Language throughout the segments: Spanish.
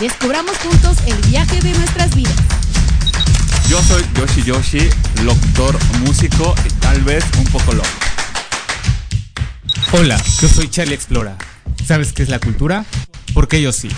Descubramos juntos el viaje de nuestras vidas. Yo soy Yoshi Yoshi, locutor, músico y tal vez un poco loco. Hola, yo soy Charlie Explora. ¿Sabes qué es la cultura? Porque yo sí.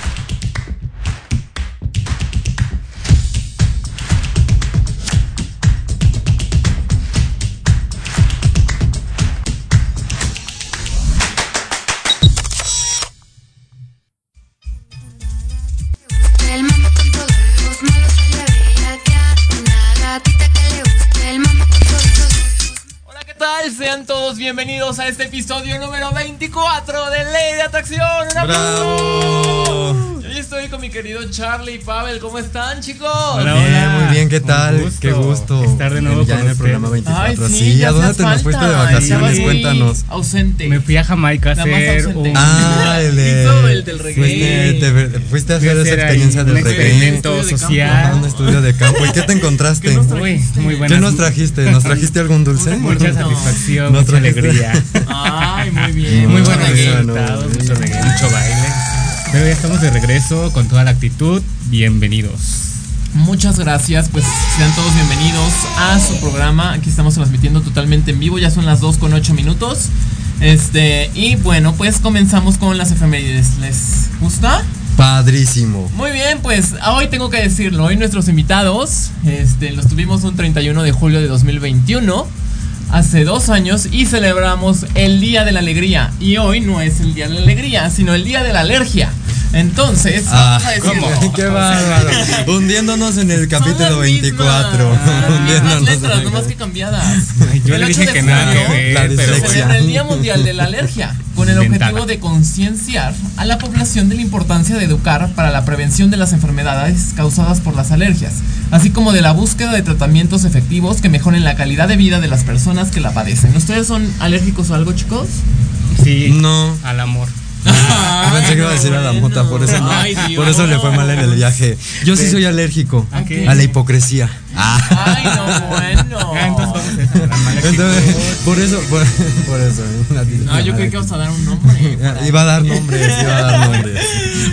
Bienvenidos a este episodio número 24 de Ley de Atracción. ¡Un aplauso! Estoy con mi querido Charlie y Pavel. ¿Cómo están, chicos? Hola, Bien, hola. muy bien, ¿qué Un tal? gusto Qué gusto. estar de nuevo ya con en el usted. programa 24. Ay, sí, ¿a dónde te nos fuiste de falta. vacaciones? Muy Cuéntanos. Ausente. Me fui a Jamaica a hacer un, Ah, el de. Hizo el del reggae. Fuiste, te- fuiste a hacer esa experiencia un del reggae. experimento de campo. social. Un estudio de campo. ¿Y qué te encontraste? ¿Qué nos Uy, muy ¿Qué buenas. nos trajiste? ¿Nos trajiste algún dulce? Mucha No. satisfacción, mucha trajiste- alegría. Ay, muy bien. Muy Muy buenos bueno, resultados, muy mucho bien. reggae, mucho baile. Pero ya estamos de regreso con toda la actitud. Bienvenidos. Muchas gracias, pues sean todos bienvenidos a su programa. Aquí estamos transmitiendo totalmente en vivo, ya son las 2 con 8 minutos. Este, y bueno, pues comenzamos con las efemérides. ¿Les gusta? Padrísimo. Muy bien, pues hoy tengo que decirlo, hoy nuestros invitados, este, los tuvimos un 31 de julio de 2021, hace dos años, y celebramos el Día de la Alegría. Y hoy no es el Día de la Alegría, sino el Día de la Alergia. Entonces, Ah, vamos a decirlo. ¿cómo? Qué bárbaro. Hundiéndonos en el Son capítulo las 24. mismas, las letras, nomás que cambiadas. Yo El le 8 dije que nada que ver, pero Se dislexia. celebra el Día Mundial de la Alergia, con el objetivo de concienciar a la población de la importancia de educar para la prevención de las enfermedades causadas por las alergias, así como de la búsqueda de tratamientos efectivos que mejoren la calidad de vida de las personas que la padecen. ¿Ustedes son alérgicos a algo, chicos? Sí, No. al amor. Yo pensé que iba a decir a la mota, por eso, no- Ay, por eso le fue mal en el viaje. Yo sí soy alérgico ¿A qué? a la hipocresía. Ah. Ay, no, bueno. Ah, entonces vamos a Entonces, por eso, por, por eso. No, yo creí que ibas a dar un nombre. Iba a dar nombres, iba a dar nombres.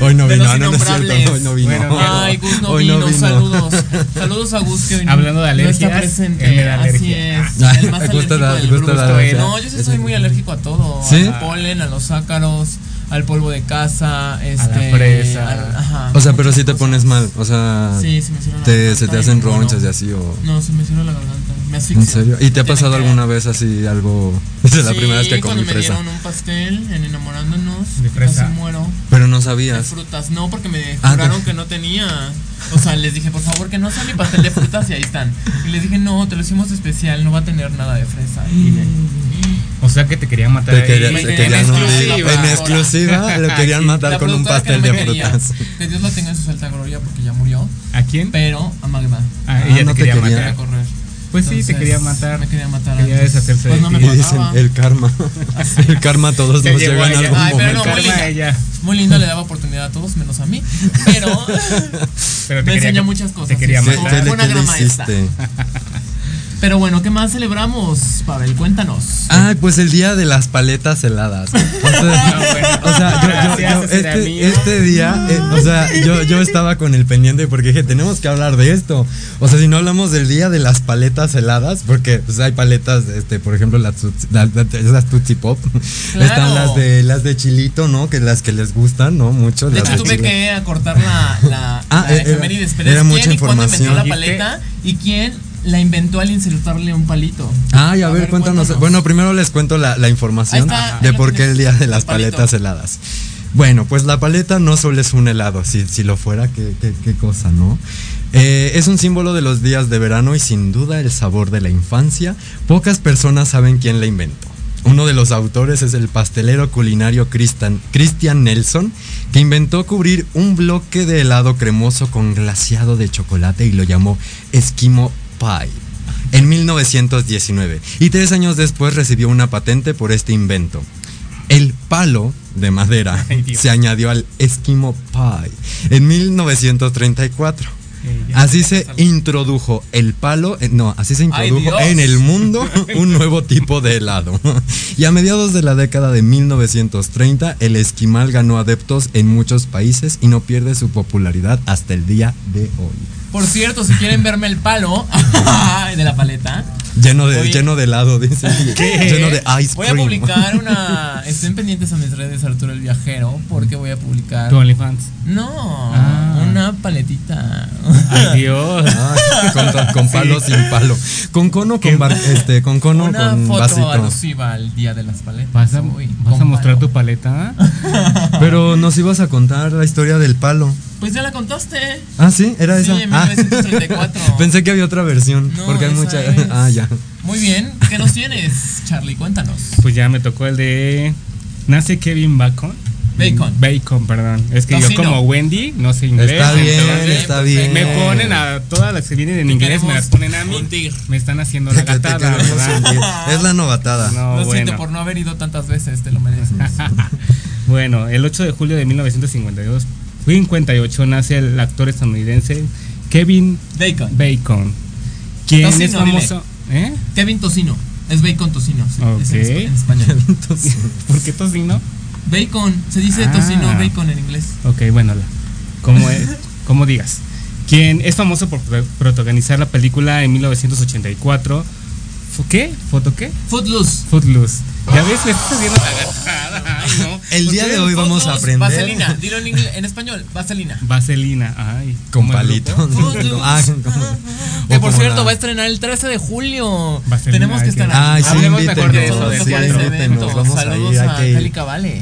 Hoy no vino, los no, no es cierto, hoy no vino. Bueno, Ay, Gus no Hoy vino, saludos. Saludos a Gus que hoy no- Hablando de no está alergias, presente. él me da Así alergia. es. Ah, El más gusta alérgico la- del gusta la grupo. No, yo sí soy muy alérgico a todo. ¿Sí? Al polen, a los ácaros, al polvo de casa, este, fresa. al- ajá, O sea, pero si te pones mal, o sea, Sí, se me la te, garganta se te hacen me ronchas y así o No, se me cierra la garganta. Me asfixio. ¿En serio? ¿Y te ha pasado que- alguna vez así algo? Esa es la Sí, primera vez que cuando comí me fresa. dieron un pastel en enamorándonos, ¿De fresa? casi muero. Pero no De sabías. frutas, no, porque me Ah, juraron que no tenía. O sea, les dije, por favor, que no sea mi pastel de frutas y ahí están. Y les dije, no, te lo hicimos especial, no va a tener nada de fresa. Y me- O sea que te querían matar Te querían en exclusiva. En exclusiva lo querían matar con un que pastel no de quería. frutas. Que Dios la tenga en su alta gloria porque ya murió. ¿A quién? Pero a Magda. Ah, Ah, ella no te te quería quería. Quería matar. correr. Pues sí, te quería matar. Me quería matar. Quería antes. deshacerse Pues de no ti. me Y dicen, el karma. El karma a todos nos en a algún Ay, pero momento. no, muy linda. ella. Muy linda, le daba oportunidad a todos, menos a mí. Pero Pero te me quería- enseña muchas cosas. Te quería sí, ¿Qué, sí. matar. le, Una gran maestra. Pero bueno, ¿qué más celebramos, Pavel? Cuéntanos. Ay, pues el día de las paletas heladas. O sea, bueno. o sea, yo- Gracias, este, este día, eh, o sea, yo, yo estaba con el pendiente porque dije, tenemos que hablar de esto. O sea, si no hablamos del día de las paletas heladas, porque pues, hay paletas, este, por ejemplo, las, las, las Tootsie Pop. Claro. Están las de las de chilito, ¿no? Que las que les gustan, ¿no? Mucho. De las hecho, tuve chile. que acortar la, la, Ah, la era- efemérides, pero era es mucha quién y cuándo inventó la paleta y quién la inventó al insertarle un palito. Ay, a, ver, cuéntanos. Bueno, primero les cuento la, la información está, de por qué el día de las paletas heladas. Bueno, pues la paleta no solo es un helado, si, si lo fuera, qué, qué- qué cosa, ¿no? Eh, es un símbolo de los días de verano y sin duda el sabor de la infancia. Pocas personas saben quién la inventó. Uno de los autores es el pastelero culinario Christian, Christian Nelson, que inventó cubrir un bloque de helado cremoso con glaseado de chocolate y lo llamó Esquimo Pie en 1919. Y tres años después recibió una patente por este invento. El palo de madera Ay, se añadió al Esquimo Pie en 1934. Eh, ya Así se introdujo el palo, no, así se introdujo en el mundo un nuevo tipo de helado. Y a mediados de la década de 1930, el esquimal ganó adeptos en muchos países y no pierde su popularidad hasta el día de hoy. Por cierto, si quieren verme el palo de la paleta, Lleno de, Oye. lleno de helado, dice. Lleno de ice voy a cream. publicar una. Estén pendientes a mis redes Arturo el Viajero, porque voy a publicar. Tu OnlyFans. No, Ah. una paletita. Ay, Dios. Ay, con, con palo Sí. sin palo. Con cono, con, bar- este, con cono, una con foto vasito. alusiva al día de las paletas. ¿Vas a, Uy, vas a mostrar palo. tu paleta? Pero nos ibas a contar la historia del palo. Pues ya la contaste. Ah, sí, era Sí, esa. Ah. 1934. Pensé que había otra versión. No, porque hay muchas. es. Ah, ya. Muy bien. ¿Qué nos tienes, Charlie? Cuéntanos. Pues ya me tocó el de. Nace Kevin Bacon. Bacon. Bacon, perdón. Es que Tocino. yo como Wendy no sé inglés. Está bien, entonces está bien. Me ponen a todas las que vienen en inglés, me las ponen a mí. hundir. Me están haciendo la gatada. Es la novatada. No, Lo siento por no haber ido tantas veces, te lo mereces. Bueno, el 8 de julio de 1952, 58 nace el actor estadounidense Kevin Bacon. Bacon, quien Tocino, es famoso. ¿Eh? Kevin Tocino. Es bacon tocino. sí, es en, en español. ¿Por qué tocino? Bacon. Se dice Ah. tocino bacon en inglés. Ok, bueno, la- como, es- como digas. Quien es famoso por pro- protagonizar la película en 1984. ¿Fu- ¿Qué? ¿Foto qué? Footloose. Footloose. Ya ves, me estás haciendo la. Ay, no. El día de hoy vamos a aprender. Vaselina. Dilo en, inglés- en español. Vaselina. Vaselina. Ay. Con ¿cómo el palito. Ah, Que por cierto, la- va a estrenar el 13 de julio. Vaselina, Tenemos que estar que- ahí. Ay, sí, Hablemos mejor de eso, de sí, por ese teatro. invítenos, evento. vamos Saludos a. Angélica Vale,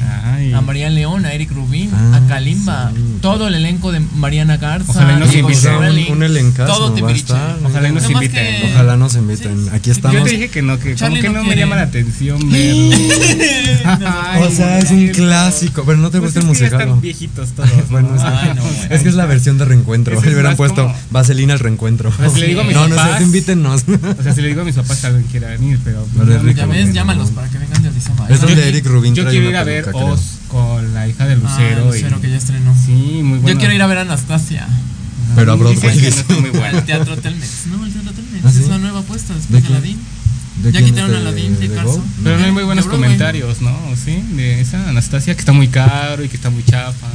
a Marian León, a Eric Rubin, Ah, a Kalimba, sí. todo el elenco de Mariana Garza, Ojalá nos inviten. Un- un elencazo todo Timbiriche. Ojalá y nos inviten. Ojalá nos inviten. Aquí Yo estamos. te dije que no, que como que no me llama la atención. Ay, O sea, es un clásico. Pero no te Pues gusta es el que musical. están viejitos todos. Bueno, ¿no? es, Ay, no, es que es la versión de reencuentro. Le hubieran puesto como- Vaselina al reencuentro. Pero si le digo a mis no, no papás- cierto, invítennos. O sea, si le digo a mis papás tal vez quieran ir, pero. No les no, rico. Ya ves, no. llámalos para que vengan de Orizaba. Es ¿no? donde Eric Rubin Yo quiero una ir a ver. Oz con la hija de Ah, Lucero. Lucero, y... que ya estrenó. Sí, muy bueno. Yo quiero ir a ver a Anastasia. Pero a Dicen Broadway. que no está muy bueno. Al Teatro Telmex. No, el Teatro Telmex. ¿Ah? Es la nueva apuesta ¿De después de? Aladdin. ¿De Ya quitaron a Aladdin de de Carso. Go? Pero no hay muy buenos comentarios, ¿no? ¿Sí? De esa Anastasia que está muy caro y que está muy chafa.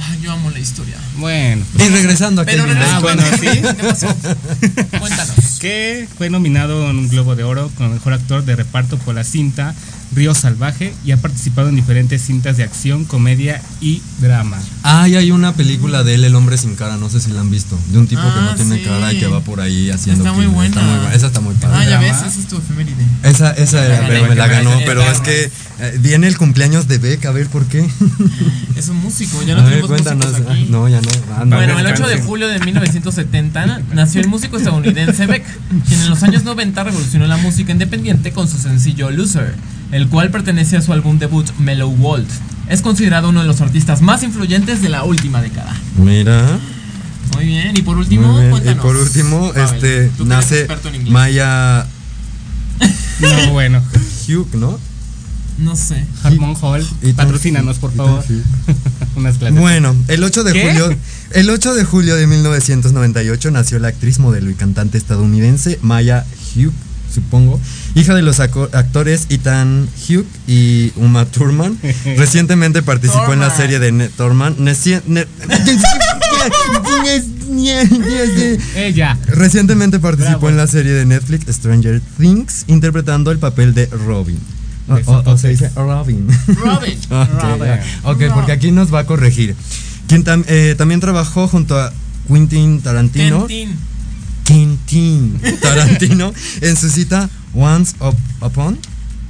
Ay, yo amo la historia. Bueno. Y regresando a Pero Kevin regresando Ah, bueno, sí. ¿Qué pasó? Cuéntanos. que fue nominado en un Globo de Oro como mejor actor de reparto por la cinta Río Salvaje y ha participado en diferentes cintas de acción, comedia y drama. Ay, hay una película de él, El hombre sin cara, no sé si la han visto. De un tipo que no Ah, tiene sí. cara y que va por ahí haciendo. Está muy buena. Está muy Esa está muy Ah, padre. ya drama. ves, esa es tu efeméride. Esa, esa era, Ándale, pero me la ganó. Pero es que eh, viene el cumpleaños de Beck, a ver por qué. Es un músico, ya no a ver, tenemos cuéntanos. aquí. Ah, No, ya no. Ah, no. Bueno, el descanse. 8 de julio de 1970 nació el músico estadounidense Beck, quien en los años 90 revolucionó la música independiente con su sencillo Loser, el cual pertenece a su álbum debut Mellow World. Es considerado uno de los artistas más influyentes de la última década. Mira. Muy bien, y por último, muy bien. Y cuéntanos. por último, Pavel, este tú que eres nace en. Maya No, bueno. Hugh, ¿no? No sé. Harmon Hall, patrocínanos, por favor. sí. Unas clases. Bueno, el 8 de ¿Qué? julio, el 8 de julio de 1998 nació la actriz, modelo y cantante estadounidense Maya Hugh, supongo, hija de los actores Ethan Hugh y Uma Thurman. Recientemente participó en la serie de Net Thurman. Ella. Recientemente participó Bravo. en la serie de Netflix Stranger Things, interpretando el papel de Robin. O, se dice Robin. Robin. Ok, Robin. ya. Ok, porque aquí nos va a corregir. Quien tam- eh, también trabajó junto a Quentin Tarantino. Quentin. Quentin Tarantino en su cita Once Up- Upon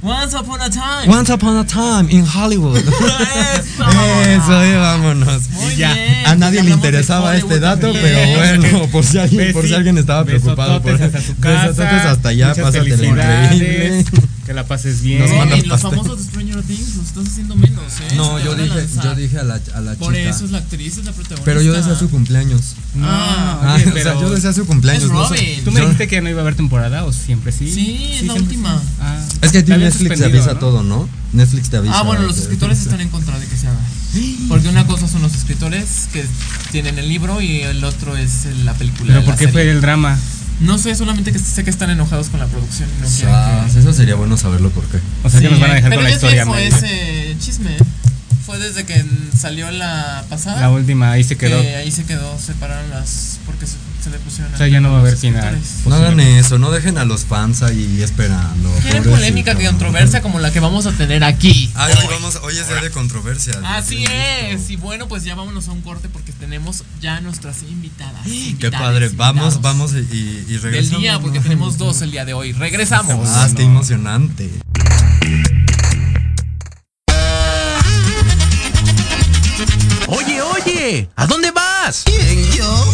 Once upon a time. Once Upon a Time in Hollywood. Eso. Eso, vámonos. Muy Ya. bien. A nadie le interesaba este dato, pero bueno, por si alguien, por si Besi- alguien estaba preocupado por hasta su casa. Hasta allá, muchas pásatela felicidades. increíble. Que la pases bien. Nos los pastel. famosos de Stranger Things estás haciendo menos, ¿eh? No, yo dije, yo dije a la, a la Por chica. eso es la actriz, es la protagonista. Pero yo deseo su cumpleaños. No, Ah, Ah, oye, o sea, pero yo deseo su cumpleaños. Es no sé. Robin. ¿Tú me Yo- dijiste que no iba a haber temporada o siempre sí? Sí, es la última. sí. Ah, Es que Netflix te avisa ¿no? todo, ¿no? Netflix te avisa. Ah, bueno, los escritores están en contra de que se haga. Porque una cosa son los escritores que tienen el libro y el otro es la película. Pero ¿por qué fue el drama? No sé, solamente que sé que están enojados con la producción y no Ah, que... eso sería bueno saberlo por qué. O sea, que Sí, nos van a dejar pero con la historia. mal. ese chisme. Fue desde que salió la pasada. La última, ahí se quedó. Que ahí se quedó, separaron las. Porque se, se le pusieron. O sea, ya no va a haber final. escritores. No hagan eso, no dejen a los fans ahí esperando. Quieren polémica que controversia como la que vamos a tener aquí. Ay, hoy, vamos, hoy es día de controversia. Así Bien es. Y bueno, pues ya vámonos a un corte porque tenemos ya nuestras invitadas. Qué padre. Vamos, invitados vamos y, y, y Del regresamos. día, porque tenemos dos el día de hoy. Regresamos. Ah, qué emocionante. Oye, oye, ¿a dónde vas? ¿Quién, yo?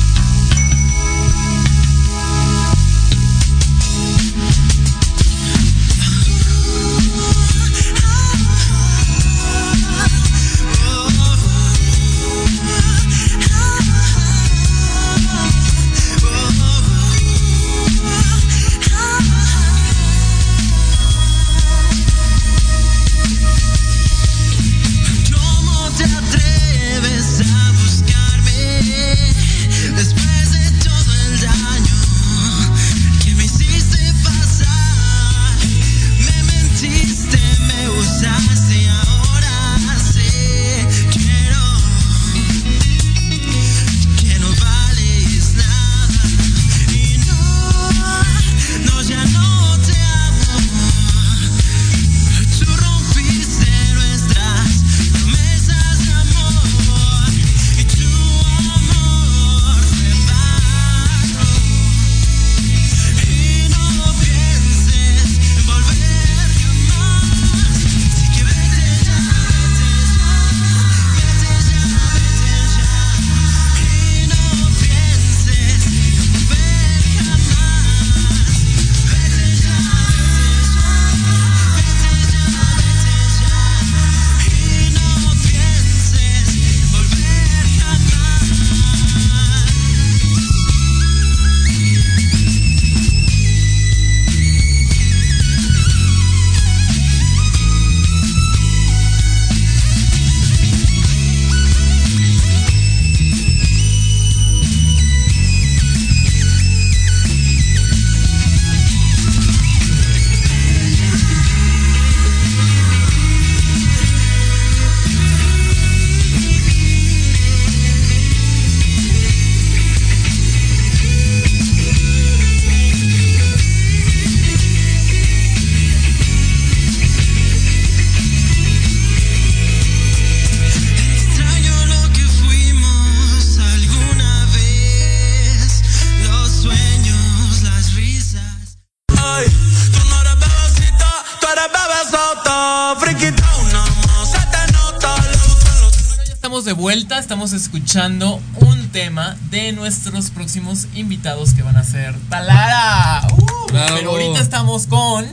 Estamos escuchando un tema de nuestros próximos invitados que van a ser Talara. ¡Uh! Pero ahorita estamos con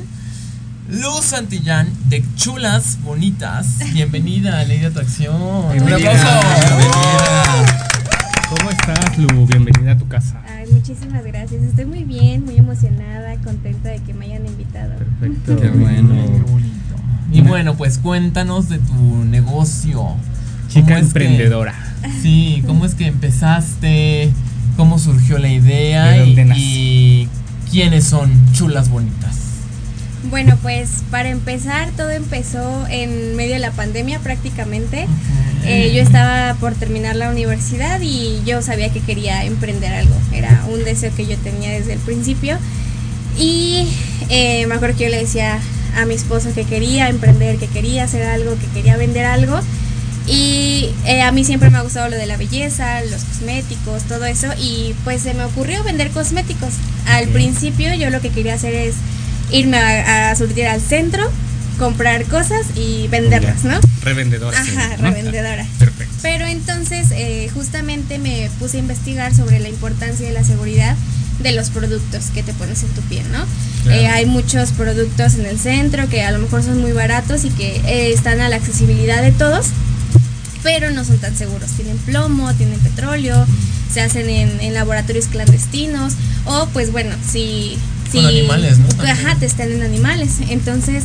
Luz Santillán de Chulas Bonitas. Bienvenida a Ley de Atracción. Un Bienvenida. aplauso. ¿Cómo estás, Lu? Bienvenida a tu casa. Ay, muchísimas gracias. Estoy muy bien, muy emocionada, contenta de que me hayan invitado. Perfecto. Qué bueno. Qué bonito. Y bueno, pues cuéntanos de tu negocio. ¿Cómo Chica emprendedora. Sí, ¿cómo es que empezaste? ¿Cómo surgió la idea? Y quiénes son chulas bonitas? Bueno, pues para empezar, todo empezó en medio de la pandemia prácticamente. Eh, yo estaba por terminar la universidad y yo sabía que quería emprender algo. Era un deseo que yo tenía desde el principio. Y eh, me acuerdo que yo le decía a mi esposo que quería emprender, que quería hacer algo, que quería vender algo. Y eh, a mí siempre me ha gustado lo de la belleza, los cosméticos, todo eso. Y pues se me ocurrió vender cosméticos. Al principio yo lo que quería hacer es irme a, a surtir al centro comprar cosas y venderlas, ¿no? Revendedora. sí, Ajá, ¿no? revendedora. Perfecto. Pero entonces eh, justamente me puse a investigar sobre la importancia de la seguridad de los productos que te pones en tu piel, ¿no? Claro. Eh, hay muchos productos en el centro que a lo mejor son muy baratos y que están a la accesibilidad de todos, pero no son tan seguros. Tienen plomo, tienen petróleo, se hacen en, en laboratorios clandestinos o pues bueno, si... Con si- animales, ¿no? Ajá, te están en animales. Entonces,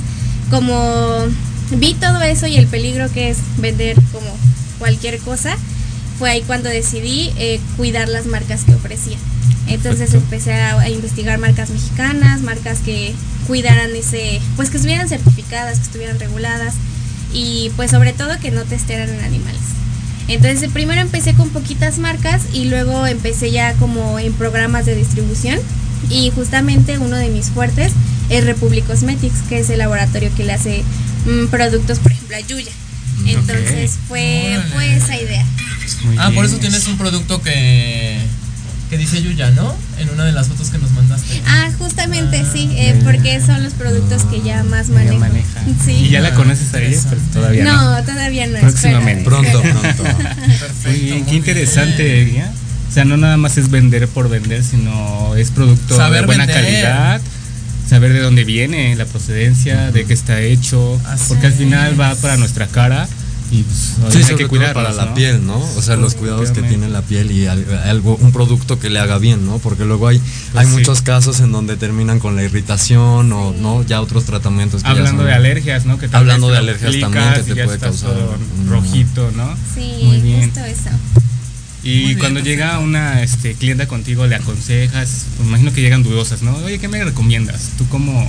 como vi todo eso y el peligro que es vender como cualquier cosa, fue ahí cuando decidí eh, cuidar las marcas que ofrecía. Entonces Perfecto. empecé a, a investigar marcas mexicanas, marcas que cuidaran ese, pues que estuvieran certificadas, que estuvieran reguladas y pues sobre todo que no testearan en animales. Entonces primero empecé con poquitas marcas y luego empecé ya como en programas de distribución y justamente uno de mis fuertes es Republic Cosmetics, que es el laboratorio que le hace mm, productos, por ejemplo, a Yuya. Entonces fue, fue esa idea. Muy Ah, por eso tienes un producto que que dice Yuya, ¿no? En una de las fotos que nos mandaste. Ah, justamente sí, eh, porque son los productos que ya más manejo. maneja. Sí. ¿Y ya la conoces a ella? Pero todavía no. no, todavía no. Próximamente. espera, Pronto, espera. pronto. Perfecto. Muy bien, muy qué interesante, bien. ¿ya? O sea, no nada más es vender por vender, sino es producto Saber de buena vender. calidad, saber de dónde viene la procedencia, de qué está hecho, Así porque al final es. va para nuestra cara y pues, Sí, hay que cuidarlos, para la ¿no? piel, ¿no? O sea, los cuidados que tiene la piel y al- algo, un producto que le haga bien, ¿no? Porque luego hay, hay sí. muchos casos en donde terminan con la irritación o no, ya otros tratamientos que ya Hablando son- de alergias, ¿no? Que Hablando de alergias también que te puede causar un- rojito, ¿no? Sí, Muy bien. justo eso. Y bien, cuando perfecto. llega una este, clienta contigo, le aconsejas, pues, imagino que llegan dudosas, ¿no? Oye, ¿qué me recomiendas? ¿Tú cómo,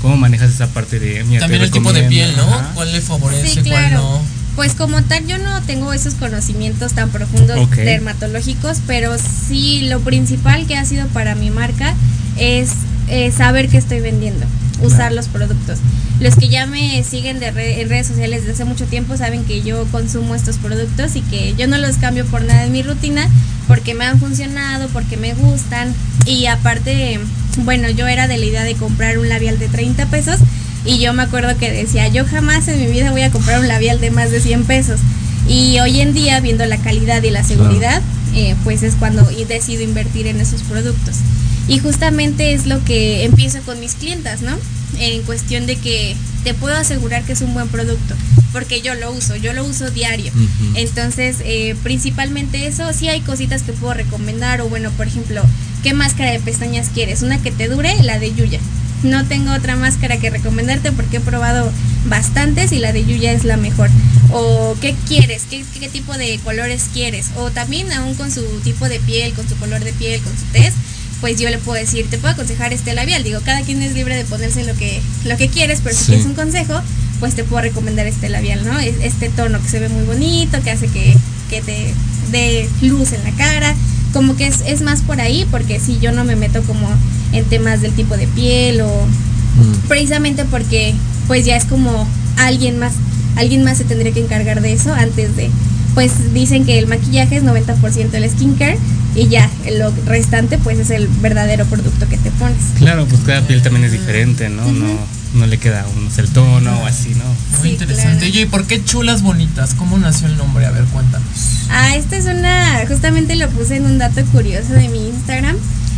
cómo manejas esa parte de... Mira, te También el tipo de piel, ¿no? ajá. ¿Cuál le favorece, Sí, cuál claro. no? Pues como tal, yo no tengo esos conocimientos tan profundos dermatológicos, pero sí lo principal que ha sido para mi marca es eh, saber qué estoy vendiendo, usar Claro. los productos. Los que ya me siguen de re- en redes sociales desde hace mucho tiempo saben que yo consumo estos productos y que yo no los cambio por nada en mi rutina porque me han funcionado, porque me gustan y aparte, bueno, yo era de la idea de comprar un labial de 30 pesos y yo me acuerdo que decía, yo jamás en mi vida voy a comprar un labial de más de 100 pesos. Y hoy en día, viendo la calidad y la seguridad, eh, pues es cuando decido invertir en esos productos. Y justamente es lo que empiezo con mis clientas, ¿no? En cuestión de que te puedo asegurar que es un buen producto, porque yo lo uso, yo lo uso diario. Entonces, eh, principalmente eso, sí hay cositas que puedo recomendar, o bueno, por ejemplo, ¿qué máscara de pestañas quieres? Una que te dure, la de Yuya. No tengo otra máscara que recomendarte porque he probado bastantes y la de Yuya es la mejor. O ¿qué quieres? ¿Qué, qué tipo de colores quieres? O también aún con su tipo de piel, con su color de piel, con su test, pues yo le puedo decir, te puedo aconsejar este labial. Digo, cada quien es libre de ponerse lo que, lo que quieres, pero si Sí. quieres un consejo, pues te puedo recomendar este labial, ¿no? Es- Este tono que se ve muy bonito, que hace que, que te dé luz en la cara. Como que es, es más por ahí, porque si yo no me meto como en temas del tipo de piel o Mm. precisamente porque pues ya es como alguien más, alguien más se tendría que encargar de eso antes de, pues dicen que el maquillaje es 90% el skincare y ya lo restante pues es el verdadero producto que te pones. Claro, pues cada piel también es diferente, ¿no? No, no le queda a uno el tono o así, ¿no? Muy Sí, interesante. claro. Oye, ¿y por qué chulas bonitas? ¿Cómo nació el nombre? A ver, cuéntanos. Ah, esta es una, justamente lo puse en un dato curioso de mi Instagram.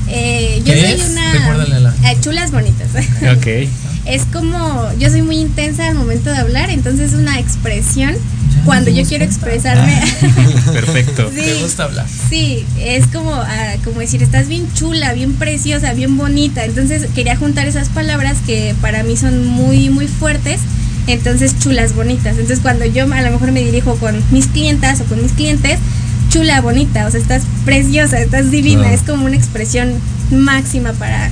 Eh, yo ¿Qué soy es? una. Ah, chulas bonitas. Ok. es como yo soy muy intensa al momento de hablar, entonces es una expresión Ya cuando yo quiero cuenta. expresarme. Perfecto. Sí. ¿Te gusta hablar? Sí, es como, ah, como decir, estás bien chula, bien preciosa, bien bonita. Entonces quería juntar esas palabras que para mí son muy, muy fuertes. Entonces, chulas, bonitas. Entonces, cuando yo a lo mejor me dirijo con mis clientas o con mis clientes, chula, bonita, o sea, estás preciosa, estás divina. Claro. Es como una expresión máxima para,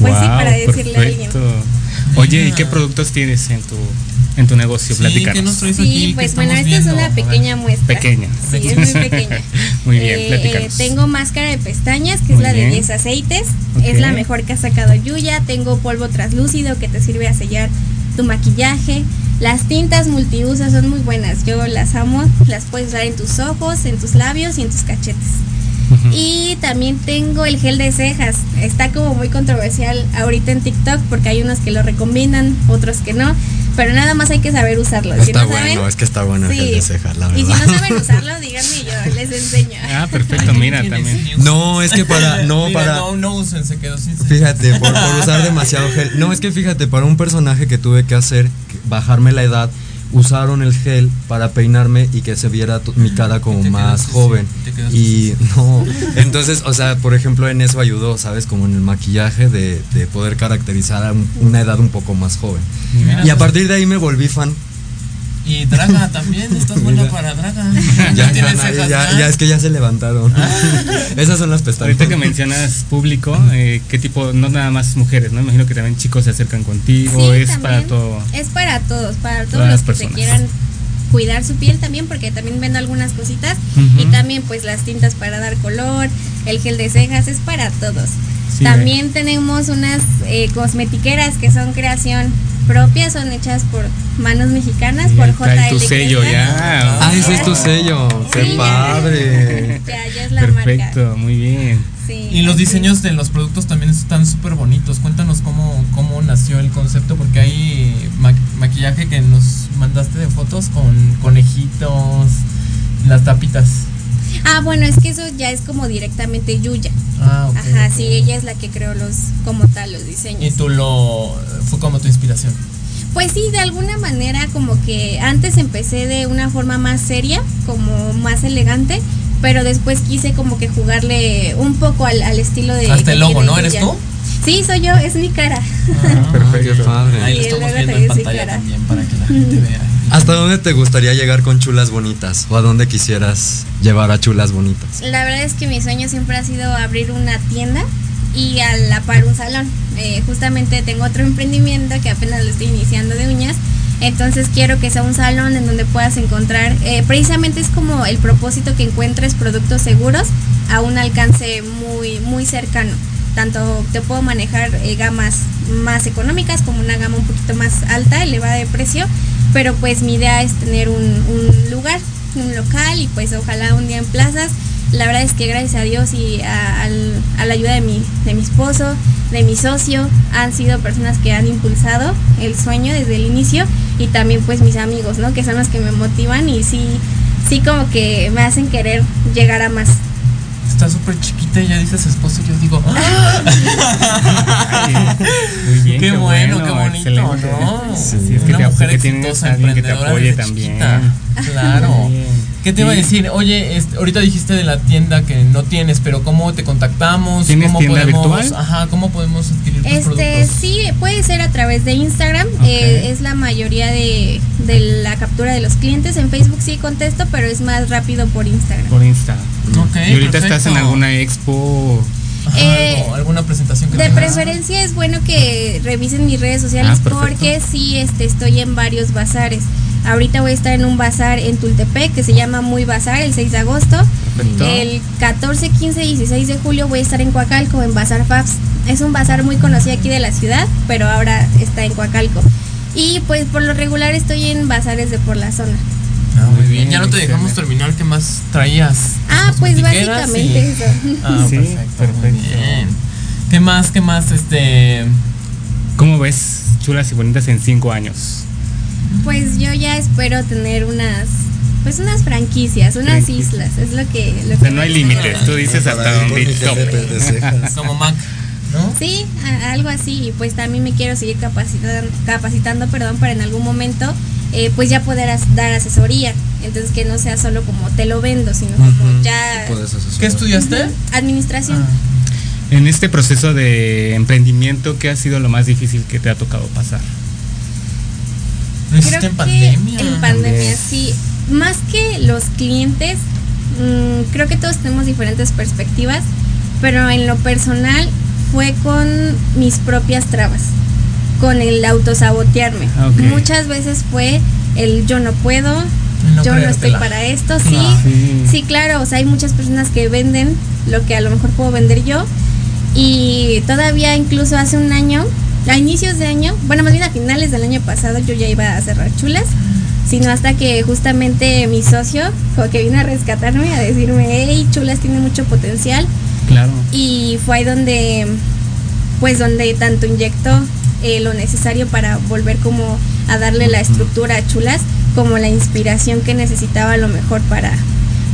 pues sí, Guau, para decirle a alguien. Oye, ¿y qué productos tienes en tu, en tu negocio? Sí, Platícanos. ¿qué nos traes aquí? Sí, pues bueno, esta es una pequeña muestra. Pequeña. Sí, es muy pequeña. Muy bien, Eh, tengo máscara de pestañas, que Muy es la bien. de 10 aceites. Es la mejor que ha sacado Yuya. Tengo polvo traslúcido que te sirve a sellar tu maquillaje. Las tintas multiusos son muy buenas. Yo las amo. Las puedes usar en tus ojos, en tus labios y en tus cachetes. Y también tengo el gel de cejas. Está como muy controversial ahorita en TikTok porque hay unos que lo recomiendan, otros que no. Pero nada más hay que saber usarlo. si Está saben, bueno, es que está bueno el Sí. gel de cejas, la y si no saben usarlo, díganme y yo les enseño. Ah, perfecto, mira también. No, es que para, no, Mira, para, No, no usen, se quedó sin Fíjate, por, por usar demasiado gel. No, es que fíjate, para un personaje que tuve que hacer, bajarme la edad, usaron el gel para peinarme y que se viera mi cara como más quedaste joven. Y no, entonces, o sea, por ejemplo, en eso ayudó, ¿sabes? Como en el maquillaje de, de poder caracterizar a un- una edad un poco más joven. Y a partir de ahí me volví fan. Y Draga también, estás buena para Draga. Ya, ya, ya, ya. ya, es que ya se levantaron. Esas son las pestañas. Ahorita que mencionas público, eh, ¿qué tipo? No nada más mujeres, ¿no? Imagino que también chicos se acercan contigo, Sí, es para todo. Es para todos, para todos Todas los las que personas. se quieran cuidar su piel también, porque también vendo algunas cositas. Y también pues las tintas para dar color, el gel de cejas, es para todos. Sí, también tenemos unas eh, cosmetiqueras que son creación propia, son hechas por manos mexicanas, por Trae JL. tu sello ya. Ah, ese es tu sello. Qué Sí, padre. Ya, ya es la marca. Perfecto, muy bien. Sí, Y los así. diseños de los productos también están súper bonitos. Cuéntanos cómo, cómo nació el concepto, porque hay ma- maquillaje que nos mandaste de fotos con conejitos, las tapitas. Ah, bueno, es que eso ya es como directamente Yuya. Ah, ok. Ajá, sí, ella es la que creó los, como tal, los diseños. Y tú lo. fue como tu inspiración. Pues sí, de alguna manera como que antes empecé de una forma más seria, como más elegante, pero después quise como que jugarle un poco al, al estilo de... Hasta el logo, ¿no? ¿Eres tú? Sí, soy yo, es mi cara. Perfecto. Qué padre. Ahí lo estamos viendo en pantalla también para que la gente vea. ¿Hasta dónde te gustaría llegar con chulas bonitas? ¿O a dónde quisieras llevar a chulas bonitas? La verdad es que mi sueño siempre ha sido abrir una tienda y a la par un salón. Eh, justamente tengo otro emprendimiento que apenas lo estoy iniciando de uñas. Entonces quiero que sea un salón en donde puedas encontrar, eh, precisamente es como el propósito que encuentres productos seguros a un alcance muy, muy cercano. Tanto te puedo manejar eh, gamas más económicas como una gama un poquito más alta, elevada de precio, pero pues mi idea es tener un, lugar, un local y pues ojalá un día en plazas. La verdad es que gracias a Dios y a, a la ayuda de mi, de mi esposo, de mi socio, han sido personas que han impulsado el sueño desde el inicio y también pues mis amigos, ¿no? Que son los que me motivan y sí, sí como que me hacen querer llegar a más. Está súper chiquita y ya dices esposo y yo digo. ¡ah! Muy bien. Qué, bueno, qué bonito, excelente. ¿no? Sí, es que Una te mujer que exitosa, alguien que te emprendedora apoye desde también. chiquita. Claro. Bien. ¿Qué te iba a decir? Oye, este, ahorita dijiste de la tienda que no tienes, pero ¿cómo te contactamos? ¿Tienes ¿Cómo tienda podemos, virtual? Ajá, ¿cómo podemos adquirir tus Este productos? sí, puede ser a través de Instagram, eh, es la mayoría de, de la captura de los clientes. En Facebook sí contesto, pero es más rápido por Instagram. Por Insta. Ok, ¿Y ahorita estás en alguna expo? Ajá, Eh, algo, alguna presentación que De tengas? preferencia es bueno que revisen mis redes sociales Ah, porque sí este, estoy en varios bazares. Ahorita voy a estar en un bazar en Tultepec que se llama Muy Bazar el 6 de agosto. Perfecto. El 14, 15 y 16 de julio voy a estar en Coacalco en Bazar Fabs. Es un bazar muy conocido aquí de la ciudad, pero ahora está en Coacalco. Y pues por lo regular estoy en bazares de por la zona. Ah, muy bien, ya no te dejamos terminar. ¿Qué más traías? Ah, pues básicamente y- eso. Ah, Sí, perfecto. muy perfecto. bien. ¿Qué más? ¿Qué más? Este. ¿Cómo ves chulas y bonitas en cinco años? Pues yo ya espero tener unas pues unas franquicias, unas Franquicias. islas, es lo que lo O sea, que no hay límites, tú dices hasta Para ir donde tope. Como Mac, ¿no? Sí, a- algo así, y pues también me quiero seguir capacitando, capacitando, perdón, para en algún momento eh, pues ya poder as- dar asesoría, entonces que no sea solo como te lo vendo, sino como ya. ¿Qué estudiaste? administración. Ah, En este proceso de emprendimiento, ¿qué ha sido lo más difícil que te ha tocado pasar? ¿Lo hiciste Creo en que pandemia? En pandemia, sí. Más que los clientes, mm, creo que todos tenemos diferentes perspectivas, pero en lo personal fue con mis propias trabas, con el autosabotearme. Ah, ok. Muchas veces fue el yo no puedo, No yo no estoy para esto, sí. Sí. Sí, claro, o sea, hay muchas personas que venden lo que a lo mejor puedo vender yo. Y todavía incluso hace un año, a inicios de año, bueno, más bien a finales del año pasado yo ya iba a cerrar chulas, sino hasta que justamente mi socio, que vino a rescatarme, a decirme, hey, chulas tiene mucho potencial. Claro. Y fue ahí donde, pues donde tanto inyectó eh, lo necesario para volver como a darle la estructura a Chulas, como la inspiración que necesitaba a lo mejor para,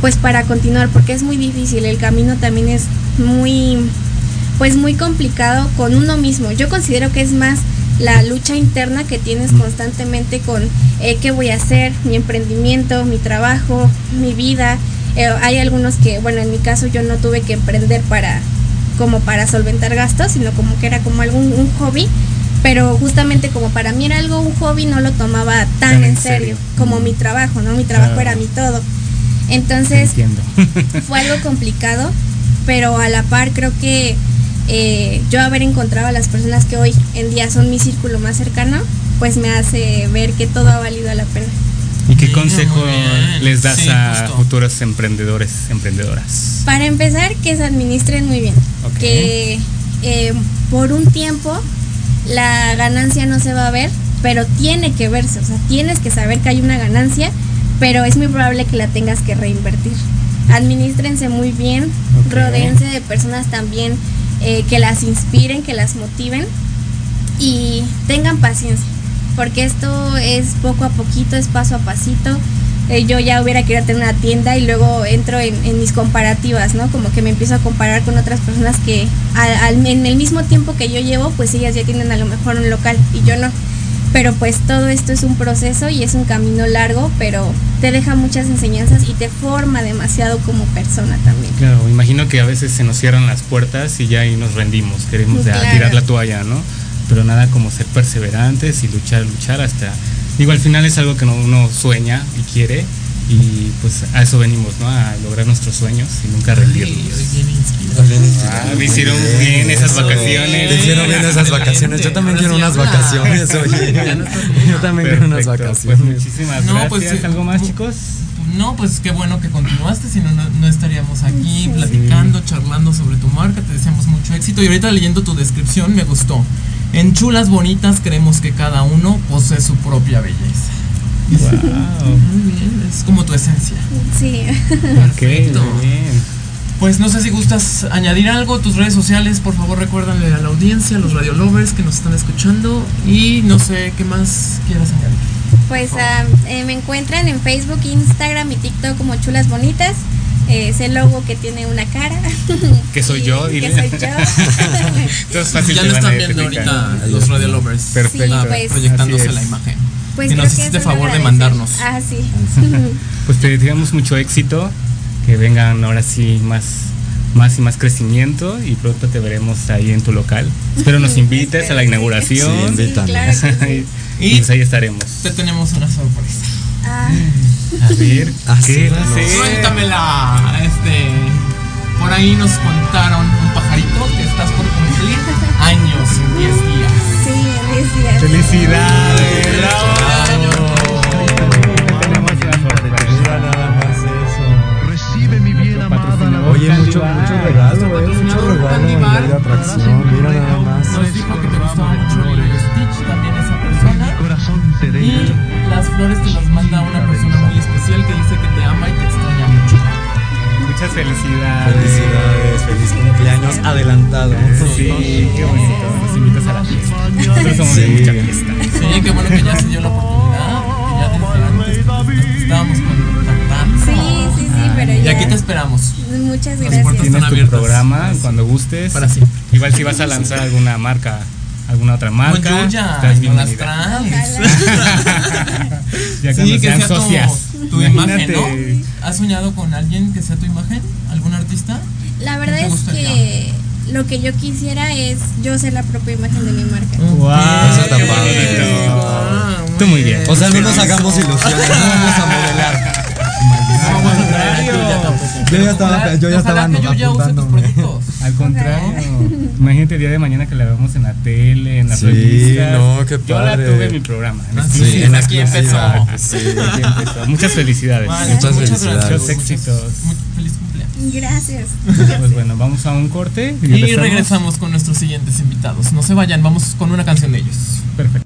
pues para continuar, porque es muy difícil, el camino también es muy, pues muy complicado con uno mismo. Yo considero que es más la lucha interna que tienes constantemente con eh, qué voy a hacer, mi emprendimiento, mi trabajo, mi vida. Eh, hay algunos que, bueno, en mi caso yo no tuve que emprender para como para solventar gastos, sino como que era como algún un hobby, pero justamente como para mí era algo un hobby no lo tomaba tan, en serio, serio. como mi trabajo, ¿no? Mi trabajo era mi todo. Entonces, fue algo complicado, pero a la par creo que eh, yo haber encontrado a las personas que hoy en día son mi círculo más cercano, pues me hace ver que todo ha valido la pena. ¿Y qué consejo les das Sí, a futuros emprendedores, emprendedoras? Para empezar, que se administren muy bien. Ok. Que eh, por un tiempo la ganancia no se va a ver, pero tiene que verse. O sea, tienes que saber que hay una ganancia, pero es muy probable que la tengas que reinvertir. Administrense muy bien, Ok. rodéense de personas también eh, que las inspiren, que las motiven y tengan paciencia, porque esto es poco a poquito, es paso a pasito. Eh, yo ya hubiera querido tener una tienda y luego entro en, mis comparativas, ¿no? Como que me empiezo a comparar con otras personas que al- al- en el mismo tiempo que yo llevo, pues ellas ya tienen a lo mejor un local y yo no. Pero pues todo esto es un proceso y es un camino largo, pero te deja muchas enseñanzas y te forma demasiado como persona también. Claro, imagino que a veces se nos cierran las puertas y ya ahí nos rendimos, queremos ya tirar la toalla, ¿no? Pero nada como ser perseverantes y luchar, luchar hasta... Digo, al final es algo que no- uno sueña y quiere y pues a eso venimos, ¿no? A lograr nuestros sueños y nunca rendirnos. Ah, me hicieron bien esas Eso. vacaciones. Te hicieron bien esas vacaciones. Yo también quiero unas vacaciones, oye. Yo también quiero unas Perfecto, vacaciones. Pues muchísimas No, gracias. pues, sí. ¿Algo más, chicos? No, pues qué bueno que continuaste, si no, no no estaríamos aquí Sí. platicando, charlando sobre tu marca, te deseamos mucho éxito y ahorita leyendo tu descripción me gustó. En chulas bonitas creemos que cada uno posee su propia belleza. Wow. Muy bien, es como tu esencia. Sí. Perfecto. muy bien. Pues no sé si gustas añadir algo, tus redes sociales, por favor recuérdanle a la audiencia, a los radio lovers que nos están escuchando y no sé qué más quieras añadir. Pues ah, eh, me encuentran en Facebook, Instagram y TikTok como Chulas Bonitas. Eh, es el logo que tiene una cara. Que soy yo, Que dile. soy yo. Entonces fácil ya lo están viendo ahorita los radio lovers. Perfecto. Sí, pues. proyectándose la imagen. Pues que nos hiciste favor de mandarnos. Ah, sí. Pues te deseamos mucho éxito, que vengan ahora sí más, más y más crecimiento y pronto te veremos ahí en tu local. Espero nos invites a la inauguración. Sí, invítanos. claro que sí. y pues ahí estaremos. Te tenemos una sorpresa. Ah, A ver, Ah, ¿qué va a ser? Suéltamela. Este. Por ahí nos contaron un pajarito que estás por cumplir años en 10 días. sí, en 10 días. ¡Felicidades! Recibe mucho, mucho regalo, eh, mucho regalo en. Ley de atracción. Mira nada más. Nos dijo que te gustaba mucho y Stitch, también esa persona. corazón te Y las flores te las manda una persona muy especial que dice que te ama y te extraña mucho. Muchas felicidades. Felicidades, feliz cumpleaños adelantado. Sí, qué bonito. Nos invitas a la fiesta. Nosotros somos de mucha fiesta. Sí, qué bueno que ya se dio la oportunidad, porque ya desde antes nos estábamos contactando. Y ya. aquí te esperamos. Muchas Las gracias. puertas Tienes están tu programa Sí. cuando gustes. Para siempre. Igual si vas a lanzar alguna marca, alguna otra marca, Con Yuya, estás no las traes. Ya Sí, cuando que sean sea socias. tu, imagen, ¿no? ¿Has soñado con alguien que sea tu imagen? ¿Algún artista? La verdad ¿Qué te es que lo que yo quisiera es yo ser la propia imagen de mi marca. Wow, Eso está padre. bonito. Ah, Tú muy bien. O sea, no nos hagamos ilusiones, no vamos a modelar. No. Yo ya estaba, yo ya que Yuya use tus productos. Al contrario, imagínate el día de mañana que la vemos en la tele, en las Sí, revistas. no, qué Yo la padre. tuve en mi programa. en Ah, exclusiva. sí, en aquí empezó. Sí, aquí empezó. Muchas felicidades. Vale, Muchas felicidades. gracias. Muchos éxitos. Muy feliz cumpleaños. Gracias. Pues bueno, vamos a un corte Y regresamos con nuestros siguientes invitados. No se vayan, vamos con una canción de ellos. Perfecto.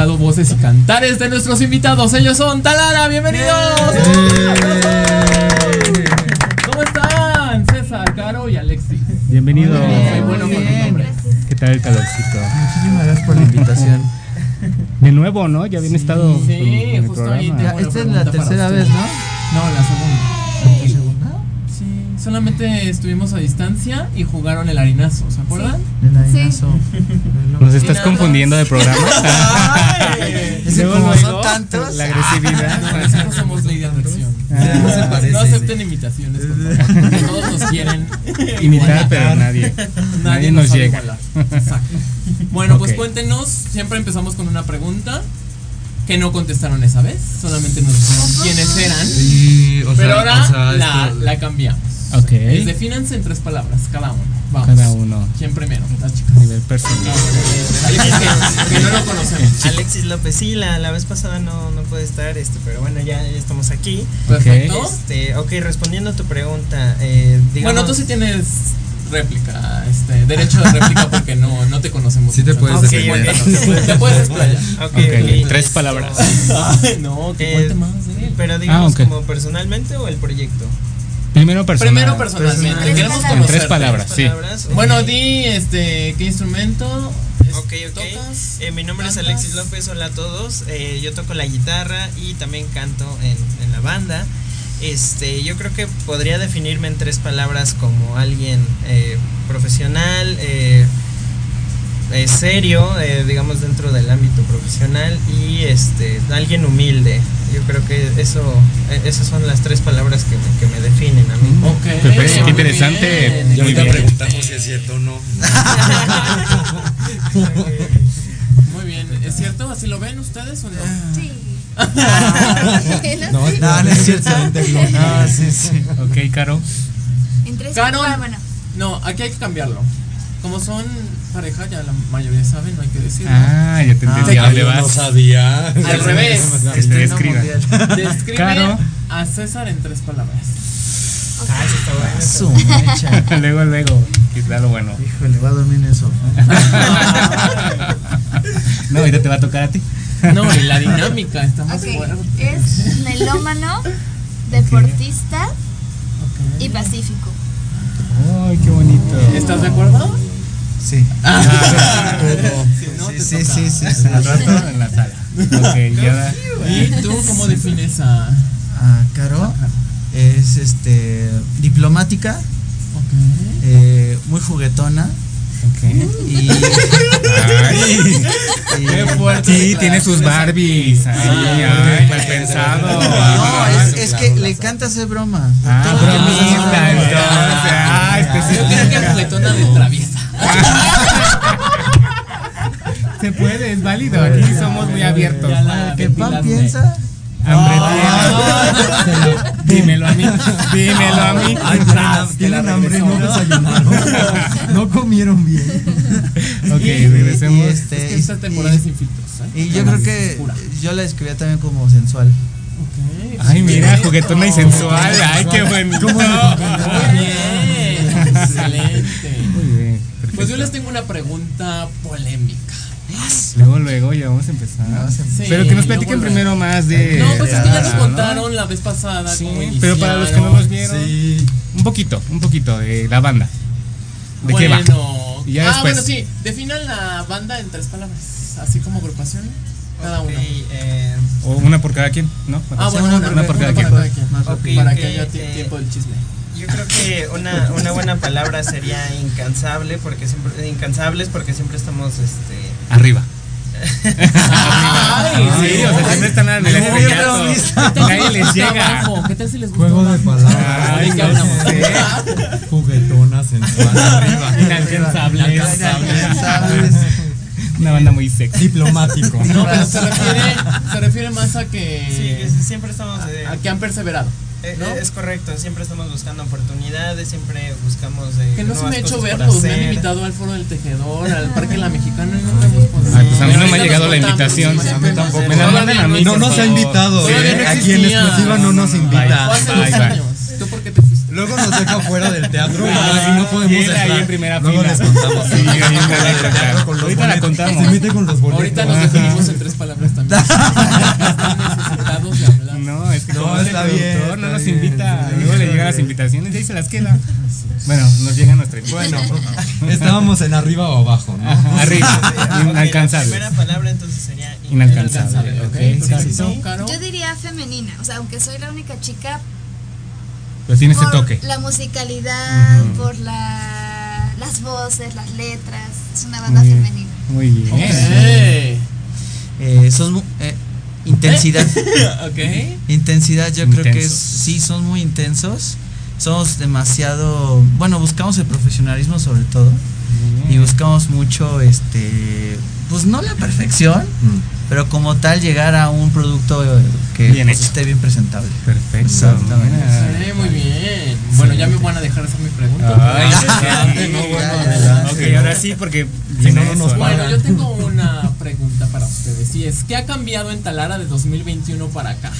escuchado voces y cantares de nuestros invitados. Ellos son Talara, bienvenidos. ¡Bien! ¿Cómo están? César, Caro y Alexis. Bienvenidos. Muy bueno con los nombres. ¿Qué tal el calorcito? Muchísimas gracias por la invitación. De nuevo, ¿no? Ya habían sí, estado. Sí, en, en justo el ahí. Te esta es la tercera vez, ¿no? No, la solamente estuvimos a distancia y jugaron el harinazo, ¿se acuerdan? El harinazo. ¿Nos estás confundiendo de programa? Es como son tantos. La agresividad. No, nosotros somos ley de atracción. Ah. no, se parece, acepten imitaciones, por favor. Todos nos quieren Imitar, pero nadie. Nadie nos llega. Bueno, pues cuéntenos. Siempre empezamos con una pregunta que no contestaron esa vez. Solamente nos dijeron quiénes eran. Sí, o sea, pero ahora o sea, la, esto- la cambiamos. Ok. Es defínanse en tres palabras, cada uno. Vamos. Cada uno. ¿Quién primero? Las chicas. Nivel personal. Alexis, que, que no lo conocemos. Alexis López, sí, la, la vez pasada no, no puede estar, este, pero bueno, ya, ya estamos aquí. Perfecto. Este, ok, respondiendo a tu pregunta, eh, digamos, Bueno, tú sí tienes réplica, este, derecho de réplica porque no, no te conocemos. Sí te mucho. puedes Ok, defender. cuéntanos, Te puedes explayar. Ok, Ok, ok, tres palabras. Ay, no, que Eh, cuente más. Pero digamos Ah, como personalmente o el proyecto. Primero personal. Primero personalmente, Personal. queremos En tres palabras, sí. Bueno, di este qué instrumento es- Ok, ok. tocas. Eh, mi nombre es. Alexis López, hola a todos. Eh, yo toco la guitarra y también canto en, en la banda. Este, yo creo que podría definirme en tres palabras como alguien eh, profesional, eh, eh, serio, eh, digamos dentro del ámbito profesional y este, alguien humilde. Yo creo que eso, eh, esas son las tres palabras que me, que me definen a mí. Ok. Muy interesante. bien. Ya Muy ahorita bien. preguntamos si es cierto o no. Muy bien, ¿es cierto? ¿Así lo ven ustedes o no? Sí. No, no, no es cierto. Ah, sí, sí. Ok, Caro. En tres Carol. ah, bueno. No, aquí hay que cambiarlo. Como son pareja, ya la mayoría saben, no hay que decirlo. Ah, ya te entendí a dónde yo no vas. sabía. Al revés. Que te describa. Describe Caro. a César en tres palabras. Ah, eso está bueno. Su mecha. luego, luego. Quizá lo bueno. Híjole, va a dormir sofá. No, ahorita te va a tocar a ti. No, y la dinámica está más Ok, fuerte. es melómano, deportista y pacífico. Ay, qué bonito. ¿Estás de acuerdo? Sí. Ah. Sí, Si no, te sí, sí, sí, sí. Al rato en la sala. Ok, ya. ¿Y tú cómo defines a.? Ah, Caro es este diplomática, eh, muy juguetona Ok. y, Ay, y- Qué fuerte. sí, tiene sus Barbies. Ay, ay, mal pensado. no, es, es que le encanta hacer bromas. Ah, Todo entonces. Ah, Yo creo que es juguetona de traviesa. Se puede, es válido. Aquí somos muy abiertos. ¿Qué pan piensa? Hambre Ah. tiene. Dímelo a mí. Dímelo a mí. Ay, tienen, hambre, no desayunaron. No comieron bien. Ok, Y- regresemos. y Es este, que esta temporada es sin filtros. ¿eh? y yo creo que yo la describía también como sensual. Ay, mira, juguetona y sensual. Ay, qué bonito. Muy bien. Excelente. Muy bien. Pues yo les tengo una pregunta polémica. Luego, luego, ya vamos a empezar. Sí, Pero que nos platiquen luego, primero más de. No, pues es que ya nos ¿no? contaron la vez pasada Sí, cómo pero para los que no nos vieron, Sí. un poquito, un poquito de la banda. ¿De qué va? Bueno, Y ya ah, después. bueno, sí. Definan la banda en tres palabras. Así como agrupación. Cada Ok, una. eh, O una por cada quien, ¿no? Ah, bueno, una, una, una por cada una quien. para cada quien. Que haya eh, tiempo del chisme. Yo creo que una, una buena palabra sería incansable porque siempre incansables porque siempre estamos este Arriba. Ay, sí, o sea, siempre están estrellato. bromista. Nadie les llega. ¿Qué tal si les gusta Juego de palabras. ¿De qué hablamos? Juguetona, sensual, arriba. Una banda muy sexy. Diplomático. No, pero se refiere, se refiere más a sí, que, que siempre estamos eh, a que han perseverado. Eh, ¿no? es correcto, siempre estamos buscando oportunidades, siempre buscamos eh, Que no se me ha hecho verlos, me han invitado al foro del tejedor, al parque La Mexicana y nunca hemos podido. Ay, pues a mí no me ha llegado la invitación. sí, A mí tampoco. Me la sí, mandan a mí, No nos ha invitado. No eh. Aquí en exclusiva no nos invita. ¿Tú por qué te fuiste? Luego nos deja fuera del teatro y Ah, no, y no podemos y él ahí en primera Luego fila. les contamos. Sí, Ahorita la contamos. Se mete con los boletos. Ahorita nos definimos en tres palabras también. No, es que No, como es el está bien, productor, no está nos bien. invita, luego le llegan las invitaciones y ahí se las queda. Bueno, nos llega nuestra Bueno, estábamos en arriba o abajo, ¿no? Ajá, arriba, Ok, inalcanzables. La primera palabra entonces sería Inalcanzable, ok, perfecto. sí, Yo diría femenina, o sea, aunque soy la única chica, Pero tiene ese por toque. la musicalidad, Ujú. por la, las voces, las letras, es una banda Muy- femenina. Muy bien. Eh, son eh, intensidad. ok. Intensidad, yo creo que es, sí, son muy intensos. Somos demasiado, bueno, buscamos el profesionalismo sobre todo y buscamos mucho, este, pues no la perfección, pero como tal llegar a un producto que Bien pues, esté bien presentable. Perfecto. Exactamente. Sí, muy bien. Bueno, ya me van a dejar hacer mi pregunta. Ay, Adelante, sí. no, bueno, Ya, ya. Ok, ahora sí, porque Si no, nos Bueno, yo tengo una pregunta para ustedes y es ¿qué ha cambiado en Talara de 2021 para acá?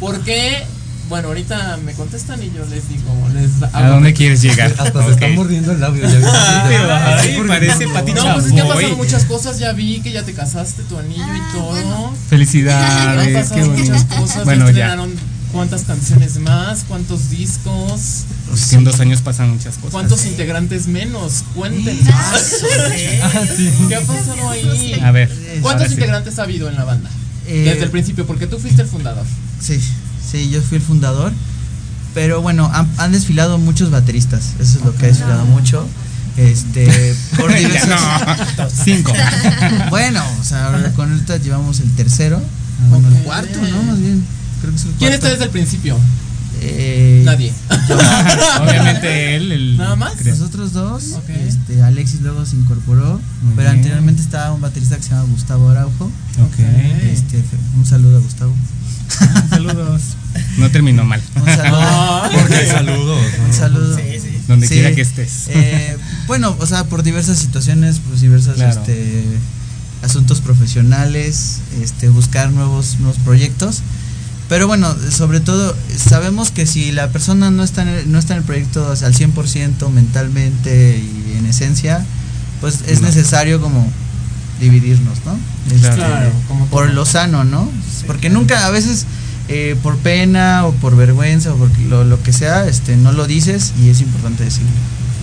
¿Por qué? Bueno, ahorita me contestan y yo les digo, les ¿A dónde quieres llegar? Hasta se está mordiendo el labio. ¿ya viste? Ay, Sí, parece no. Pati No, pues es que han pasado muchas cosas, ya vi que ya te casaste, tu anillo y todo. Han Felicidades, pasado qué muchas cosas, Bueno, ya cuántas canciones más, cuántos discos, Pues en dos años pasan muchas cosas. cuántos integrantes menos, cuéntenos. Ah, sí. ¿Qué ha pasado ahí? A ver. ¿Cuántos sí. integrantes ha habido en la banda? Eh, Desde el principio, porque tú fuiste el fundador. Sí, sí, yo fui el fundador. Pero bueno, han, han desfilado muchos bateristas. Eso es lo que ha desfilado mucho. Este, por no, cinco. bueno, o sea, con ahorita llevamos el tercero. Bueno, el cuarto, ¿no? Más bien. Creo que es el ¿Quién cuarto. está desde el principio? Eh, Nadie. yo. Obviamente él, el. ¿Nada más? creo. Nosotros dos. Ok. Este, Alexis luego se incorporó. Pero anteriormente estaba un baterista que se llama Gustavo Araujo. Ok. Este, un saludo a Gustavo. Ah, saludos. No terminó mal. Un saludo. Porque saludos. ¿no? Un saludo. Donde Sí. quiera que estés. Eh, bueno, o sea, por diversas situaciones, pues diversas Claro. este, asuntos profesionales, este, buscar nuevos, nuevos proyectos. Pero bueno, sobre todo, sabemos que si la persona no está en el, no está en el proyecto o sea, al 100% mentalmente y en esencia, pues es No. necesario como dividirnos, ¿no? Este, Claro, como por lo sano, ¿no? Porque nunca, a veces, eh, por pena o por vergüenza o por lo, lo que sea, este, no lo dices y es importante decirlo.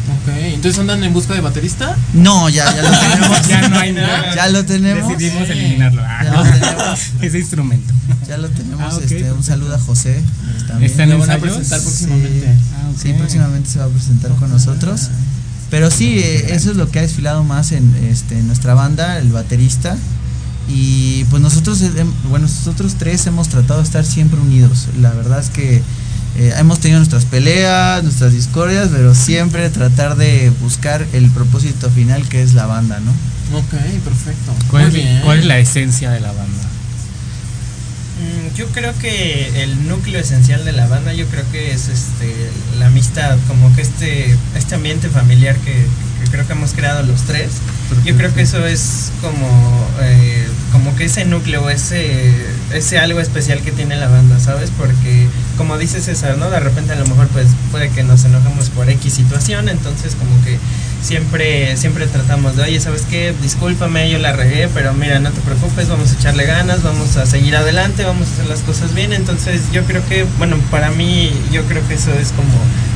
Ok, entonces andan en busca de baterista. No, ya, ya lo tenemos. Ya no hay nada. Ya lo tenemos. Decidimos Sí. eliminarlo. Ah, Ya lo tenemos. Ese instrumento. Ya lo tenemos. Ah, este, un saludo a José. también. ¿Está en Lo van a presentar Sí. próximamente. Ah. Sí, próximamente se va a presentar con nosotros. Pero sí, eh, eso es lo que ha desfilado más en, este, en nuestra banda, el baterista. Y pues nosotros, eh, bueno, nosotros tres hemos tratado de estar siempre unidos. La verdad es que eh, hemos tenido nuestras peleas, nuestras discordias, pero siempre tratar de buscar el propósito final que es la banda, ¿no? Ok, perfecto. ¿Cuál, Muy es, bien. cuál es la esencia de la banda? Mm, Yo creo que el núcleo esencial de la banda, yo creo que es este la amistad, como que este este ambiente familiar que, que creo que hemos creado los tres. Yo creo que eso es como eh, como que ese núcleo, ese ese algo especial que tiene la banda, ¿sabes? Porque como dice César, ¿no? De repente a lo mejor pues puede que nos enojemos por X situación, entonces como que siempre siempre tratamos de, oye, ¿sabes qué? Discúlpame, yo la regué, pero mira, no te preocupes, vamos a echarle ganas, vamos a seguir adelante, vamos a hacer las cosas bien. Entonces yo creo que, bueno, para mí yo creo que eso es como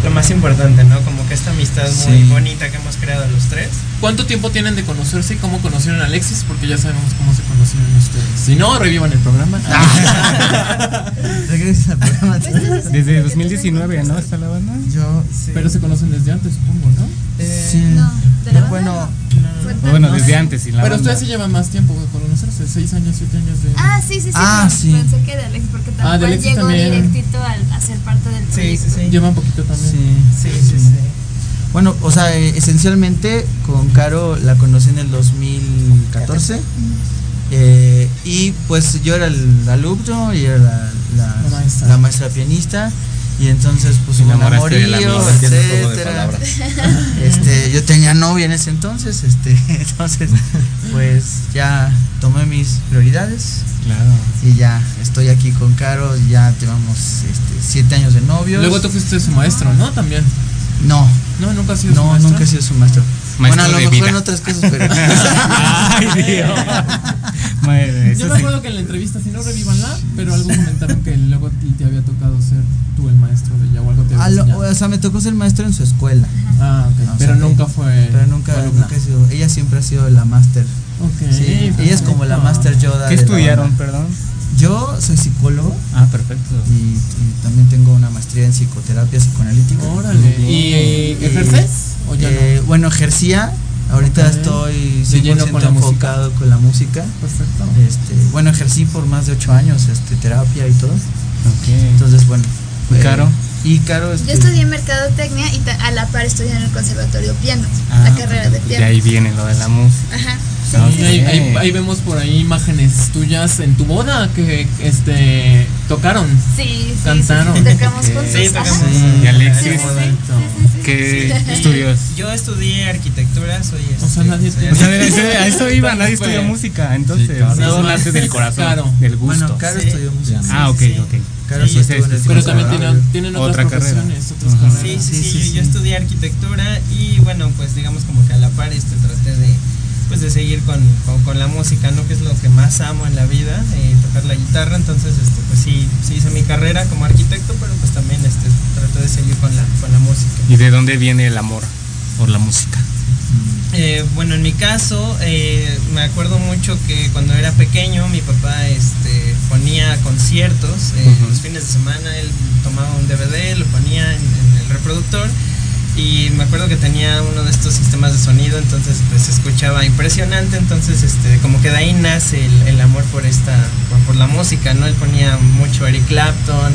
lo más importante, ¿no? Como que esta amistad muy Sí. bonita que hemos creado los tres. ¿Cuánto tiempo tienen de conocerse y cómo conocieron a Alexis? Porque ya sabemos cómo se conocieron ustedes. Si no, revivan el programa. Regresa al programa. Desde 2019, ¿no? ¿Está la banda? Yo, Pero se conocen desde antes, supongo, ¿no? Eh, No, de la bueno, Fue O Bueno, desde antes, sin la Pero banda. ustedes sí llevan más tiempo de conocerse, seis años, siete años de... Ah, sí, sí, sí. Ah, pero sí. Pensé que de Alexis, porque tal Ah, de cual llegó también. directito al, a ser parte del Sí, proyecto. sí, sí. Llevan poquito también. sí. Sí, sí, sí. Bueno, o sea, eh, esencialmente con Caro la conocí en el 2014. eh, y pues yo era el alumno y era la, la- La maestra. la maestra pianista. Y entonces pues un amorío, etcétera. Este, yo tenía novia en ese entonces, este, entonces pues ya tomé mis prioridades Claro. y ya estoy aquí con Caro, ya llevamos este, siete años de novios. Luego tú fuiste su maestro, ¿no? También. No, No, nunca has sido su no, maestro. nunca he sido su maestro. Maestro bueno, a lo de mejor vida. en otras cosas, pero. Ay, Dios. Madre, Yo me sí. acuerdo que en la entrevista, si no revívanla, pero algo comentaron que luego te había tocado ser tú el maestro de ella o algo te había lo- enseñado. o sea, me tocó ser maestro en su escuela. Ah, ok. O pero sea, nunca fue. Pero nunca, alumna. nunca he sido. Ella siempre ha sido la máster. Ok. Sí, ella es como la máster Yoda. ¿Qué estudiaron, perdón? Yo soy psicólogo Ah, perfecto. y, y también tengo una maestría en psicoterapia psicoanalítica. Órale. ¿Y ejerces? ¿O ya Eh, Bueno, ejercía. Ahorita estoy De lleno 100% con música. enfocado con la música. Perfecto. Este, bueno, ejercí por más de ocho años, este, terapia y todo. Ok. Entonces, bueno. ¿Y eh, Caro? Y Caro, este, Yo estudié mercadotecnia y a la par estudié en el conservatorio piano, Ah, la carrera de piano. ahí viene lo de la música. Ajá. Sí, ahí, ahí- ahí vemos por ahí imágenes tuyas en tu boda que este tocaron. Sí, sí, Cantaron. sí, sí, tocamos Ok. Sí, tocamos. Ajá. ¿Y Alexis? Sí, sí, sí. ¿Qué Sí. estudios? Yo estudié arquitectura, soy O sea, este, nadie te- O sea, a eso- a eso iba, nadie estudia música, entonces. Sí, claro. Sí, nace sí, del sí, corazón, claro. del gusto. Bueno, Caro Sí. estudió música. ah, ok, sí. ok. Caro Sí, sí este estuvo en es el Pero Sí, también claro. tienen, tienen otras Otra carrera. profesiones, otras carreras. Sí, sí, sí, Sí, sí, yo, yo sí. estudié arquitectura y bueno, pues digamos como que a la par este, traté de, pues, de seguir con, con, con la música, ¿no? Que es lo que más amo en la vida, eh, tocar la guitarra, entonces este, pues sí, sí hice mi carrera como arquitecto, pero pues también este, traté de seguir con la, con la música. ¿Y de dónde viene el amor por la música? Eh, bueno, en mi caso, eh, me acuerdo mucho que cuando era pequeño mi papá este, ponía conciertos eh, los fines de semana, él tomaba un DVD, lo ponía en, en el reproductor y me acuerdo que tenía uno de estos sistemas de sonido, entonces pues se escuchaba impresionante, entonces este, como que de ahí nace el, el amor por esta, por, por la música, ¿no? Él ponía mucho Eric Clapton,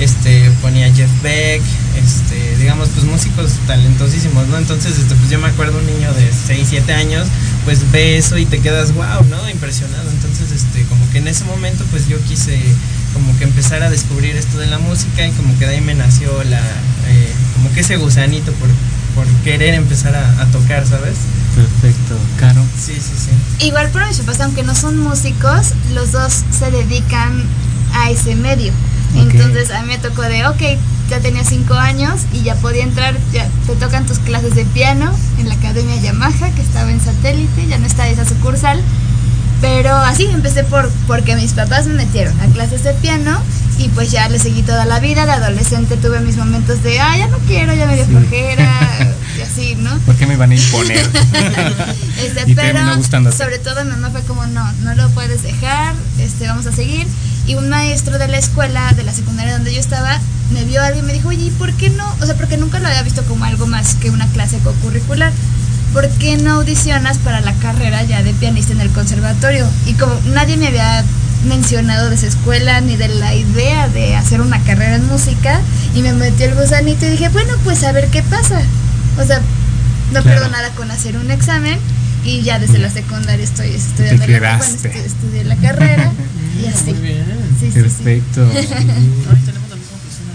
este, ponía Jeff Beck, este, digamos, pues músicos talentosísimos, ¿no? Entonces, este, pues yo me acuerdo un niño de 6, 7 años, pues ve eso y te quedas, wow, ¿no? Impresionado. Entonces, este, como que en ese momento, pues yo quise como que empezar a descubrir esto de la música y como que de ahí me nació la, como que ese gusanito por, por querer empezar a, a tocar, ¿sabes? Perfecto, Caro. Sí, sí, sí. Igual por mis papás, aunque no son músicos, los dos se dedican a ese medio. Ok. Entonces a mí me tocó de, ok, ya tenía cinco años y ya podía entrar, ya te tocan tus clases de piano en la Academia Yamaha, que estaba en satélite, ya no está esa sucursal. Pero así empecé por porque mis papás me metieron a clases de piano y pues ya le seguí toda la vida. De adolescente tuve mis momentos de, ah, ya no quiero, ya me dio flojera, y así, ¿no? ¿Por qué me van a imponer? Este, Y pero sobre todo mi mamá fue como, no, no lo puedes dejar, este, vamos a seguir. Y un maestro de la escuela, de la secundaria donde yo estaba, me vio algo y me dijo, oye, ¿y por qué no? O sea, porque nunca lo había visto como algo más que una clase co-curricular. ¿Por qué no audicionas para la carrera ya de pianista en el conservatorio? Y como nadie me había mencionado de esa escuela ni de la idea de hacer una carrera en música y me metió el gusanito y dije, bueno, pues a ver qué pasa. O sea, no Claro. pierdo nada con hacer un examen y ya desde la secundaria estoy estudiando la, bueno, estudié la carrera y así. Muy bien. Sí, sí, sí. Perfecto. Ay, tenemos la misma persona.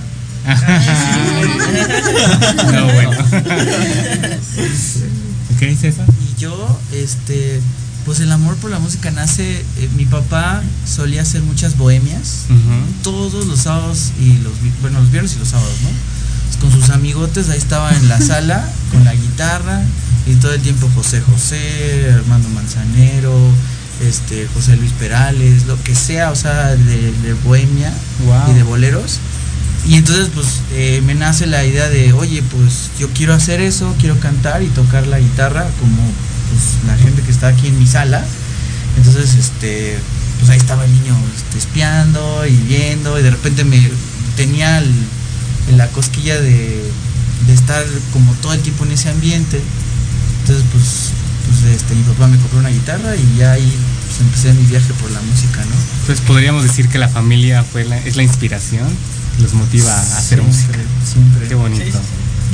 no, bueno. ¿Qué es eso? Y yo, este, pues el amor por la música nace. eh, mi papá solía hacer muchas bohemias todos los sábados y los, bueno, los viernes y los sábados, ¿no? Pues con sus amigotes ahí estaba en la sala con la guitarra y todo el tiempo José José, Armando Manzanero, este, José Luis Perales, lo que sea, o sea, de, de bohemia Wow. y de boleros. Y entonces pues eh, me nace la idea de, oye, pues yo quiero hacer eso, quiero cantar y tocar la guitarra como pues, la gente que está aquí en mi sala. Entonces, este, pues ahí estaba el niño este, espiando y viendo y de repente me tenía el- la cosquilla de, de estar como todo el tiempo en ese ambiente. Entonces, pues, pues este, mi papá me compró una guitarra y ya ahí pues, empecé mi viaje por la música, ¿no? Entonces podríamos decir que la familia fue la, es la inspiración los motiva a hacer Siempre, música. Siempre. Qué bonito.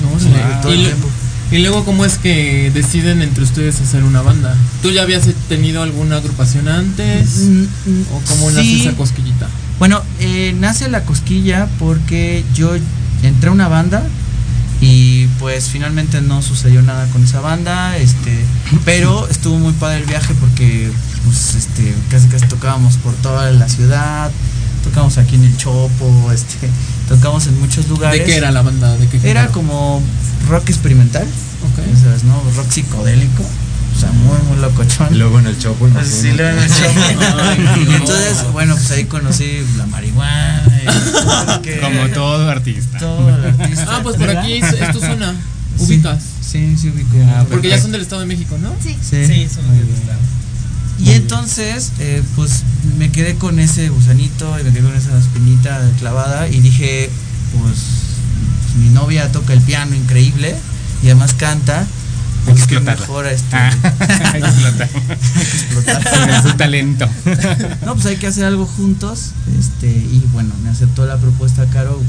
Wow. todo el tiempo. Y luego, ¿cómo es que deciden entre ustedes hacer una banda? ¿Tú ya habías tenido alguna agrupación antes? Mm, ¿O cómo nace esa cosquillita? Bueno, eh, nace la cosquilla porque yo entré a una banda y pues finalmente no sucedió nada con esa banda, este, pero estuvo muy padre el viaje porque pues este casi casi tocábamos por toda la ciudad, tocamos aquí en el Chopo, este, tocamos en muchos lugares. ¿De qué era la banda? ¿De qué Era como rock experimental, Ok. ya sabes, ¿no? Rock psicodélico. o sea, muy, muy locochón. Y luego en el Chopo. ¿no? Sí, luego en el Chopo. Entonces, bueno, pues ahí conocí la marihuana. y que- Como todo artista. Todo el artista. Ah, pues por ¿verdad? aquí es, es tu zona. Sí, Ubicas. Sí, sí, ubico. Porque ya son del Estado de México, ¿no? Sí. Sí. Sí, somos del estado. Y entonces, eh, pues me quedé con ese gusanito y me quedé con esa espinita clavada y dije, pues, pues, mi novia toca el piano increíble y además canta. Hay que Pues mejor este, Ah, hay que explotar. hay que explotar. Con su talento. No, pues hay que hacer algo juntos. Este, y bueno, me aceptó la propuesta Caro.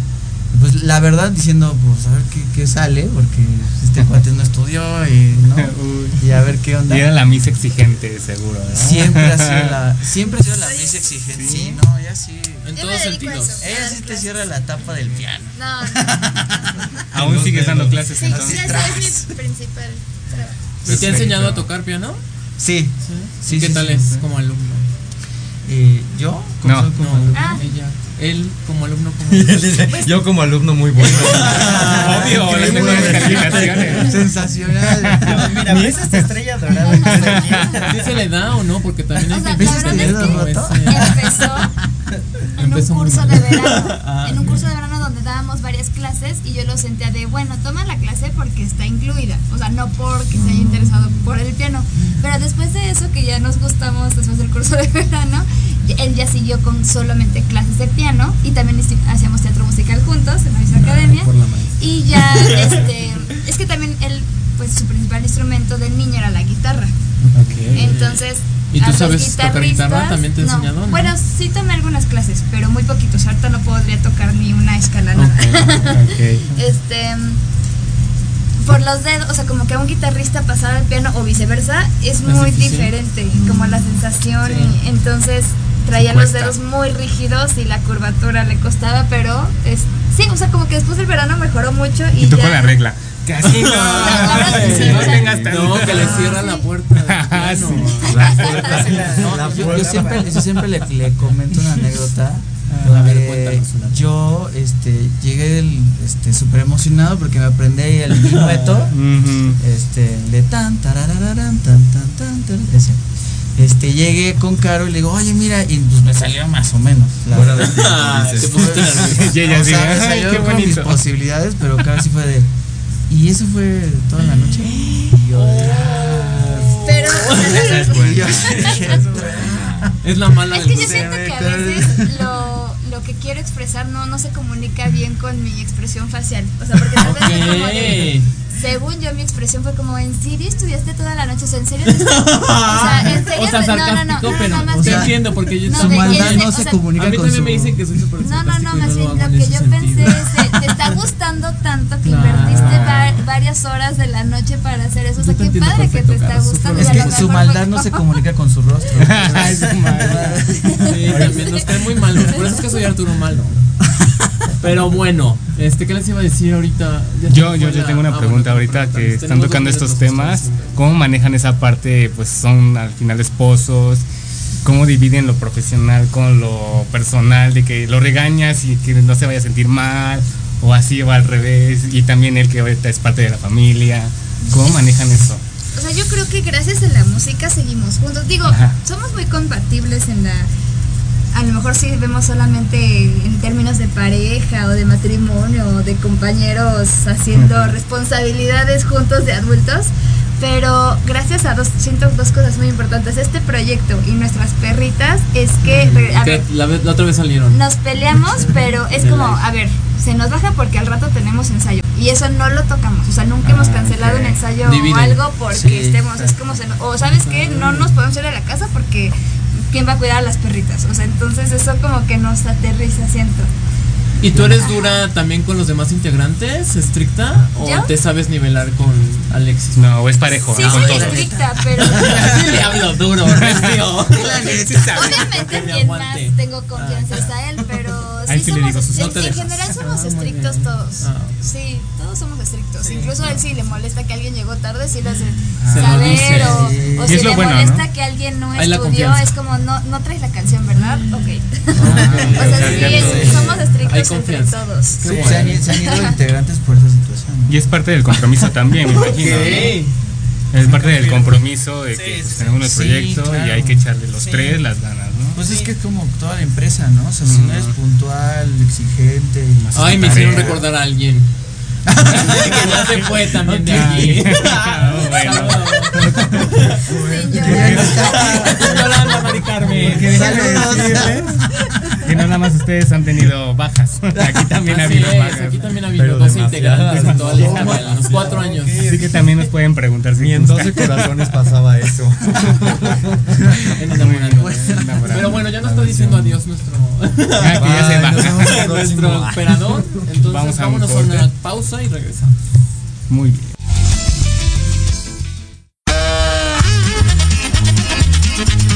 Pues la verdad diciendo, pues a ver qué, qué sale, porque este cuate no estudió y no. Y a ver qué onda. Y era la Miss exigente, seguro. ¿no? Siempre ha sido la, siempre ha sido la Miss exigente. Sí, no, ella sí. En todos sentidos. Ella sí te cierra la tapa del piano. No, no. Aún sigues dando clases Sí, entonces. ese es mi principal trabajo. ¿Y te ha enseñado a tocar piano? Sí. ¿Y qué sí, tal sí. es como alumno? Eh, ¿Yo? ¿Cómo No. soy como No, alumno? Ah. ella. Él como alumno, como dice, yo como alumno muy bueno. Obvio, las mejores calificaciones. Sensacional. Mira, ¿ves esta estrella dorada se le da o no? Porque también hay O sea, que empezó en un curso de verano. Ah, En un curso de verano donde dábamos varias clases y yo lo sentía de, bueno, toma la clase porque está incluida. O sea, no porque se haya interesado por el piano. Pero después de eso, que ya nos gustamos después del curso de verano, él ya siguió con solamente clases de piano y también hacíamos teatro musical juntos en la misma academia. Y ya, este, es que también él, pues su principal instrumento del niño era la guitarra. Entonces, ¿Y tú a los sabes tocar guitarra? guitarristas, ¿También te he no. enseñado, no? Bueno, sí tomé algunas clases, pero muy poquitos. Ahorita no podría tocar ni una escala. nada. este por los dedos, o sea, como que a un guitarrista pasar al piano o viceversa es muy difícil. diferente, como la sensación Sí. y entonces traía los dedos muy rígidos y la curvatura le costaba, pero es sí, o sea, como que después del verano mejoró mucho y, Y ya con la regla. Que así no. No que le cierra la puerta. Ah, yo, yo siempre, yo siempre le, le comento una anécdota. A donde ver, cuéntanos una. yo este, llegué este, súper emocionado porque me aprendí el minueto este, de tan, tarararán, tan, tan, tan, tan, ese. Este, llegué con Caro y le digo, oye, mira, y pues me salió más o menos. la Fuera verdad. de Ah. Y ella O sea, me "Ay, salió qué con mis posibilidades, pero Caro sí fue de. Y eso fue toda la noche. Y yo, pero y yo dije, Es la mala Es del que yo siento que a veces lo, lo que quiero expresar no, no se comunica bien con mi expresión facial. O sea, porque tal vez fue como de-. Según yo mi expresión fue como, ¿en serio estudiaste toda la noche? O sea, ¿en serio? te estás- O sea, ¿en serio? O sea, no, no, no, pero no, más te bien- entiendo porque yo No, su maldad no o se sea, comunica A mí con también su. me dicen que soy súper No, no, no, más bien lo que yo sentido. pensé es, eh, te está gustando tanto que invertiste va- varias horas de la noche para hacer eso. O sea, qué padre que te está gustando. Es que lo su maldad no se comunica con su rostro. Ay, su madre. Sí, también nos caen muy malos. Por eso es que soy Arturo Malo. Pero bueno, este, ¿qué les iba a decir ahorita? Ya Yo, yo, yo tengo una ah, pregunta bueno, ahorita que están tocando estos temas. ustedes. ¿Cómo manejan esa parte? Pues son al final esposos. ¿Cómo dividen lo profesional con lo personal? De que lo regañas y que no se vaya a sentir mal. O así o al revés. Y también el que ahorita es parte de la familia. ¿Cómo manejan eso? O sea, yo creo que gracias a la música seguimos juntos. Digo, Ajá. somos muy compatibles en la. A lo mejor sí vemos solamente en términos de pareja o de matrimonio o de compañeros haciendo responsabilidades juntos de adultos. Pero gracias a dos, siento dos cosas muy importantes. Este proyecto y nuestras perritas es que. a Que ver, la, otra vez salieron. nos peleamos, pero es como, a ver, se nos baja porque al rato tenemos ensayo. Y eso no lo tocamos. O sea, nunca hemos Ah, cancelado un ensayo Dividen. o algo porque Sí, estemos. Es como, se, o sabes qué, no nos podemos ir a la casa porque ¿quién va a cuidar a las perritas? O sea, entonces eso como que nos aterriza, siento. ¿Y tú eres dura también con los demás integrantes? ¿Estricta? ¿O ¿Yo? te sabes nivelar con Alexis? No, o es parejo. Sí, ¿no? soy Con todos. estricta, pero Sí le hablo duro, recio. obviamente quien más tengo confianza es a él, pero sí somos, digo, sus- en, no te en general somos Ah, estrictos todos. Ah. Sí, todos somos estrictos. Incluso a él sí le molesta que alguien llegó tarde, sí lo hace saber dice. o, Sí. o Y si le bueno, molesta ¿no? que alguien no Hay estudió, es como no no traes la canción, ¿verdad? Ok. ok, o sea, sí, es- somos estrictos entre todos. Sí, Qué se, han, bueno. se han ido integrantes por esa situación. Y es parte del compromiso también, me imagino. ¿no? Ok. Es parte del compromiso de que Sí, pues, sí, tenemos sí, proyecto y claro. hay que echarle los Sí. tres las ganas, ¿no? Pues es que es como toda la empresa, ¿no? O sea, si no eres puntual, exigente y Ay, me Tarea. hicieron recordar a alguien. Que ya se fue también de aquí. Bueno. Yolanda, Mari Carmen. Que no nada más ustedes han tenido bajas. Aquí también ha habido es, bajas. aquí también ha habido Pero 12 demasiadas. integrantes en toda la escuela, en los cuatro años. Así que también nos pueden preguntar si Ni en 12 corazones pasaba eso. En enamorando. Pero bueno, ya nos está diciendo adiós nuestro, que ya se próximo. nuestro operador. Entonces Vamos a vámonos a una pausa y regresamos. Muy bien.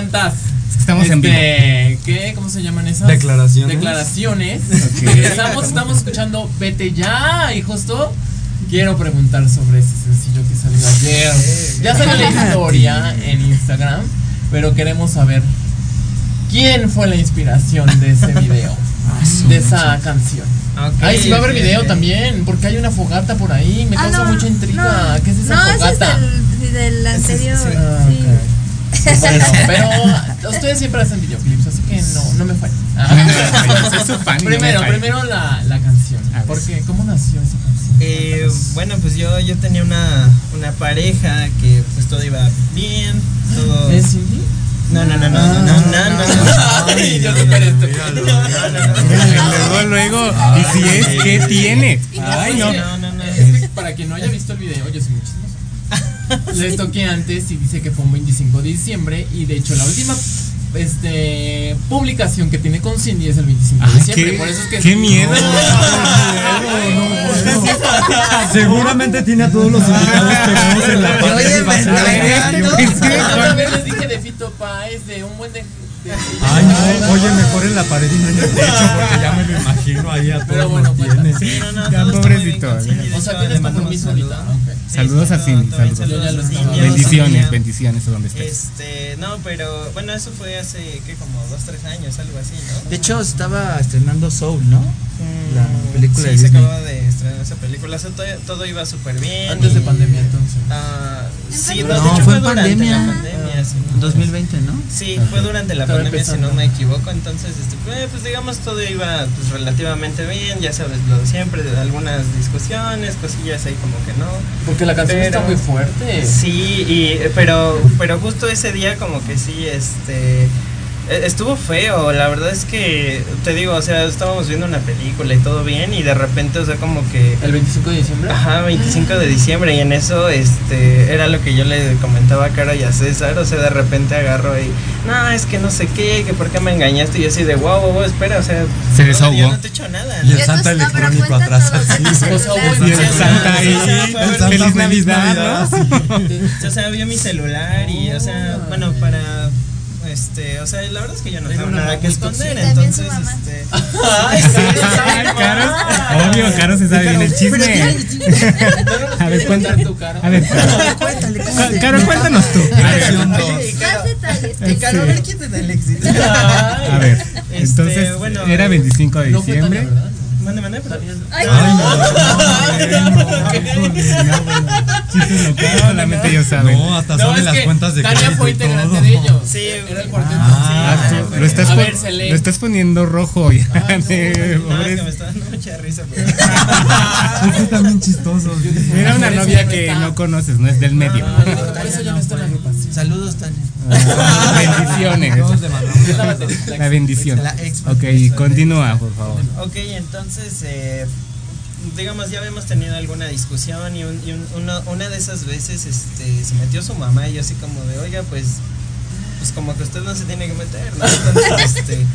Después de tantas. Estamos en vivo. este, ¿Qué? ¿Cómo se llaman esas? Declaraciones. Declaraciones. Ok. Regresamos, estamos escuchando Vete ya y justo quiero preguntar sobre ese sencillo que salió ayer. Ya salió la historia en Instagram, pero queremos saber quién fue la inspiración de ese video, de esa canción. Ok, Ay, sí va a haber video ok. también, porque hay una fogata por ahí, me Ah, causa no, mucha intriga. no. ¿Qué es esa No, ese es fogata? del, del anterior. Ah, sí. ok. Bueno, pero ustedes siempre hacen videoclips, así que no, no me fallen. No me primero, primero la, la canción. A ver. ¿Por qué? ¿Cómo nació esa canción? Eh, bueno, pues yo, yo tenía una, una pareja que pues todo iba bien, todo... ¿Es Cindy? No, no, no, no, no, no, no, no, no. Esto. Luego, luego, y si es, ¿qué tiene? Ay, no. Les toqué antes y dice que fue un 25 de diciembre y de hecho la última este publicación que tiene con Cindy es el 25 de diciembre. qué- por eso es que qué miedo. Seguramente tiene a todos los invitados pegados en la Yo otra vez les dije de Fito Páez, de un buen de. de- Ay, no, oye, mejor en la pared y no en el techo, porque ya me lo imagino ahí a todos Pero bueno, tiene. Sí, no, no, Ya, pobrecito. de O sea, tienes le compromiso ahorita. Saludos a Sí, Cindy, saludos. Estaba- a Bendiciones, bendiciones a donde estés. Este, no, pero bueno, eso fue hace, ¿qué? Como dos, tres años, algo así, ¿no? De hecho, estaba estrenando Soul, ¿no? La película sí, de se Disney. acaba de estrenar esa película. O sea, todo, todo iba súper bien. Antes de y- pandemia, entonces. Ah, sí, No, no, de hecho fue fue pandemia. la pandemia. Sí, no. 2020, ¿no? Sí, fue durante la Estaba pandemia, si no me equivoco. Entonces, este, pues, pues, digamos, todo iba pues, relativamente bien. Ya sabes, lo de siempre, de algunas discusiones, cosillas ahí como que no. Porque la canción Pero- está muy fuerte. Sí, y, pero, pero justo ese día como que sí, este... e- Estuvo feo, la verdad es que, te digo, o sea, estábamos viendo una película y todo bien y de repente, o sea, como que... ¿El 25 de diciembre? Ajá, 25 de diciembre y en eso, este, era lo que yo le comentaba a Caro y a César, o sea, de repente agarro y, no, es que no sé qué, que por qué me engañaste y yo así de, wow, wow, wow, espera, o sea, Se no, desahogó. yo no te he hecho nada. Y el Santa no, electrónico atrás así. Y el Santa ahí, feliz Navidad, ¿no? O sea, vio mi celular y, o sea, bueno, para. Este, o sea, la verdad es que yo no tengo nada que esconder, También su entonces, mamá. este. Ay, Caro, obvio, Caro se sabe bien el chisme. A ver. A Cuéntale, Ca- Caro, cuéntanos tú. Más detalles. Eh, Caro, a ver quién te da el éxito. a ver. Este, Entonces, bueno, era 25 de No fue Tania, diciembre. Mande, mande, pero- Ay, solamente ellos saben. No, hasta No, saben las cuentas de Tania fue integrante de ellos. Sí, Era el cuarteto. Ah, sí. lo estás, ver, se lee. lo estás poniendo rojo ya. Ay, no, de- No, es pobres- que me está dando mucha risa, pero. Eso también chistoso. Era una novia que está. no conoces, no es del medio. Ah, por eso ya no está en la agrupación. Saludos, Tania. Bendiciones. Todos le mandamos Es la bendición. Ok, continúa, por favor. Ok, entonces, eh, digamos, ya habíamos tenido alguna discusión y, un- y un- uno- una de esas veces este, se metió su mamá y yo así como de, oiga, pues, pues como que usted no se tiene que meter, ¿no? Entonces, este,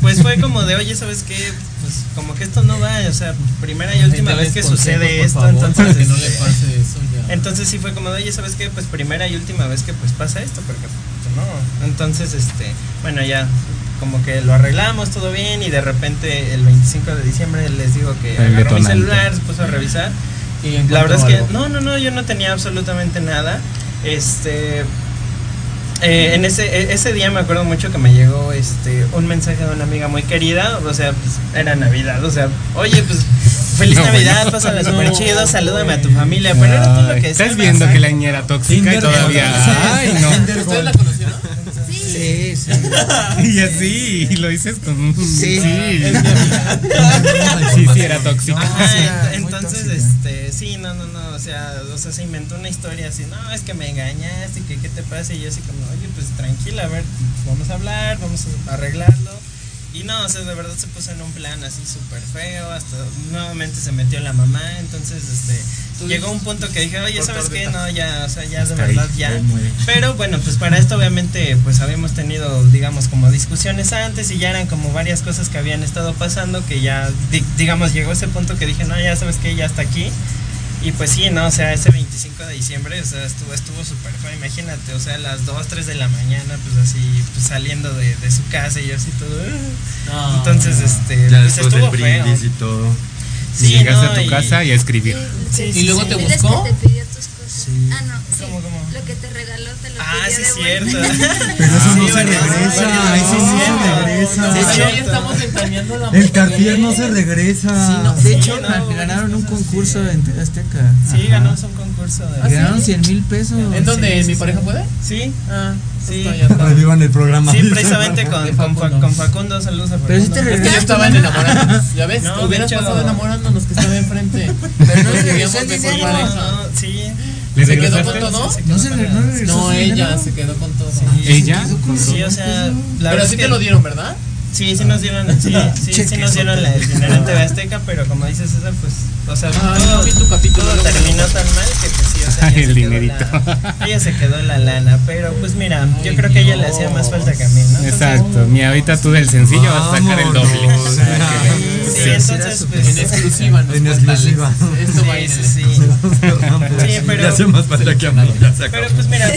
pues fue como de, oye, ¿sabes qué? Pues como que esto no va, o sea, primera y última vez que sucede esto, entonces... Para que no le pase eso ya. entonces sí fue como de, oye, ¿sabes qué? Pues primera y última vez que pues pasa esto, porque pues, no. Entonces, este, bueno, ya como que lo arreglamos todo bien y de repente el 25 de diciembre les digo que El agarró mi celular, se puso a revisar. Y La verdad es que algo. no, no, no, yo no tenía absolutamente nada. Este eh, en ese, e- ese día me acuerdo mucho que me llegó este un mensaje de una amiga muy querida, o sea, pues, era Navidad, o sea, oye, pues feliz No, Navidad, bueno. pásala súper chido, salúdame a tu familia, pero era todo lo que Estás viendo que la ñera tóxica y todavía. Ay, no. ¿Ustedes la conocieron? Sí, sí. Y así, y lo dices con un. Sí. Sí, sí, sí, era tóxica. Muy entonces, tóxica. este, sí, no, no, no, o sea, o sea, se inventó una historia así, no, es que me engañaste, que qué te pasa, y yo así como, oye, pues tranquila, a ver, vamos a hablar, vamos a arreglarlo, y no, o sea, de verdad se puso en un plan así súper feo, hasta nuevamente se metió la mamá, entonces, este, llegó un punto que dije, oye, ¿sabes qué? No, ya, o sea, ya de verdad, ya, pero bueno, pues para esto obviamente pues habíamos tenido, digamos, como discusiones antes y ya eran como varias cosas que habían estado pasando que ya, di- digamos, llegó ese punto que dije, no, ya sabes que ya está aquí. Y pues sí, no, o sea, ese 25 de diciembre, o sea, estuvo estuvo súper feo, imagínate, o sea, a las 2, 3 de la mañana, pues así, pues saliendo de, de su casa y yo así todo. No. Entonces, este, Ya pues estuvo feo. y todo. Sí, Llegaste no, a tu y- casa y a escribir. Sí, ¿Y sí, luego sí. te buscó? que te pidió. Sí. Ah, no, sí. ¿Cómo, cómo? Lo que te regaló te lo Ah, sí, es cierto. Pero eso no Sí, se regresa, eso no se regresa. De Sí, hecho, ahí estamos ventaneando la El. Cartier no se regresa. Sí, no, de Sí, hecho, ganaron un concurso sí. en Azteca. Sí, Ajá. ganamos un concurso de... ¿Ah, sí? Ganaron 100 mil pesos. ¿En dónde? Sí, ¿En sí, mi sí. pareja puede? Sí, Ah, Sí. estoy atrás. Revivan el programa. sí, precisamente con, con, con Facundo, saludos a Facundo. Pero sí te Es que yo estaba en enamorándonos. Ya ves, hubieras pasado enamorándonos que estaba enfrente. Pero no Nos regresó el mejor dinero. pareja. No, sí. ¿Le ¿Se quedó con todo? No se no ella dinero. se quedó con todo. ¿Ella? Sí, o sea, la Pero sí te lo dieron, ¿verdad? Sí, sí nos dieron, sí, sí, sí nos dieron la, el dinero en TV Azteca, pero como dices César, pues, o sea, Ah, todo, no vi tu capítulo, todo terminó tan mal que pues sí, o sea, ella el se quedó dinerito. la- ella se quedó la lana, pero pues mira, yo creo que a ella le hacía más falta que a mí, ¿no? Entonces, Exacto. Mira, ahorita tú del sencillo vas a sacar el doble. Vámonos. Para que- Sí, entonces pues En exclusiva, nos En exclusiva. Esto va a ir Sí, en sí, sí. Sí, pero- Le hace más falta que a mí. ya se Pero pues mira,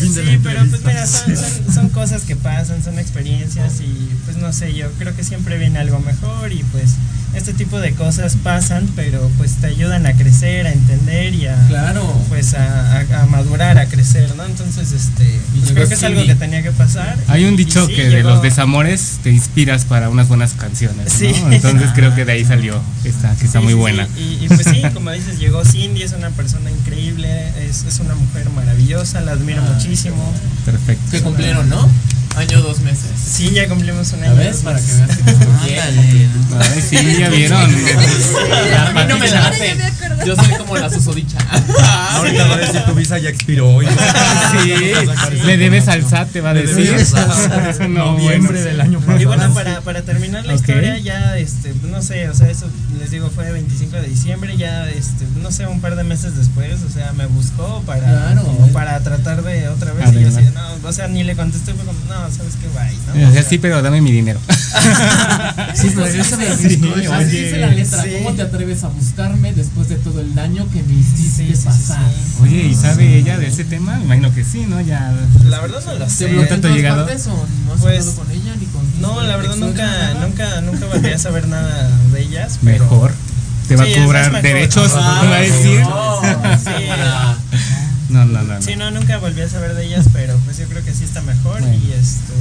sí, pero pues mira, son, son, son cosas que pasan, son experiencias y pues no sé, yo creo que siempre viene algo mejor y pues este tipo de cosas pasan, pero pues te ayudan a crecer, a entender y a Claro. pues a, a- a madurar, a crecer, ¿no? Entonces, este, pues creo que es algo que tenía que pasar. Hay y- un dicho sí, que de los desamores te inspiras para unas buenas canciones, ¿no? Sí. Entonces creo que de ahí salió esta, que está muy sí, buena. sí. Y, y pues sí, como dices, llegó Cindy, es una persona increíble, es, es una mujer maravillosa, la admiro muchísimo. Perfecto. Que cumplieron, ¿no? Año, dos meses. Sí, ya cumplimos un ¿La año. ves? dos Para que veas que. Ay, sí, ya vieron. A mí no me La late. Yo soy como la susodicha. Ahorita va a decir tu visa ya expiró. y- Sí, le debes al SAT, te va a decir. No, Noviembre del año pasado. Y bueno, para, para terminar la historia, ya, este, no sé, o sea, eso les digo fue 25 de diciembre, ya, este, no sé, un par de meses después, o sea, me buscó para, para tratar de otra vez. Y yo ver, así, no, o sea, ni le contesté, fue como, no, sabes qué, bye, ¿no? O sea, sí, pero dame mi dinero. Sí, pero eso me Sí. Así dice la letra. Sí. ¿Cómo te atreves a buscarme después de todo el daño que me hiciste Sí, sí, sí, pasar? sí. Oye, ¿y sabe ella de ese tema? Me imagino que sí, ¿no? Ya. La verdad no lo ¿Te sé. bloqueó en ¿Tanto llegado? partes o no has Pues, hablado con ella ni con No, la verdad nunca, nunca, nunca volví a saber nada de ellas. pero- Mejor. Te va Sí, a cobrar derechos, Ah, va a decir. No. No, no. Sí, no, nunca volví a saber de ellas, pero pues yo creo que sí está mejor Bueno. y esto,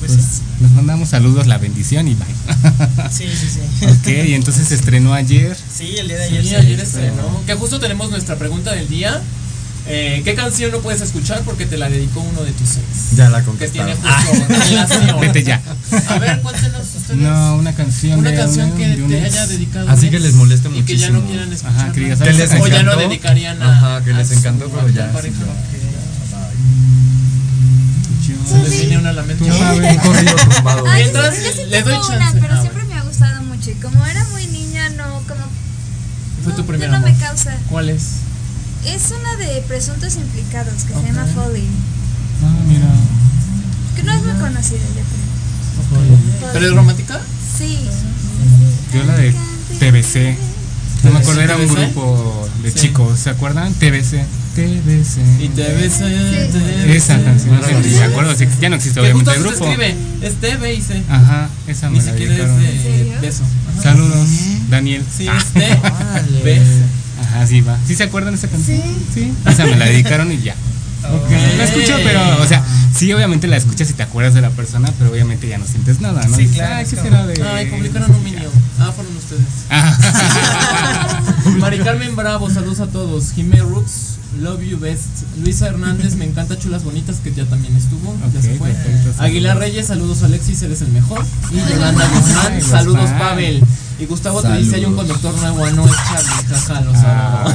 pues, Pues sí. nos mandamos saludos, la bendición y bye. Sí, sí, sí. ok, y entonces se estrenó ayer. Sí, el día de ayer. Sí, ayer estrenó. estrenó. Que justo tenemos nuestra pregunta del día. Eh, ¿Qué canción no puedes escuchar porque te la dedicó uno de tus ex? Ya la Que conquistaron. tiene justo relación. Vete ya. A ver, cuéntenos ustedes. No, una canción. Una de canción un- que de un te ex. haya dedicado. Así un que les moleste Y que ya no muchísimo. quieran escuchar. Ajá, que digas, Que ¿sabes les esa O ya no encantó. dedicarían a. Ajá, que les encantó, pero ya. pareja. Se les viene una a la mente. Tú sabes. Un corrido tumbado. Ay, Mientras, yo sí le doy tengo chance. una, pero Ah, siempre me ha gustado mucho. Y como era muy niña, no, como. Fue no, tu primer ya no me causa. ¿Cuál es? Es una de presuntos implicados que se llama Falling. Ah, mira. Que no es muy conocida, yo creo. ¿Pero es romántica? Sí. Yo la de TBC. No me acuerdo, era un grupo de Sí. chicos, ¿se acuerdan? TBC. TBC. Y te ves. Esa canción, no sé acuerdan, si ya no existe Que obviamente el se grupo. escribe. Es T, B y C. Ajá, esa Ni me la siquiera es dedicaron. ¿En de beso. Ajá. Saludos, Daniel. Sí, es T, Órale. B. Ajá, sí va. ¿Sí se acuerdan de esa canción? Sí. Esa me la dedicaron y ya. Ok. La escucho, pero, o sea, sí, obviamente la escuchas y te acuerdas de la persona, pero obviamente ya no sientes nada, ¿no? Sí, Dices, claro, Ay, ¿qué será de.? Ay, publicaron un video. Ah, fueron ustedes. Ah. Mari Carmen Bravo, saludos a todos. Jimé Rooks, Love You Best. Luisa Hernández, me encanta Chulas Bonitas, que ya también estuvo. ya se fue. perfecto. Aguilar Reyes, saludos Alexis, eres el mejor. Y Yolanda Guzmán, saludos. Pavel. Y Gustavo te dice: hay un conductor nuevo, no es Charlie, jaja, lo sabe.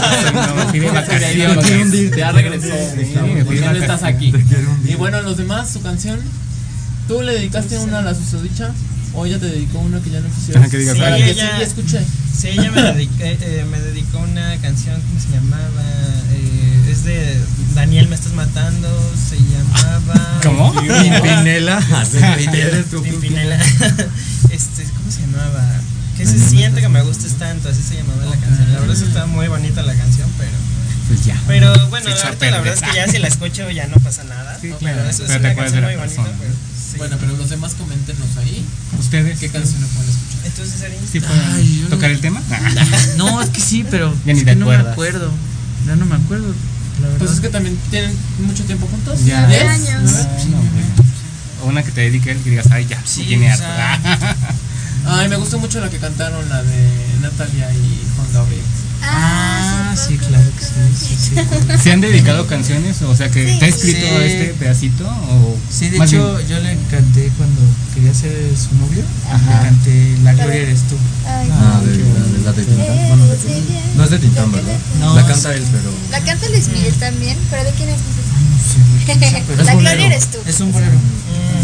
Ay, no, fui de vacaciones. quiero hundir. Ya regresó. Sí, ¿Por qué no estás aquí? Y bueno, los demás, su canción. ¿Tú le dedicaste una a la susodicha? ¿O ella te dedicó una que ya no quisieras? Que digas, Sí, "Ay, que ella- sí escuché. Sí, ella me, dediqué- eh, me dedicó una canción, ¿cómo se llamaba? Eh, de Daniel, me estás matando, se llamaba... ¿Cómo? Pimpinela. Pimpinela. Pimpinela. este, ¿cómo se llamaba? Que se siente que me gustes tanto, así se llamaba la canción. La verdad es que estaba muy bonita la canción, pero... Pues ya. Pero bueno, ahorita la verdad es que ya si la escucho ya no pasa nada. Sí, ¿no? claro, Pero eso es pero una canción muy bonita, persona. pero... sí. Bueno, pero los demás coméntenos ahí. ¿Ustedes? ¿Qué canción pueden escuchar? Entonces, Ari, ¿Sí pueden Ay, no- tocar el tema? No, es que sí, pero Ya ni te no me acuerdas. acuerdo. Ya no me acuerdo. La verdad. Pues es que también tienen mucho tiempo juntos. Ya. ¿Diez? años. ¿Nueve? No, no, O una que te dedique él que digas, ay, ya, Sí, tiene o sea, Ay, me gustó mucho la que cantaron, la de Natalia y Juan Gabriel. Ah, sí, claro que sí, acuerdo. sí, sí. ¿Se han dedicado canciones? O sea, que Sí. te ha escrito Sí. este pedacito? O Sí, de hecho, bien- yo le canté cuando quería ser su novio. Ajá. Le canté La Gloria eres tú. Ay, Ah, de, de la de Tintán. Bueno, de- no es de Tintán, ¿verdad? No, la canta él, pero. La canta Luis Miguel también, pero ¿de quién es? Pero La Gloria eres tú. Es un bolero.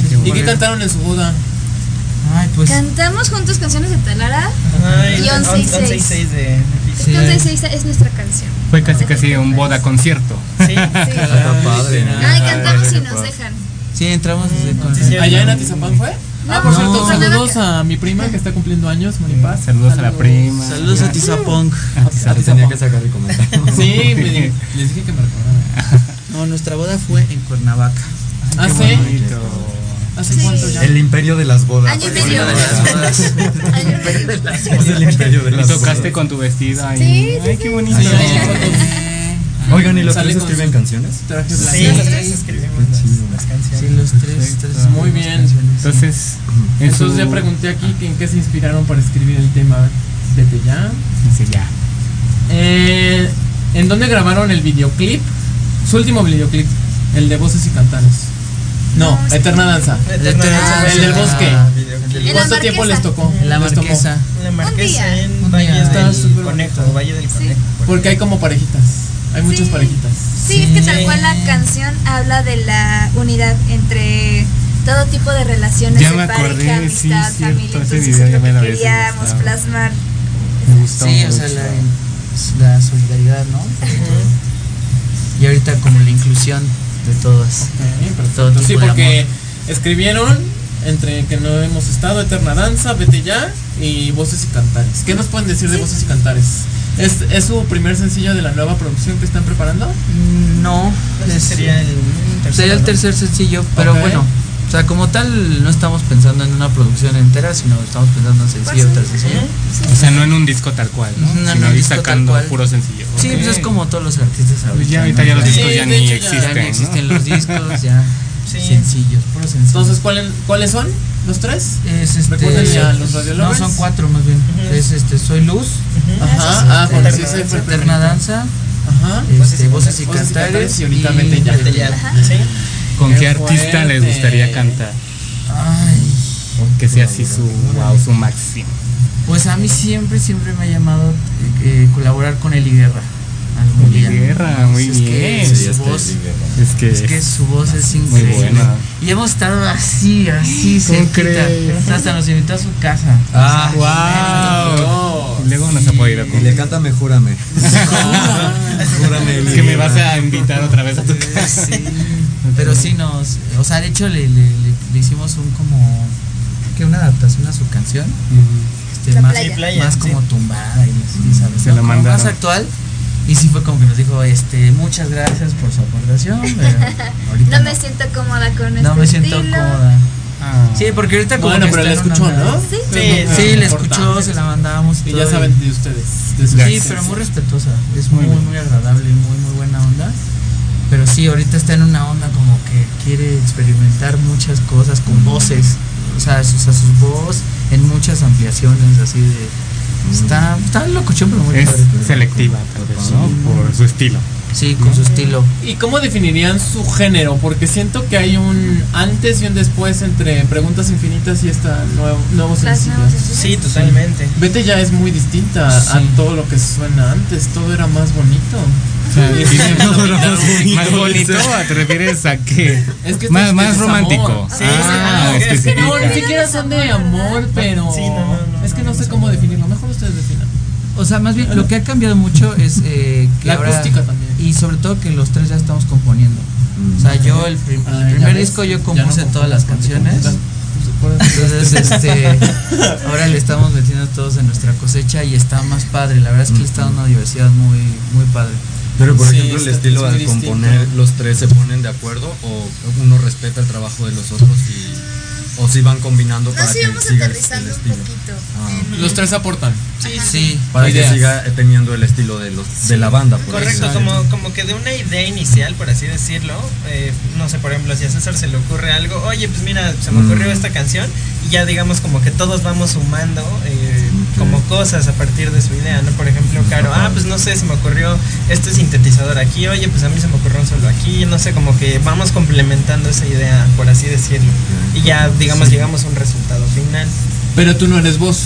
Qué ¿Y qué cantaron en su boda? Ay, pues. Cantamos juntos canciones de Talara Ay, y 11 y 6. 11 y 6 de Es que 11 y 6 es nuestra canción. Fue casi casi un boda concierto. Sí, sí. Está padre. Ay, cantamos y nos dejan. Sí, entramos desde con. ¿Allá en Atizapán fue? Ah, por No, cierto, no. saludos a mi prima que está cumpliendo años, Maripaz. Saludos a la prima. Saludos a Tizapong. A ti tenía que sacar el comentario. Sí, me- les dije que me recordara. No, nuestra boda fue en Cuernavaca. ¿Ah, sí? ¿Hace cuánto ya? El imperio de las bodas. Año y medio. de las bodas. Año y medio. Es el imperio de Y las tocaste bodas. con tu vestido ahí. Sí, sí, Ay, qué sí. bonito. Sí, Oigan, ¿y los tres escriben canciones? Sí, los tres escribimos las, las canciones. Sí, los tres. tres Muy bien. Entonces, en Entonces ya pregunté aquí que en qué se inspiraron para escribir el tema Vete ya. Dice ya. Eh, ¿En dónde grabaron el videoclip? Su último videoclip, el de voces y cantares. No, sí. Eterna Danza. Eterna Danza. El del bosque. En la ¿Cuánto tiempo les tocó? En la marquesa. La marquesa en Un Valle del Conejo. Valle del Sí. Conejo. Porque hay como parejitas. Hay muchas Sí. parejitas. Sí, es que tal Sí. cual la canción habla de la unidad entre todo tipo de relaciones Ya de me pareja, acordé, sí, amistad, cierto, familia. ese Entonces video es lo que queríamos plasmar. Me gustó Sí, o mucho. sea, la, la solidaridad, ¿no? Y ahorita como la inclusión de todas. Todo Perfecto. Sí, de porque escribieron entre que no hemos estado, Eterna Danza, Vete Ya y Voces y Cantares. ¿Qué nos pueden decir de Voces y Cantares? ¿Es, ¿Es su primer sencillo de la nueva producción que están preparando? No, Ese es- sería el tercero. sería el ¿no? tercer sencillo, pero bueno, sea, como tal no estamos pensando en una producción entera, sino estamos pensando en sencillo tras sencillo. O sea, no en un disco tal cual, ¿no? No, no, Sino un ir sacando puro sencillo. Sí, pues es como todos los artistas ahorita. Pues ya ahorita ¿no? ya los Sí, discos ya ni hecho ya- existen. Ya ni ¿no? existen los discos, ya Sí. sencillos, puros sencillos. Entonces, ¿cuáles, ¿cuáles son? ¿Los tres? es este Recuérdenle a los No, son cuatro más bien. Es este Soy Luz, Ajá, ah, este, porque sí, Eterna. Danza, Ajá. este, Voces y Voces y Cantares Cantares y ahorita Vete Ya. ¿Con Qué artista les gustaría cantar? Ay, Que sea así su wow, su máximo. pues a mí siempre, siempre me ha llamado eh, eh, colaborar con Eli Guerra. Día. Guerra, muy Es que bien. su Sí, este, voz, Guerra. Es que, es que su voz es muy increíble. buena. Y hemos estado así, así, ¿Cómo cerquita. Hasta nos invitó a su casa. Ah, wow. Y luego nos apoya Y con le cántame, júrame. júrame. Es que me vas a invitar otra vez a tu casa. Sí, pero sí nos, o sea, de hecho le, le, le- le hicimos un como, que una adaptación a su canción, este, La más, playa. Más sí. como tumbada y así, ¿sabes? Se ¿no? la Como más actual. Y sí fue como que nos dijo, este, muchas gracias por su aportación, No me siento cómoda con no este me siento estilo. cómoda. Ah. Sí, porque ahorita como Bueno, que pero está la en escuchó, ¿no? Sí. Sí, importante. escuchó, se la mandamos Y todo, ya saben de ustedes. De Sí, pero muy respetuosa. Es Muy muy, bien. agradable, muy, muy buena onda. Pero sí, ahorita está en una onda como que quiere experimentar muchas cosas con voces. O sea, su, o sea, su voz en muchas ampliaciones, así de. Está, está locochón, pero muy Es padre. selectiva, tal vez, ¿no? Por su estilo. Sí, con su estilo. ¿Y cómo definirían su género? Porque siento que hay un antes y un después entre Preguntas Infinitas y esta nuevo, nuevos Las sencillos. nuevas sencillos. Sí, totalmente. Vete ya es muy distinta a todo lo que suena antes. Todo era más bonito. O sea, Sí, dice, sí, más, bonito, ¿te refieres a qué? Es que más, esto más romántico. Sí, ah, sí, no, Es que no, ni siquiera son de amor, pero. Sí, no, no, no, es que no no, sé no, cómo no. definirlo. Mejor ustedes definan. O sea, más bien lo que ha cambiado mucho es eh, que La ahora- acústica también. Y sobre todo que los tres ya estamos componiendo. O sea, yo el, prim- Ah, primer ves, disco yo no compuse compones todas las canciones. Entonces, este, ahora le estamos metiendo todos en nuestra cosecha y está más padre. La verdad es que le está dando una diversidad muy, muy padre. Pero por Sí, ejemplo, el estilo distinto. componer, los tres se ponen de acuerdo o uno respeta el trabajo de los otros y o si van combinando para que siga el, el aterrizando un estilo. poquito. Ah. en- Los tres aportan. Sí, Sí, Para Ideas. que siga teniendo el estilo de los de la banda, por Correcto, así como, como que de una idea inicial, por así decirlo, eh, no sé, por ejemplo, si a César se le ocurre algo, oye, pues mira, se me Mm. ocurrió esta canción, y ya digamos como que todos vamos sumando eh. Como cosas a partir de su idea, ¿no? Por ejemplo, Caro, ah, pues no sé, se me ocurrió este sintetizador aquí, oye, pues a mí se me ocurrió un solo aquí, no sé, como que vamos complementando esa idea, por así decirlo, y ya, digamos, llegamos a un resultado final. Pero tú no eres voz.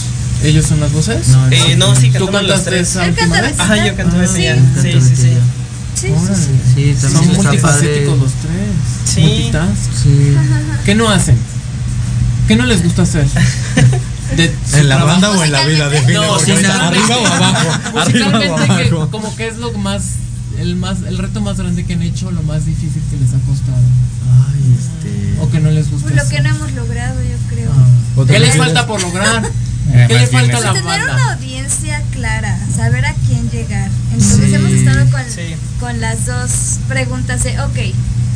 ¿Ellos son las voces? No, Eh, no, sí, ¿Tú cantaste esa última vez? Ajá, yo canto Ah, ese sí. ya. Sí, sí, sí. ya. Sí, sí, Órale. sí. Sí, también Son multifacéticos los tres. Sí. Multitask. Sí. ¿Qué no hacen? ¿Qué no les gusta hacer? De ¿En la trabajo. banda o en la vida? Define, No, arriba o abajo, arriba o musicalmente, que- abajo. como que es lo más el más el reto más grande que han hecho, lo más difícil que les ha costado. Ay, este. O que no les gusta. Pues lo hacer. que no hemos logrado, yo creo. ¿Qué les falta por lograr? Eh, ¿Qué más le bien falta la Tener banda? una audiencia clara, saber a quién llegar. Entonces Sí. hemos estado con, Sí. con las dos preguntas de, ok,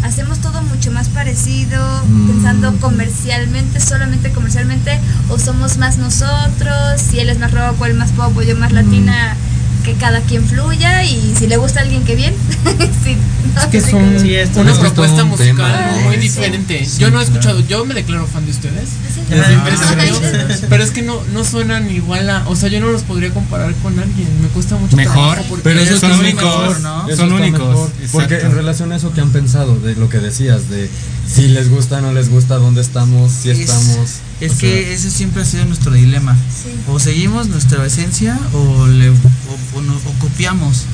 hacemos todo mucho más parecido, Mm. pensando comercialmente, solamente comercialmente, o somos más nosotros, si él es más rock o él más pop o yo más latina, que cada quien fluya y si le gusta a alguien que bien. Sí, no Es que son cómo- Sí, esto una es propuesta un musical tema, muy ¿no? diferente. Sí, yo no he claro. escuchado, yo me declaro fan de ustedes. Sí, Ah, sí. pero es que no, no suenan igual a, o sea, yo no los podría comparar con alguien, me cuesta mucho Mejor, trabajo porque Pero eso son únicos, mejor, ¿no? Eso Son únicos. mejor, Porque en relación a eso que han pensado, de lo que decías, de si les gusta, no les gusta, dónde estamos, si Es- estamos. Es que sea, ese siempre ha sido nuestro dilema. Sí. O seguimos nuestra esencia o, le, o, o no- o copiamos.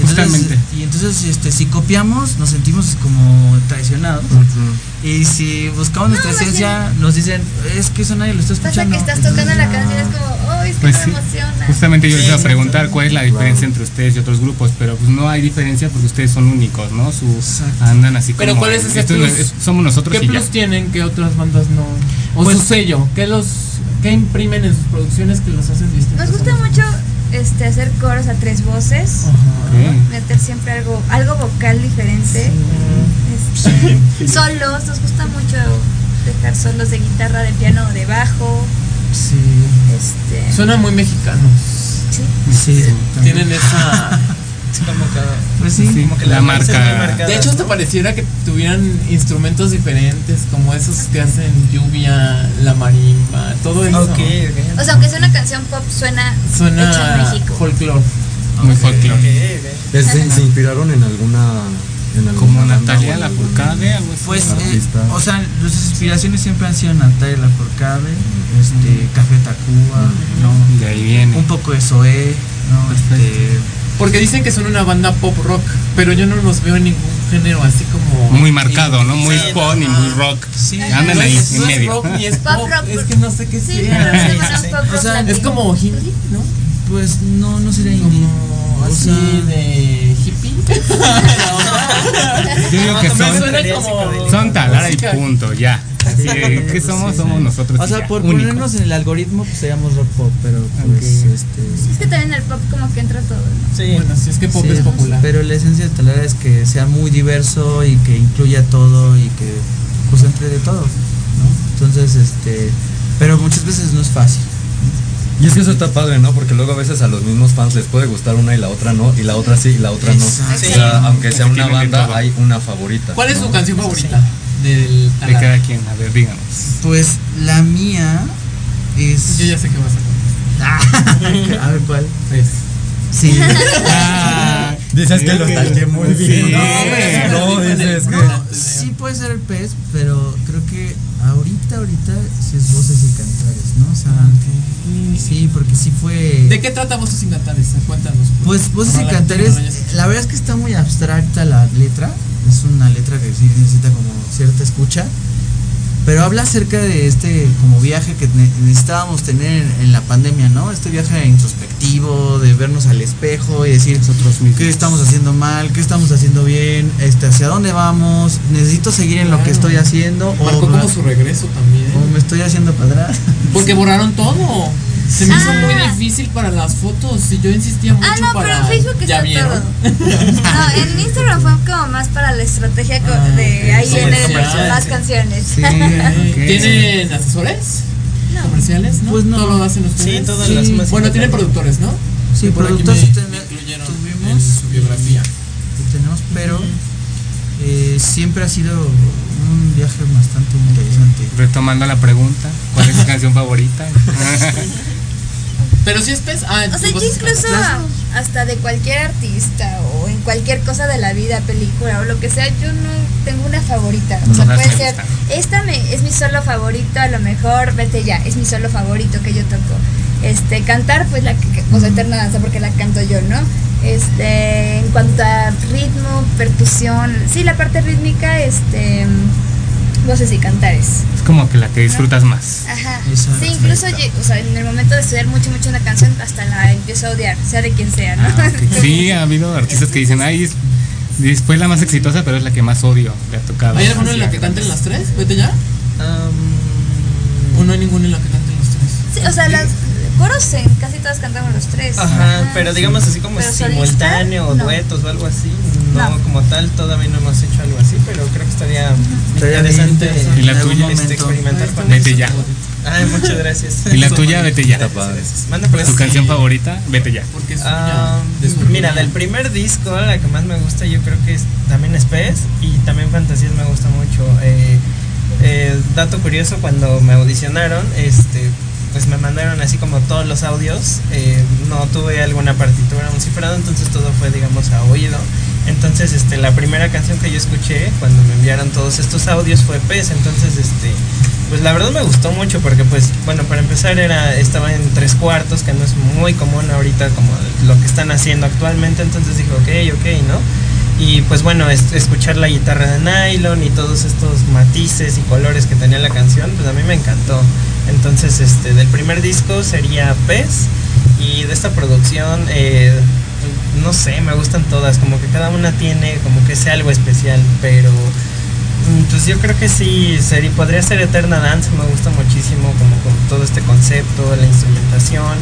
Justamente. y entonces, este, si copiamos, nos sentimos como traicionados. ujú. Y si buscamos nuestra más esencia, nos dicen, es que eso nadie lo está Pasa escuchando. que estás tocando la canción es como, oh, es que Pues me sí, emociona. justamente yo les iba a preguntar cuál es la diferencia entre ustedes y otros grupos, pero pues no hay diferencia porque ustedes son únicos, ¿no? Su, Exacto. andan así Pero como. ¿cuál es ese plus? es- somos nosotros ¿Qué y plus ya. tienen que otras bandas no? O Pues- su sello, ¿qué los qué imprimen en sus producciones que los hacen distintos? Nos gusta mucho este hacer coros a tres voces, Ajá. meter siempre algo algo vocal diferente. Este, solos, nos gusta mucho dejar solos de guitarra, de piano o de bajo. Sí, Este, Suenan muy mexicanos. sí. sí. Tienen esa Como Pues sí. Sí, como que la las muy marca. De hecho, hasta ¿no? pareciera que tuvieran instrumentos diferentes, como esos que hacen lluvia, la marimba, todo eso. Ok, ok. O sea, aunque sea una canción pop, suena, hecha Suena en México. folclore. Muy Ok. folclore. ¿Se, se inspiraron en alguna. Como Natalia la así. Pues, eh, o sea, nuestras inspiraciones siempre han sido Natalia Lafourcade, este, Café Tacuba, ¿no? De ahí viene. Un poco de Zoé, ¿no? Este, Porque dicen que son una banda pop rock, pero yo no los veo en ningún género así como. Muy marcado, ¿no? Muy Sí, pop y muy rock. Sí. Andan no ahí es, en no es medio. rock ni es Pop pop, rock, es que no sé qué Sí, sea. pero sí, Sí, son sí. pop O sea, Es como indie, ¿no? pues no, no sería indie. Como O así sea, de hippie. Yo digo que son, son talara y punto, ya. Así ¿Qué somos? Somos nosotros. O sea, ya, por únicos. ponernos en el algoritmo, pues seríamos rock pop, pero pues, Ok. este... Es que también el pop como que entra todo, ¿no? Sí. Bueno, si es que pop sí, es popular. Pero la esencia de Talara es que sea muy diverso y que incluya todo y que pues entre de todo, ¿no? Entonces, este... Pero muchas veces no es fácil. Y es que eso está padre, ¿no? Porque luego a veces a los mismos fans les puede gustar una y la otra no, y la otra sí y la otra no. Exacto. O sea, aunque sea una banda, hay una favorita. ¿Cuál es ¿no? su canción favorita del De cada quien, a ver, díganos. Pues la mía es... Yo ya sé qué vas a contar. a ver, ¿cuál? Es. Sí. Ah, Dices que lo talqué muy bien. Sí. No, no, dices que. No, sí puede ser el pez, pero creo que ahorita, ahorita sí es voces y cantares, ¿no? O sea, sí, porque sí fue... ¿De qué trata Voces sin Cantares? Cuéntanos. Pues voces y cantares, la verdad es que está muy abstracta la letra, es una letra que sí necesita como cierta escucha, pero habla acerca de este como viaje que ne- necesitábamos tener en, en la pandemia, ¿no? Este viaje introspectivo, de vernos al espejo y decir Nosotros mismos. qué estamos haciendo mal, qué estamos haciendo bien, este, hacia dónde vamos, necesito seguir en lo que estoy haciendo o, Marcó como su regreso también. o me estoy haciendo para atrás. Porque borraron todo. Se me hizo Ah. muy difícil para las fotos y yo insistía mucho Ah, no, para. pero en Facebook ¿Ya está vieron? todo. No, en Instagram fue como más para la estrategia Ah, de ok. ahí vienen las canciones. Sí. ¿Tienen asesores? No. ¿Comerciales? ¿no? Pues no. ¿Todo lo hacen ustedes? Sí, todas Sí. las músicas. Bueno, tienen productores, ¿no? Sí, productores tuvimos. en su biografía. que tenemos, pero eh, siempre ha sido un viaje bastante interesante. Retomando la pregunta, ¿cuál es su canción favorita? Pero si es pez. Ah, O sea, yo incluso hasta de cualquier artista o en cualquier cosa de la vida, película o lo que sea, yo no tengo una favorita. O sea, puede ser, esta me, es mi solo favorito, a lo mejor, vete ya, es mi solo favorito que yo toco. Este, cantar, pues la, que- o sea, eterna danza porque la canto yo, ¿no? Este, en cuanto a ritmo, percusión, sí, la parte rítmica, este, voces y cantares. Es como que la que disfrutas más. Ajá. Sí, incluso o sea, en el momento de estudiar mucho, mucho una canción, hasta la empiezo a odiar, sea de quien sea, ¿no? Ah, Sí, ha habido artistas que dicen, ay, es- después la más exitosa, pero es la que más odio le ha tocado. ¿Hay alguno en la que canten las tres? Vete ya. ¿O no hay ninguno en la que canten los tres? Sí, o sea, las coros en casi todas cantamos los tres. Ajá, pero digamos así como simultáneo, no. duetos o algo así. No, No. como tal, todavía no hemos hecho algo así, pero creo que estaría Estaría interesante. experimentar con Vete eso. ya. Ay, muchas gracias. Y la tuya, vete ya. Manda pues. Tu canción favorita, vete ya. Porque su mira, del primer disco, la que más me gusta yo creo que es también Pez y también Fantasías me gusta mucho. Eh, eh, dato curioso, cuando me audicionaron, este pues me mandaron así como todos los audios, eh, no tuve alguna partitura, un cifrado, entonces todo fue digamos a oído. Entonces este la primera canción que yo escuché cuando me enviaron todos estos audios fue Pez, entonces este pues la verdad me gustó mucho porque pues bueno para empezar era estaba en tres cuartos que no es muy común ahorita como lo que están haciendo actualmente. Entonces dije ok ok no y pues bueno es- escuchar la guitarra de nylon y todos estos matices y colores que tenía la canción pues a mí me encantó entonces este del primer disco sería Pez y de esta producción eh, no sé me gustan todas como que cada una tiene como que sea algo especial pero Mm, Pues yo creo que sí, sería, podría ser Eterna Dance, me gusta muchísimo como con todo este concepto, la instrumentación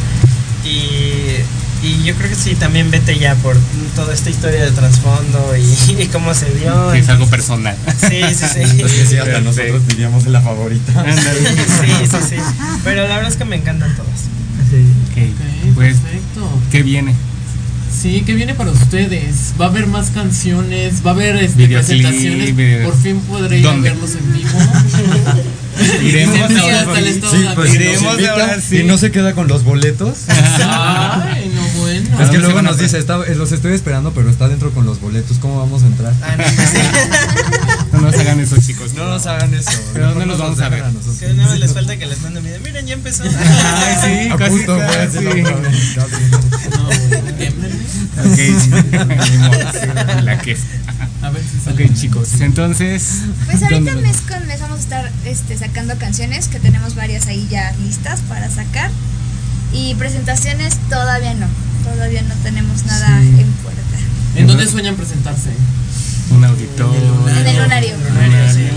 y, y yo creo que sí, también vete ya por toda esta historia de trasfondo y, y cómo se dio. Que es algo personal. Sí, sí, sí. Es que sí, hasta nosotros diríamos la favorita. Sí, sí, sí. Pero la verdad es que me encantan todas. Ok, pues, perfecto. ¿qué viene? Sí, ¿qué viene para ustedes? ¿Va a haber más canciones? ¿Va a haber este, presentaciones? video- Por fin podré ir a verlos en vivo. Iremos Sí, ahora sí. Sí, pues si nos Iremos invita ahora sí. y no se queda con los boletos. Ay. Es que ¿Dónde se luego nos dice, está- eh, los estoy esperando, pero está dentro con los boletos. ¿Cómo vamos a entrar? Ah, no, pues nos hagan eso, chicos. No nos hagan eso. ¿Pero dónde los vamos a ver? nosotros. Que les falta que les manden video. Miren, ya empezó. Ay, sí, A casi, punto casi. No. Ok, la que. A ver si chicos, entonces. Pues ahorita ¿dónde los- mes con mes vamos a estar este, sacando canciones, que tenemos varias ahí ya listas para sacar. Y presentaciones todavía no, todavía no tenemos nada Sí. en puerta. ¿En dónde sueñan presentarse? Un auditorio. En el lunario. lunario.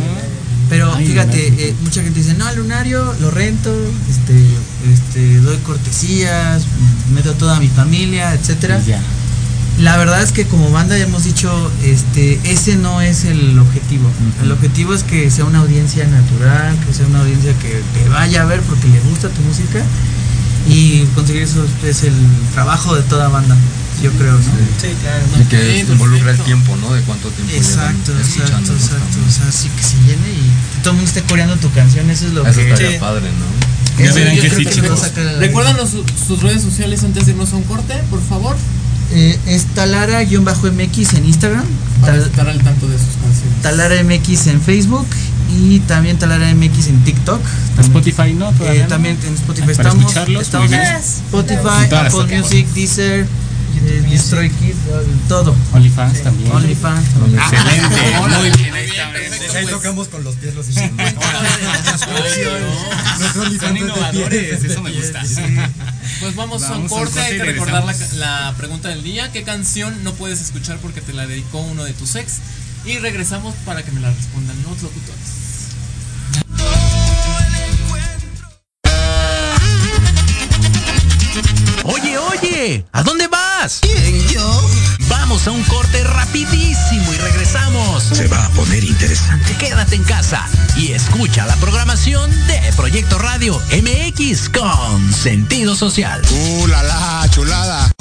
Pero Ay, fíjate, eh, mucha gente dice, no, al lunario lo rento, este, este, doy cortesías, meto a toda mi familia, etcétera. Ya. La verdad es que como banda ya hemos dicho, este, ese no es el objetivo. El objetivo es que sea una audiencia natural, que sea una audiencia que te vaya a ver porque le gusta tu música y conseguir eso es el trabajo de toda banda, yo creo, ¿no? Sí, claro. Y que Sí, involucra el tiempo, ¿no? De cuánto tiempo Exacto, exacto, exacto. O sea, sí que se llene y todo el mundo esté coreando tu canción, eso es lo Eso que... estaría Sí. padre, ¿no? Ya eso verán que sí, chicos. Recuérdanos su- sus redes sociales antes de irnos a un corte, por favor. Eh, es Talara-MX en Instagram, Para Tal- estar al tanto de sus canciones. Talara MX en Facebook y también Talara MX en TikTok. También, Spotify no, eh, también en Spotify Para estamos. escucharlos, estamos muy en bien. Spotify, todas Apple. Music, Deezer, eh, Destroy Kids, todo. OnlyFans también. OnlyFans. Excelente. Muy bien, ahí está. perfecto, Ahí pues. tocamos con los pies los hicimos. Son innovadores, eso me gusta. Pues vamos, a un Vamos a un corte, hay y que recordar la, la pregunta del día. ¿Qué canción no puedes escuchar porque te la dedicó uno de tus ex? Y regresamos para que me la respondan los locutores. Oye, oye, ¿a dónde vas? ¿Quién, yo? Vamos a un corte rapidísimo y regresamos. Se va a poner interesante. Quédate en casa y escucha la programación de Proyecto Radio MX con sentido social. Uh, la la, chulada.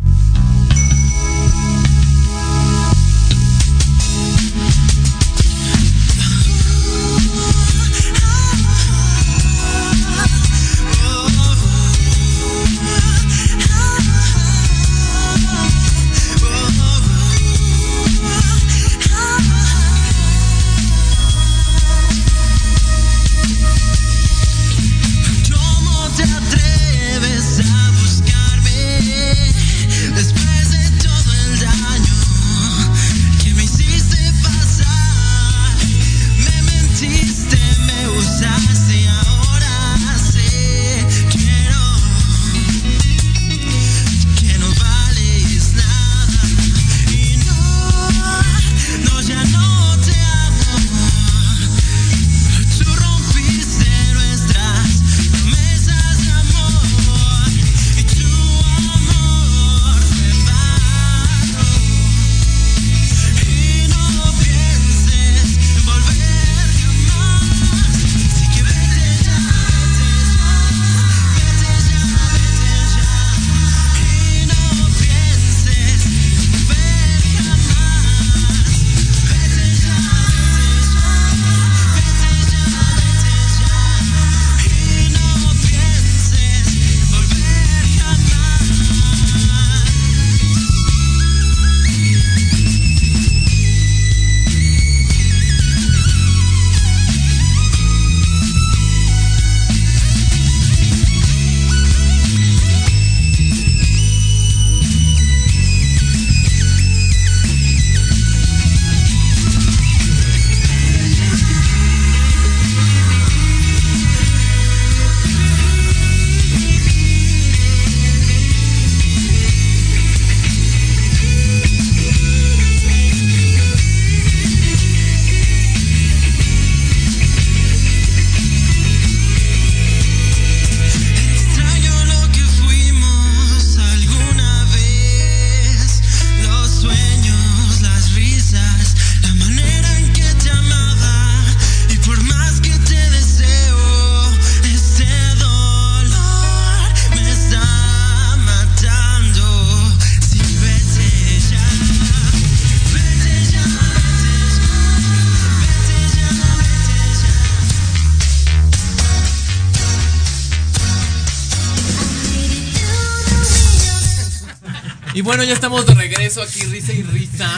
Bueno, ya estamos de regreso aquí, risa y risa.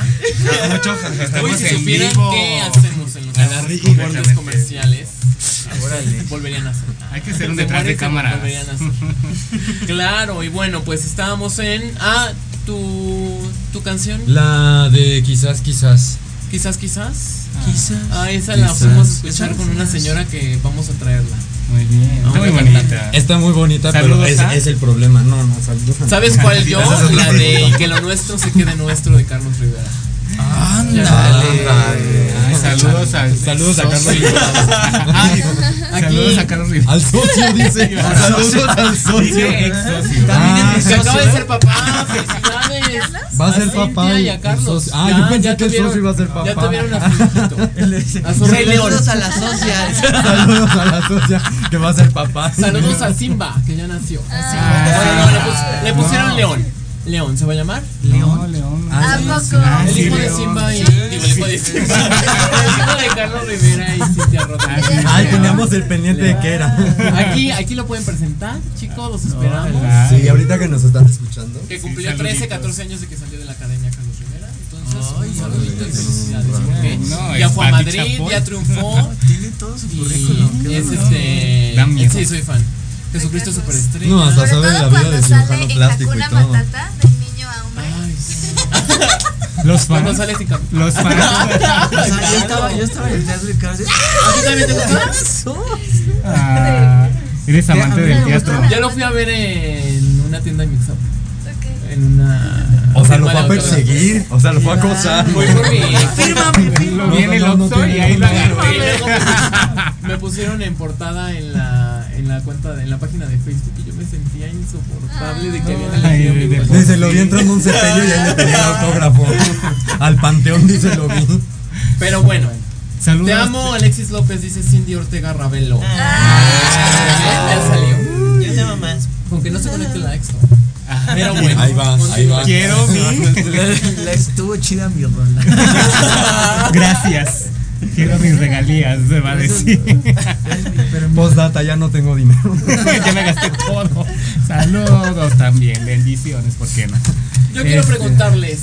mucho, Uy, si supieran vivo. qué hacemos en los Ah, comerciales, volverían a hacer. Hay que hacer un detrás de cámaras. volverían a hacer. Claro, y bueno, pues estábamos en. Ah, tu, tu canción. La de quizás, quizás. Quizás, quizás. Quizás. Ah, esa la fuimos a escuchar con una señora que vamos a traerla. Muy bien. Ah, Está muy bonita. Está muy bonita, pero es, el problema. No, no, saludos. a- ¿Sabes cuál yo? La de que lo nuestro se quede nuestro de Carlos Rivera. Ándale. Ay, saludos a Saludos a Carlos. Rivera. Saludos a Carlos Rivera. Al socio, dice. Saludos al socio. Socio. Ah, Se acaba de ser papá. Va a ser papá. y a Carlos. Ah, Ya, yo pensé que el socio iba a ser papá. Ya tuvieron a. Saludos a la socia. Saludos a la socia que va a ser papá. Saludos a Simba, que ya nació. Ah. Bueno, no, le, pus- le pusieron León. León, ¿se va a llamar? León, León. ¿A sí, poco? Ah, El hijo de. Simba y. El hijo de Simba. El hijo de Carlos Rivera y Cintia Rodríguez. Ay, teníamos el pendiente de qué era. Aquí, aquí lo pueden presentar, chicos, los esperamos. Sí, ahorita que nos están escuchando. Que cumplió Sí, 13, saluditos. 14 años de que salió de la academia Carlos Rivera. Entonces, un saludito y ya fue a Madrid, Chapoy. ya triunfó. Tiene todo su currículum. Es este. Sí, soy fan. Jesucristo Superestrella. No, hasta sabe la vida de cirujano plástico y todo. Matata, Los fans. Los fans. O sea, yo estaba, yo estaba en el teatro y Carlos decía, ¿A ti también te gustó? Ah, eres amante del teatro. Ya lo fui a ver en una tienda de Mix Up. Ok. En una. O sea, lo fue a perseguir. O sea, lo fue a acosar. Fue por mí. fírmame, fírmame. el Oxxo y ahí lo agarré. Me pusieron en portada en la, en la cuenta, de, en la página de Facebook y yo me sentía insoportable de que habían Ay, elegido mi de- cuenta. Dice, lo vi entrando en un cepillo y ahí le pedí el autógrafo. Al panteón, dice, lo vi. Pero bueno, Saludos. te amo Alexis López, dice Cindy Ortega Ravelo. Ah. Ya salió. Yo te amo más. Con que no se conecte la extra. Ah, Pero bueno, Ahí va, ahí va. Quiero mi. La estuvo chida mi rola. Gracias. Quiero mis regalías, se va a decir. Postdata, ya no tengo dinero. ya me gasté todo. Saludos también, bendiciones, ¿por qué no? Yo quiero Este, preguntarles,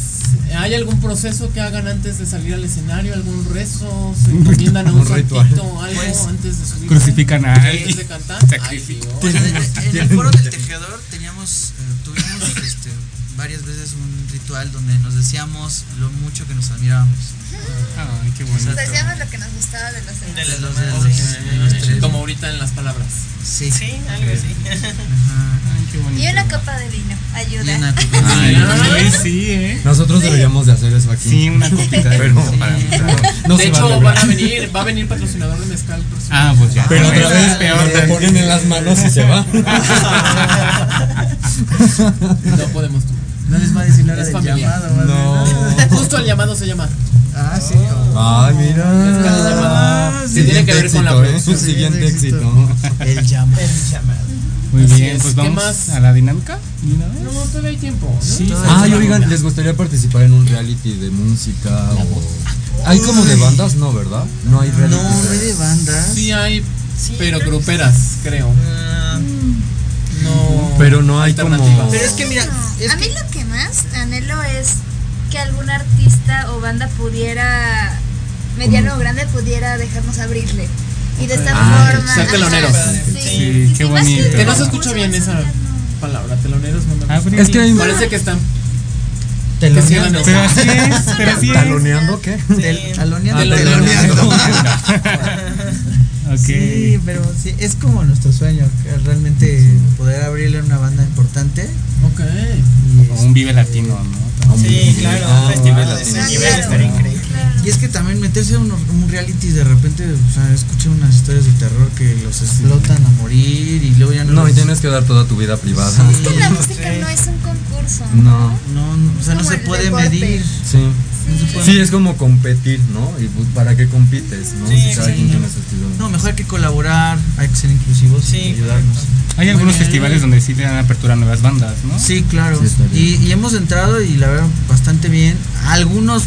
¿hay algún proceso que hagan antes de salir al escenario? ¿Algún rezo? ¿Se encomiendan a un, Un ritual. santito? ¿Algo Pues, antes de subir? Crucifican a ¿Antes alguien. de cantar? Ay. En, en el foro del tejedor teníamos, eh, tuvimos este, varias veces un ritual donde nos decíamos lo mucho que nos admirábamos. Ay, qué bonito. Nos decíamos lo que nos gustaba de los De demás. los Los demás, de- sí. de los tres. Como ahorita en las palabras. Sí. Sí, algo así. Ajá. Ay, qué bonito. Y una copa de vino, Y ayuda. una copa. Ay, Ay. sí, sí, ¿eh? Nosotros deberíamos de hacer eso aquí. Sí, una copita de Pero- vino para No de se va a hecho, van a venir, va a venir patrocinador de mezcal. próximo. Ah, pues ya. Pero otra vez peor. lo ponen en las manos y se va. No podemos tú. No les va a decir la hora Es del familiar. llamado. más No. bien. Justo el llamado se llama. Ah, sí. Ay, mira. Ah, Sí, tiene que ver con la éxito, ¿eh? producción. Siguiente éxito. El llamado. Muy Así bien, es. pues ¿Qué vamos más? a la dinámica. ¿De una vez? No, todavía hay tiempo. ¿no? Sí. Ay, oigan, ¿les gustaría participar en un reality de música o...? Hay como de bandas, ¿no, verdad? No hay reality. No, no hay de bandas. Sí hay, Sí, pero creo que gruperas, creo. Ah, No. Pero no hay como... Alternativas. Pero es que mira, es a mí que lo que más anhelo es que algún artista o banda pudiera, mediano o grande, pudiera dejarnos abrirle. Y de esta Ah, forma. ser teloneros. Sí, qué más bonito. Que no se escucha bien esa palabra, teloneros no me Ah, gusta. Es que hay... Parece que están Teloneando. sí, Pero así es, pero así es. ¿Taloneando qué? Tel- Taloneando. Sí, pero sí, es como nuestro sueño, que realmente poder abrirle a una banda importante. Ok. Y, O un Vive Latino, ¿no? Sí, claro, Ah, ah, sí, sí, claro. estaría increíble. y es que también meterse a un, un reality de repente, o sea, escuché unas historias de terror que los explotan a morir y luego ya no. No, y tienes que dar toda tu vida privada. Es que la música no es un concurso. No. No, no, o sea, no se puede medir. Sí. Sí, es como competir, ¿no? ¿Y pues, para qué compites, no? Sí, si cada sí. quien tiene su estilo. No, mejor hay que colaborar, hay que ser inclusivos Sí, y ayudarnos. Hay algunos festivales donde sí le dan apertura a nuevas bandas, ¿no? Sí, claro. Sí, y, y hemos entrado y la verdad bastante bien. Algunos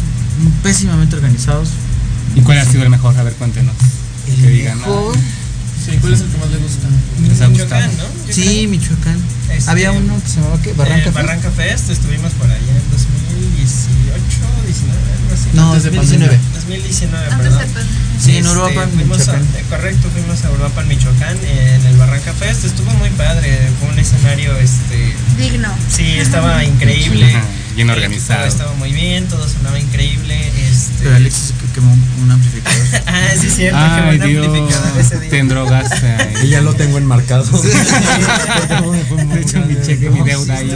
pésimamente organizados. ¿Y cuál ha sido el mejor? A ver, cuéntenos. El Que digan, mejor, Sí, ¿cuál es el que más le gusta? Michoacán, ¿no? Yo Sí, Michoacán. Este, Había uno que se llamaba ¿qué? Barranca eh, Fest? Barranca Fest, estuvimos por allá en 2018, 19, algo así. No, 2019. 2019, Antes perdón. de Sí, en Uruapan, fuimos a- Michoacán. eh, correcto, fuimos a Uruapan, Michoacán, eh, en el Barranca Fest. Estuvo muy padre, fue un escenario, este, Digno. sí, estaba increíble. Bien organizado. Estaba muy bien, todo sonaba increíble. Este... Pero Alexis que quemó un amplificador. ah, sí, cierto, Ay, Dios, amplificador ese día. te endrogaste ahí. Y ya lo tengo enmarcado. De hecho, mi cheque, mi deuda ahí.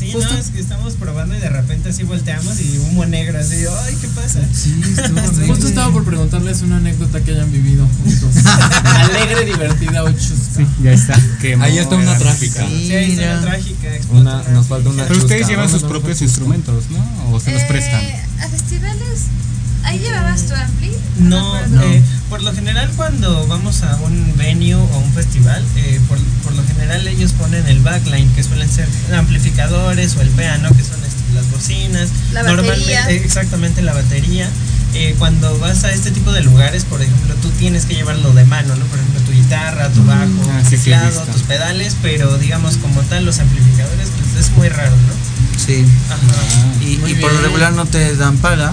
Sí, no, es que estamos probando y de repente así volteamos y humo negro, así, ay, ¿qué pasa? Sí, estuvo Justo estaba por preguntarles una anécdota que hayan vivido juntos. Alegre, divertida o chusca. Sí, ya está. quemó, Ahí está una trágica. Sí, ahí está la trágica. Una, explotó nos falta una Pero ustedes llevan sus propios instrumentos, ¿no? ¿O se los Eh, prestan? A festivales. Ahí llevabas tu ampli. No, recuerdo. eh, por lo general cuando vamos a un venue o un festival, eh, por, por lo general ellos ponen el backline, que suelen ser amplificadores o el piano, que son este, las bocinas. La Normalmente, batería. eh, exactamente la batería. Eh, cuando vas a este tipo de lugares, por ejemplo, tú tienes que llevarlo de mano, ¿no? Por ejemplo, tu guitarra, tu bajo, Ah, tu teclado, tus pedales, pero digamos como tal los amplificadores, pues es muy raro, ¿no? Sí. Ajá. Y, Muy y por lo regular no te dan paga.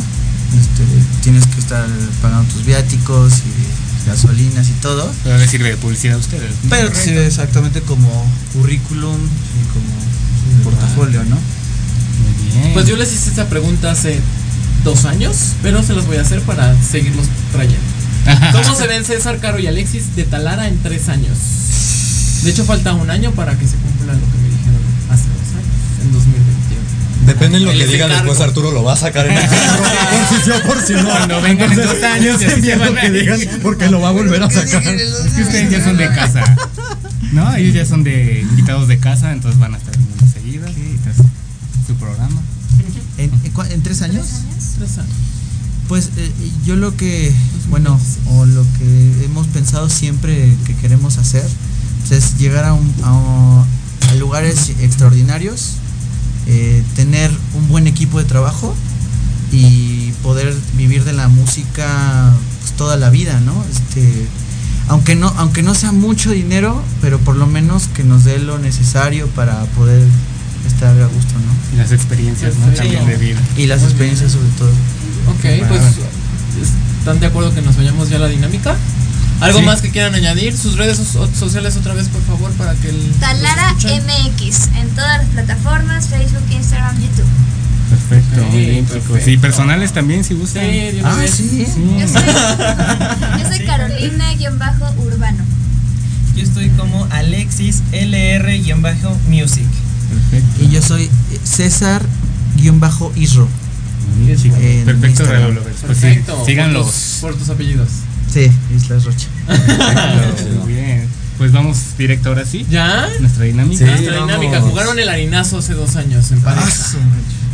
Este, tienes que estar pagando tus viáticos y gasolinas y todo. Pero les sirve de publicidad a ustedes. ¿no? Pero sirve exactamente como currículum y como portafolio, ¿no? Muy bien. Pues yo les hice esta pregunta hace dos años, pero se las voy a hacer para seguirlos trayendo. ¿Cómo se ven César, Caro y Alexis de Talara en tres años? De hecho, falta un año para que se cumpla lo que me dijeron Depende de lo que diga después Arturo lo va a sacar en el por si sí o por si no. Cuando vengan en dos años, se lo que digan porque lo va a volver a sacar. Es que ustedes ya son de casa. ¿No? Ellos ya son de invitados de casa, entonces van a estar viniendo seguido. y tras Su programa. ¿En, en tres años? Tres años. Pues eh, yo lo que, bueno, o lo que hemos pensado siempre que queremos hacer pues, es llegar a, un- a- a lugares extraordinarios, eh, tener un buen equipo de trabajo y poder vivir de la música pues, toda la vida, ¿no? Este, aunque no, aunque no sea mucho dinero, pero por lo menos que nos dé lo necesario para poder estar a gusto, ¿no? Y las experiencias, ¿no? También de vida. Y las experiencias sobre todo. Ok, pues ¿están de acuerdo que nos vayamos ya a la dinámica? ¿Algo Sí. más que quieran añadir? Sus redes so- sociales otra vez, por favor, para que el... Talara. MX en todas las plataformas, Facebook, Instagram, YouTube. Perfecto, Ok, muy bien, chicos. perfecto. Y personales también, si gustan. Sí, Ah, sí. Yo soy, yo soy Carolina-Urbano. Yo estoy como Alexis LR-music. Perfecto. Y yo soy César-Isro. Perfecto. Pues sí, Perfecto. Por síganlos. tus, por tus apellidos. Sí, Islas Rocha. Perfecto, Muy bien. Pues vamos directo ahora sí. ¿Ya? Nuestra dinámica. Sí. Nuestra dinámica. Jugaron el harinazo hace dos años en pareja.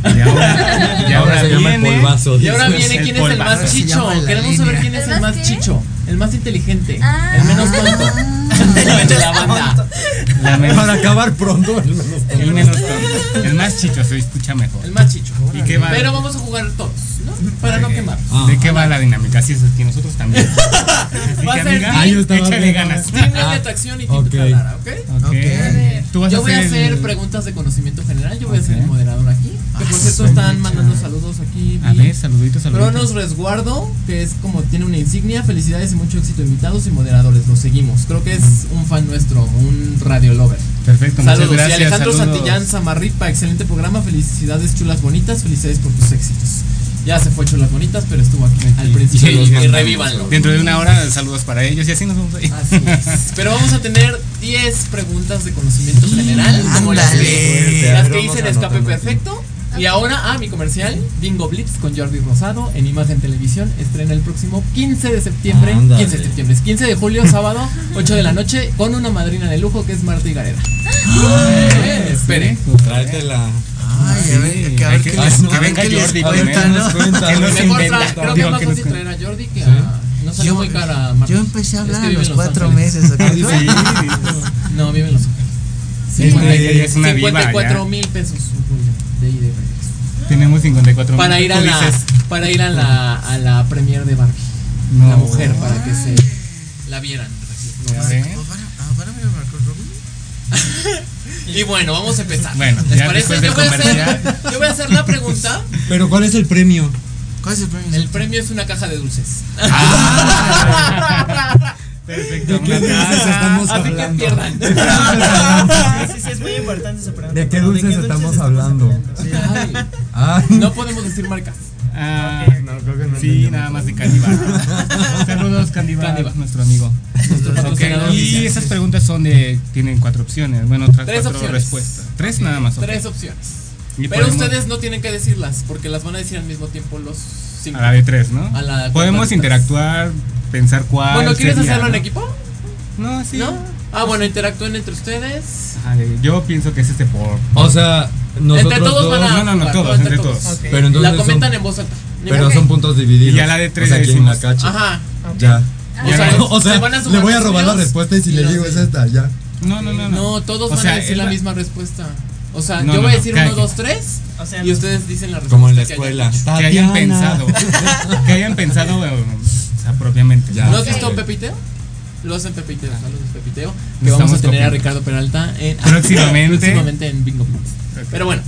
Y ahora, y ahora se llama el viene. polvazo. Y ahora viene el quién es el más chicho. Queremos saber quién es ¿El más qué? chicho, el más inteligente, Ah. el menos tonto de la banda. La menos- Para acabar pronto, el menos el menos tonto. El más chicho se escucha mejor. El más chicho. ¿Y qué va? Pero vamos a jugar todos. Para no quemar. Ah. ¿De qué va la dinámica? Así es que nosotros también. Así Va a que, ser amiga, Ah, yo estaba échale viendo. ganas. De atracción y Team ok. Talara, ¿ok? Ok. Ok. Tú vas Yo a voy a hacer hacer el- preguntas de conocimiento general. Yo voy a ser el moderador aquí. Que por Ah, cierto están mandando saludos aquí. A ver, saluditos, saluditos. Cronos Resguardo, que es como tiene una insignia. Felicidades y mucho éxito, invitados y moderadores. Los seguimos. Creo que es un fan nuestro, un radio lover. Perfecto, muchas Saludos. gracias. y Alejandro saludos. Santillán Samarripa, excelente programa. Felicidades, chulas bonitas. Felicidades por tus éxitos. Ya se fue chulas bonitas, pero estuvo aquí al principio. Y Y, revívanlo. Dentro de una hora, saludos para ellos y así nos vamos a ir. Así es. Pero vamos a tener 10 preguntas de conocimiento general. Como las que, Ándale. las que hice en Escape. Perfecto. Y ahora, ah, mi comercial, Bingo Blitz con Jordi Rosado en Imagen Televisión. Estrena el próximo 15 de septiembre. Ándale. 15 de septiembre. es 15 de julio, sábado, 8 de la noche, con una madrina de lujo que es Marta Higareda. Eh, espere. Tráetela. Ay, a ver, que a ver que- les, no, a cuenta, ¿no? Que nos inventa. creo que Digo, es más fácil traer a Jordi que a. No sale Yo- muy cara. Yo empecé a Es hablar que a los en Los cuatro Ángeles. meses. Sí, No, vive en Los Ángeles. Sí, es una diva, 54 ya. mil pesos de ida. Tenemos 54 para mil. ir a la dices, para ir a la a la premier de Barbie No. la mujer para que se la vieran A ver. Y bueno, vamos a empezar. Bueno, ¿les ya parece? Yo voy, a hacer, comercial. yo voy a hacer la pregunta. Pero ¿cuál es el premio? ¿Cuál es el premio? El premio es una caja de dulces. Perfecto. ¿De qué dulces estamos Así que hablando? pierdan. Sí, sí, es muy importante esa pregunta. ¿De qué ¿De dulces estamos hablando? Ay, Ay. no podemos decir marcas. Ah, No, creo que no sí, nada más de Candibar. Saludos, Candibar, nuestro amigo. Nuestro Ok, patrocinador y esas preguntas son de. Tienen cuatro opciones. Bueno, otras Tres cuatro opciones. respuestas. Tres nada más. ok. Tres opciones. Y Pero podemos- ustedes no tienen que decirlas porque las van a decir al mismo tiempo los cinco. A la de tres, ¿no? A la Podemos interactuar, pensar cuál. Bueno, ¿quieres sería, hacerlo en equipo? No, sí. ¿No? Ah, bueno, interactúen entre ustedes. De- yo pienso que es este por. O sea, nosotros entre todos dos, van a. no, no, no, jugar, todos, entre todos. Pero entonces la comentan son- en voz alta. Pero son puntos divididos. Y ya la de tres O sea, quien la decimos. cache. Ajá. Ya. O sea, o sea, se van a le voy a robar la respuesta y si y le digo es esta, ya. No, no, no. No, todos O van sea, a decir es la misma respuesta. O sea, No, yo no, voy a no, decir cada 1, quien. 2, 3 O sea, y ustedes dicen la respuesta. Como en la que hayan escuela. Que hayan pensado. que hayan pensado eh, o sea, propiamente. ¿No has visto Pepiteo? Lo hacen Pepiteo, saludos Pepiteo. Que Nos vamos a tener a copiando. Ricardo Peralta en, Próximamente. próximamente en Bingo Blitz. Pero bueno,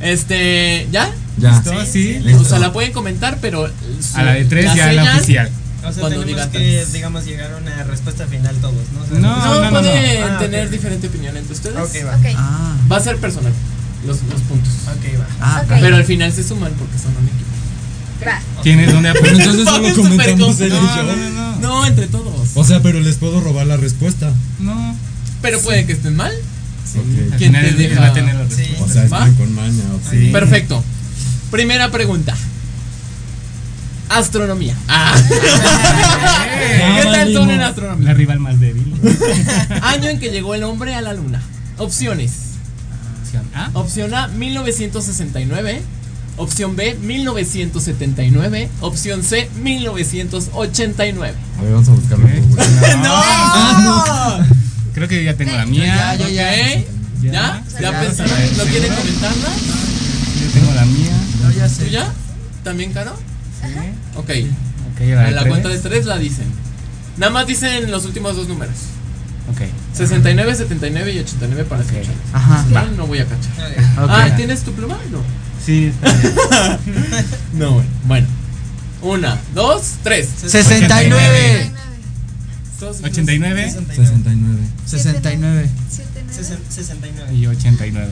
este, ¿ya? Ya. ¿Listo? Sí. O sea, la pueden comentar, pero su- A la de tres ya la señal- oficial. O sea, Cuando tenemos diga que, tres. digamos, llegar a una respuesta final todos, ¿no? O sea, No, No, no, no, pueden no. Ah, tener ok. diferente opinión entre ustedes. Ok, va. Ah, Va a ser personal, los, los puntos. Ok, va. ah, Ok. Pero al final se suman porque son un equipo. Va. ¿Tienes dónde apuntar? entonces solo comentamos yo. No, no, no. No, entre todos. O sea, pero les puedo robar la respuesta. No. Pero puede que estén mal. Ok. Al ¿Quién final te deja? va a tener la Sí. respuesta. O sea, están con maña. ok. Sí. Perfecto. Primera pregunta. Astronomía. Ah. ¿Qué tal son en La astronomía? rival más débil. Año en que llegó el hombre a la luna. Opciones. Opción A. Opción A, 1969. Opción B, 1979. Opción C, 1989. A ver, vamos a buscarlo. Por Google. ¡No! Creo que ya tengo la mía. Yo ya, ¿Ya? Ya. ¿Ya? ¿Ya Ya. pensaron? ¿No quieren comentarla? Yo tengo la mía. no, ya ¿Tú sé. ya? ¿También, Caro? Ok. Ok, la A la cuenta de tres la dicen. Nada más dicen los últimos dos números. Ok. 69, 79 y 89 para Ok. escuchar. Ajá. Va. No voy a cachar. Ah, ¿tienes tu pluma? No. Sí, está bien. No, güey. Bueno. Una, dos, tres. 69. Todos- 89 69. 69. Sesen- 69. y 89.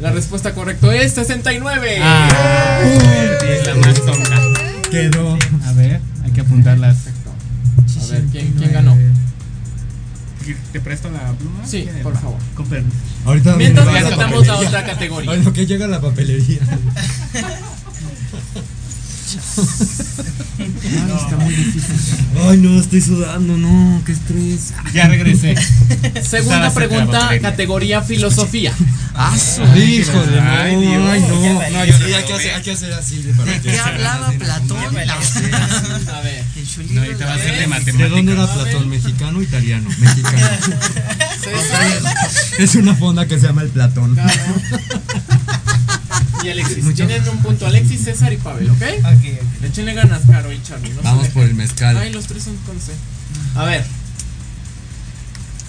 La respuesta correcta es 69. Ah, es la más tonta. Quedó. A ver, hay que apuntarlas. Perfecto. A ver, ¿quién, quién ganó? ¿Te presto la pluma? Sí, por Va, favor. Con permiso. Ahorita Mientras viene la presentamos a papelería. otra categoría. A lo que llega la papelería. Ay, está muy difícil. Ay, no, estoy sudando, no, qué estrés. Ya regresé. Segunda pregunta, categoría filosofía. Ah, su- Híjole, Ay, Dios. ay, no. No, yo Sí, no hay, que hacer, hay que hacer así para ¿De qué hablaba Platón? A ver. El No, chulito. ahorita va a ser de ¿De matemáticas. ¿De dónde era Platón? ¿Mexicano o italiano? Mexicano. Es una fonda que se llama el Platón. Y Alexis. Tienen un punto Alexis, César y Pavel, ¿ok? Ok, ok. Échenle ganas, Caro y Charlie. No Vamos por el mezcal. Ay, los tres son con C. A ver.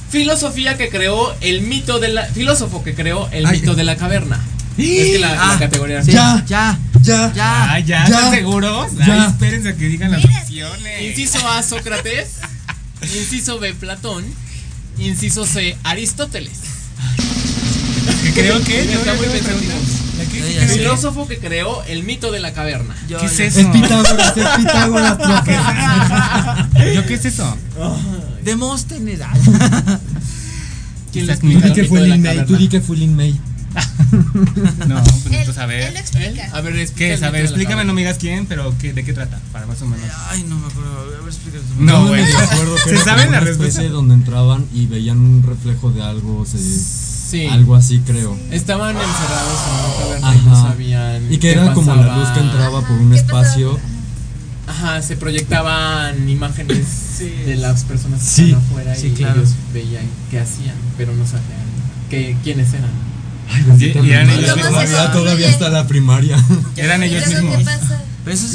Filosofía que creó el mito de la. Filósofo que creó el Ay. mito de la caverna. Es que la, la Ah, categoría Sí, Ya. ya, Ya. ya. Ah, ya, Ya. ¿están seguros? Ya. Ay, espérense a que digan las opciones. Inciso A, Sócrates. Inciso B, Platón. Inciso C, Aristóteles. Que creo que. Está yo- muy yo- pensativo. Sé. Filósofo que creó el mito de la caverna. Yo ¿Qué es eso? Es Pitágoras, es Pitágoras, profe. ¿Yo qué es eso? Demóstenes. ¿Quién le explica el que mito fue Lin May, tú di que fue Lin May. No, pues entonces a ver. él. A ver, explica ¿Qué el es? A ver, explícame, no me digas quién, pero ¿qué, ¿de qué trata? Para más o menos. Ay, no me acuerdo. A ver, explícalo. tú. No, güey. me acuerdo que ¿Se era sabe como la una respuesta? especie donde entraban y veían un reflejo de algo, se- Sí. algo así creo. Estaban encerrados en una caverna y no Ajá. sabían. Y que qué era como la luz que entraba por un espacio. Ajá, se proyectaban imágenes de las personas que Sí, estaban afuera sí, y claro. ellos veían qué hacían, pero no sabían qué, quiénes eran. Ay, Y- eran ellos todavía, mismos. todavía, todavía está la primaria. Eran ellos mismos.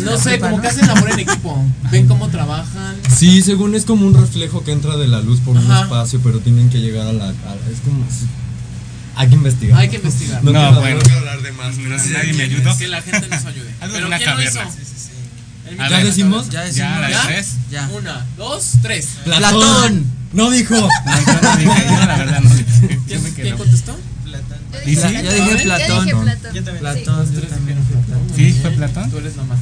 No sé, como ¿no? que hacen labor en equipo. Ven cómo trabajan. Sí, según es como un reflejo que entra de la luz por un espacio, pero tienen que llegar a la. a- es como. Hay que investigar. Hay que investigar. No, No, quiero, bueno. no quiero hablar de más. pero sí Nadie me ayudó. Que la gente nos ayude. Algo de Pero una ¿quién lo hizo? caverna. El A micrófono. ver. decimos? Ya Ya, decimos. la de ¿Ya? tres. Ya. Una, dos, tres. Platón. No dijo. No, yo no dije, yo la verdad no dije. Yo ¿Quién, me quién contestó? ¿Y sí? Yo dije. Platón. Yo dije Platón. Yo también. Platón, yo también. Platón. ¿Sí? ¿Fue Platón? Tú eres la más.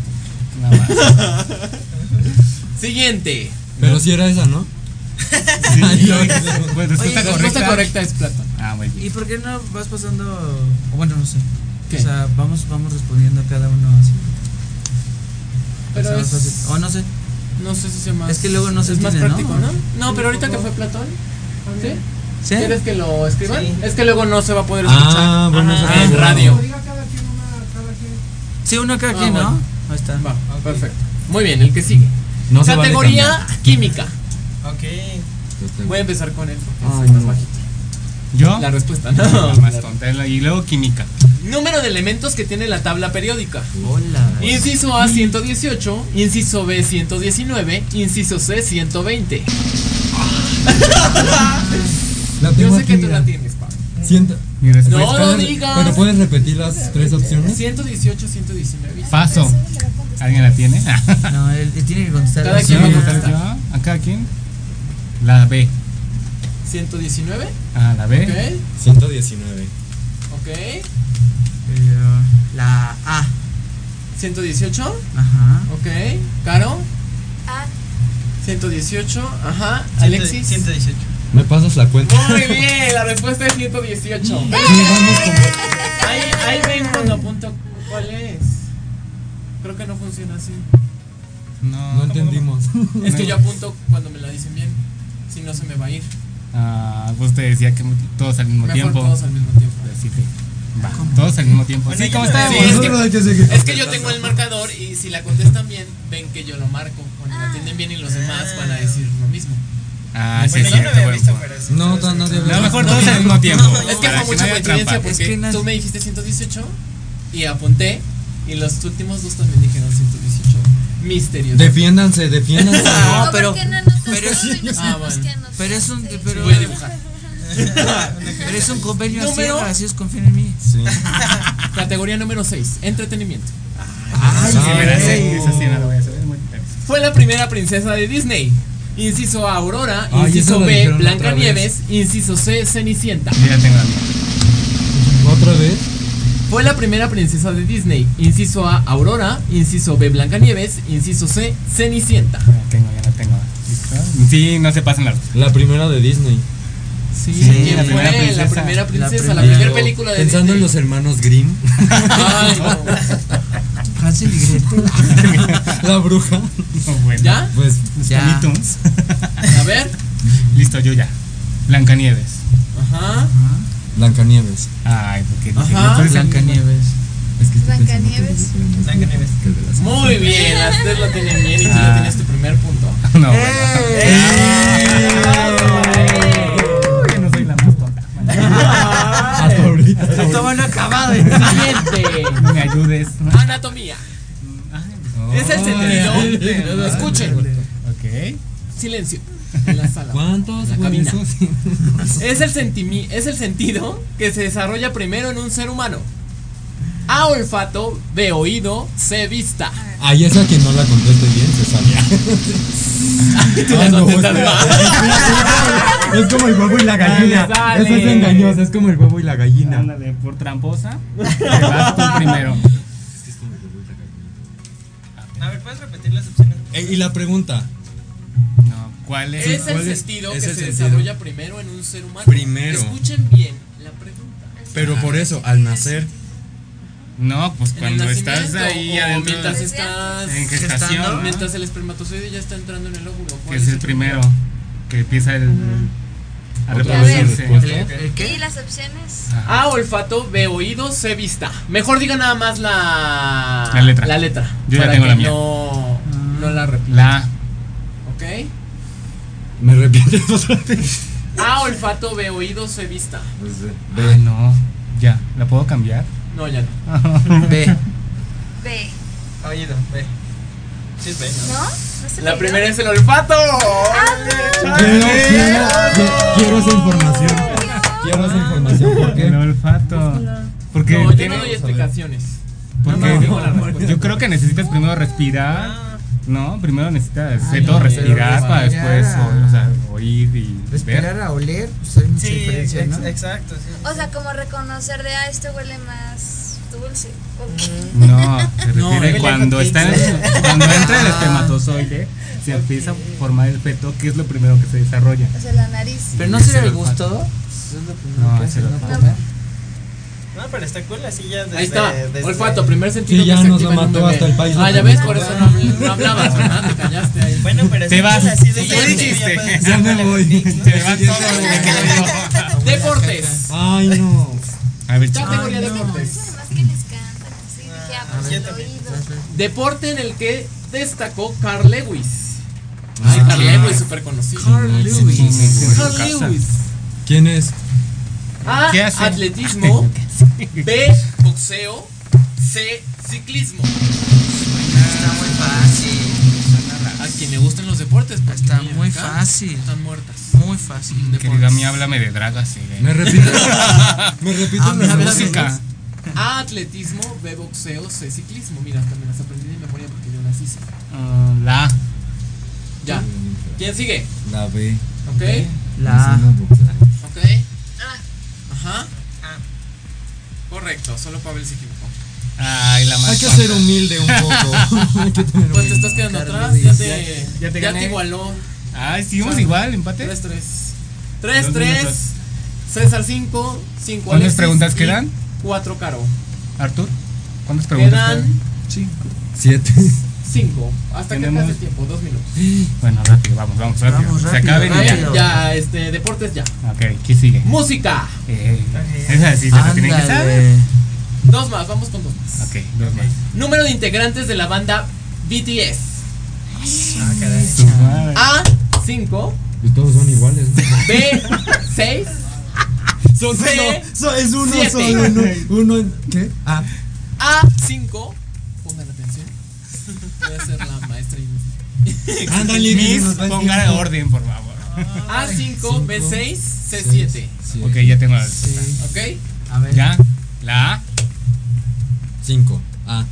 Nada más. Siguiente. Pero si era esa, ¿no? Sí. Pues respuesta respuesta correcta. correcta es Platón. Ah, muy bien. ¿Y por qué no vas pasando? o Bueno, no sé. ¿Qué? O sea, vamos, vamos respondiendo cada uno así. Pero es. fácil. O no sé. No sé si sea más. Es que luego no se Es más práctico, ¿no? ¿no? No, pero ahorita que fue Platón. ¿Sí? ¿Sí? ¿Quieres que lo escriban? Sí. Es que luego no se va a poder escuchar Ah, bueno, en radio. bueno. Sí, uno cada Ah, quien, bueno. ¿no? Ahí está. Va, perfecto. Muy bien, el que sigue. No se vale Categoría química. Ok. Voy a empezar con él porque Ay, es más no. bajito. ¿Yo? La respuesta, No, no. más tonta. Y luego química. Número de elementos que tiene la tabla periódica. Hola. Inciso A 118, inciso B 119, inciso C 120. La Yo sé que tú mira. la tienes, Pablo. Siento. Mi respuesta. No lo ¿Puedes- digas. Pero puedes repetir las tres opciones. 118, 119. Paso. ¿Alguien la tiene? No, él, él tiene que contestar. Cada quien va a ¿Quién contestar. ¿A cada quien? La B. 119, Ah, la B. ok, 119. ok. Eh, la A. 118, Ajá. ok. Caro, Ah, 118, ajá. Alexis. 118. ¿Me pasas la cuenta? Muy bien, la respuesta es 118. Sí, vamos como- Ahí, ahí ven cuando apunto cuál es. Creo que no funciona así. No, No entendimos. Es que yo apunto cuando me la dicen bien. Si no se me va a ir. Ah, pues te decía que todos al mismo Mejor tiempo. todos al mismo tiempo. Pues sí, te- va, todos al mismo tiempo. Bueno, Sí, yo ¿cómo no estamos? Sí, es que que, es que yo tengo el marcador y si la contestan bien, ven que yo lo marco. Cuando la atienden bien y los demás van a decir lo mismo. Ah, sí, Bueno, es yo no cierto. había buen visto, sí. No, sí, no, sí. nadie No, mejor todos al mismo tiempo. Es que fue mucha no coincidencia porque Es que no- tú me dijiste 118 y apunté y los últimos dos también dijeron 118. Misterioso. Defiéndanse, defiéndanse. No, ¿por pero- qué no anotas pero sí- no Ah, bueno. Pero es un. Sí. Pero, Voy a dibujar. pero es un convenio así, Número- así es, confíen en mí. Sí. Categoría número 6, entretenimiento. Ay, sí, sí no voy a saber. Muy. Fue la primera princesa de Disney. Inciso A, Aurora. Ay, Inciso B, Blancanieves. Inciso C, Cenicienta. Yo ya tengo la. ¿Otra vez? Fue la primera princesa de Disney. Inciso A, Aurora. Inciso B, Blancanieves. Inciso C, Cenicienta. Ya la tengo, ya la tengo. Sí, no se pasen la La primera de Disney. Sí, Sí, ¿quién la fue? primera La princesa. primera princesa, la, La primera película de Pensando en los hermanos Grimm. Ay, no. Hansel y Gretel. la bruja. Bueno, ¿Ya? Pues Ya. A ver. Listo, yo ya. Blancanieves. Ajá. Blancanieves. Ay, porque Ajá. Blancanieves. Es que que Blancanieves. Blancanieves. Que Muy bien, las tres lo tienen bien y tú ya Ah. tienes tu primer punto. No, bueno. ¡Eh! Yo no soy la más tonta. Hasta ahorita. Esto van acabado. Siguiente. No me ayudes. Anatomía. Es el sentido. Escuchen. Ok. Silencio. En la sala. ¿Cuántos En la cabina. Es el, es el sentido que se desarrolla primero en un ser humano. A olfato, B oído, C vista. Ay, esa que no la conteste bien se sabía. No, contestas es- como el huevo y la gallina. Dale, Eso es engañoso, es como el huevo y la gallina. Ándale, por tramposa. Te vas tú primero. A ver, ¿puedes repetir las opciones? Eh, y la pregunta. No, ¿cuál es? Es el ¿Cuál es- sentido es que el se sentido? desarrolla primero en un ser humano. Primero. Escuchen bien la pregunta. Pero por eso, al nacer. No, pues cuando estás ahí o adentro. mientras estás En gestación, ¿no? mientras el espermatozoide ya está entrando en el óvulo. Que ¿Cuál es el primero. Que empieza el. A ¿Otra vez la reproducirse. qué? ¿Y las opciones? Ajá. A olfato, B oído, C vista. Mejor diga nada más la La letra. La letra. Yo ya para tengo que la mía. No, no la repita. La. ¿Ok? ¿Me repites otra vez? A olfato, B oído, C vista. Ay, no. Ya. ¿La puedo cambiar? No, ya no. B. B. Oído, ve. Sí, es ve, ¿no? ¿No? ¿No es el La primera es el olfato. Quiero, quiero, quiero esa información. Quiero esa información. ¿Por El qué? olfato. Porque No, yo no doy explicaciones. porque No, no, yo creo que necesitas primero respirar. No, primero necesitas Ah, de todo no, respirar para después o, o sea, oír y Respirar ver. a oler, pues hay mucha Sí, diferencia, ex- ¿no? exacto, sí. O sea, como reconocer de, ah, esto huele más dulce. Ok. No, se refiere cuando está en elefante. el- cuando entra el espermatozoide, se empieza a formar el feto, que es lo primero que se desarrolla. O sea, la nariz. Pero no sería el gusto. Eso es lo primero No, que hace, ¿no? pero está cool así ya desde, Ahí está, desde- olfato, primer sentido. Sí, ya que nos lo mató hasta el país Ah, ya ves, por eso no, habl- no hablabas, ¿verdad? Te callaste ahí. Bueno, pero Te vas. así de ¿Qué ya dijiste? Ya me voy. Te vas todo. Deportes. Ay, no. A ver, chicos. Categoría Ay, de no. deportes. Ah, pues. Deporte en el que destacó Carl Lewis. Ay, Ah. Carl Lewis, súper conocido. Carl Lewis. Carl Lewis. ¿Quién es? A. Atletismo. B. Boxeo. C. Ciclismo. Está muy fácil. A quien le gusten los deportes. porque Está mira, muy acá fácil. Están muertas. Muy fácil. Querida mía, háblame de dragas. sí, ¿Me repites? ¿Me repites Ah, mira, Música. A. Atletismo. B. Boxeo. C. Ciclismo. Mira, también las aprendí de memoria porque yo las hice. Ah, la. Ya. ¿Quién sigue? La B. Ok. La A. Ok. Ah. Ajá. Correcto, solo Pavel se equivocó. Ay, la más. Hay que ser humilde un poco. Hay que tener Pues te estás quedando Carlos atrás, ya te, Ya te ya te igualó. Ay, seguimos Sale. igual, empate. 3-3. 3-3. Dos minutos. César 5, 5 ¿Cuántas preguntas quedan? 4 Caro. Artur, ¿cuántas preguntas Quedan quedan? Siete. 5. Hasta que Tenemos- pase el tiempo, 2 minutos. Bueno, rápido, vamos, vamos, rápido. Vamos, Se rápido, acaben y ya. rápido. Ya, este, deportes ya. Ok, ¿qué sigue? Música. Eh, esa sí se la tienen que saber. Dos más, vamos con dos más. Ok, dos más. Número de integrantes de la banda BTS. Ah, caray. A 5, Y todos son iguales. ¿no? B 6, Son C, uno, es uno, siete. solo uno, uno, en- ¿qué? Ah, A 5. A ser la maestra y ándale, Miss, ponga orden, por favor. A5, B6, C7. Sí. Ok, ya tengo la Sí. ¿Ok? A ver. Ya, la A. Cinco. Ah.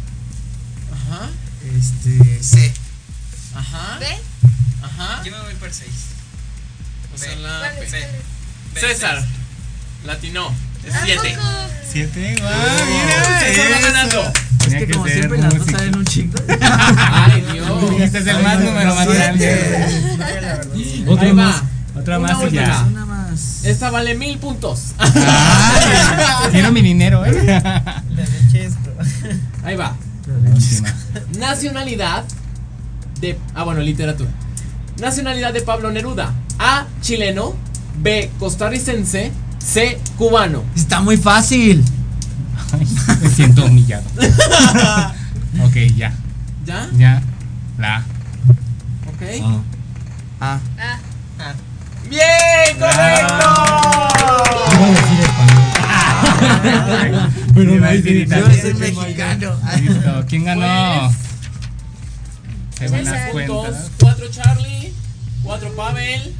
Ajá. Este. C. Ajá. ¿Ve? Ajá. Yo me voy por 6. O sea, la ¿Cuál es? P. ¿Cuál es? César. Latino. Es ¿A 7. poco? Siete, guau, César mira. va eso. ganando. Es Tenía que como ser siempre las dos salen un chingo. Ay, Dios. Este es el más número más grande. Otra más. Otra más y ya. Una más. Esta vale mil puntos. Ay, quiero mi dinero, eh. La de Chesco. Ahí va. Nacionalidad de. Ah, bueno, literatura. Nacionalidad de Pablo Neruda. A. Chileno. B. Costarricense. C. Cubano. Está muy fácil. Ay, Me siento humillado. ok, ya. ¿Ya? Ya. La A. Ok. Ah. Ah. Ah. ¡Bien! ¡Correcto! Pero no decir. Yo soy mexicano. Listo. ¿Quién ganó? Pues, las Seis puntos. cuentas. 4 Charlie. 4 Pavel.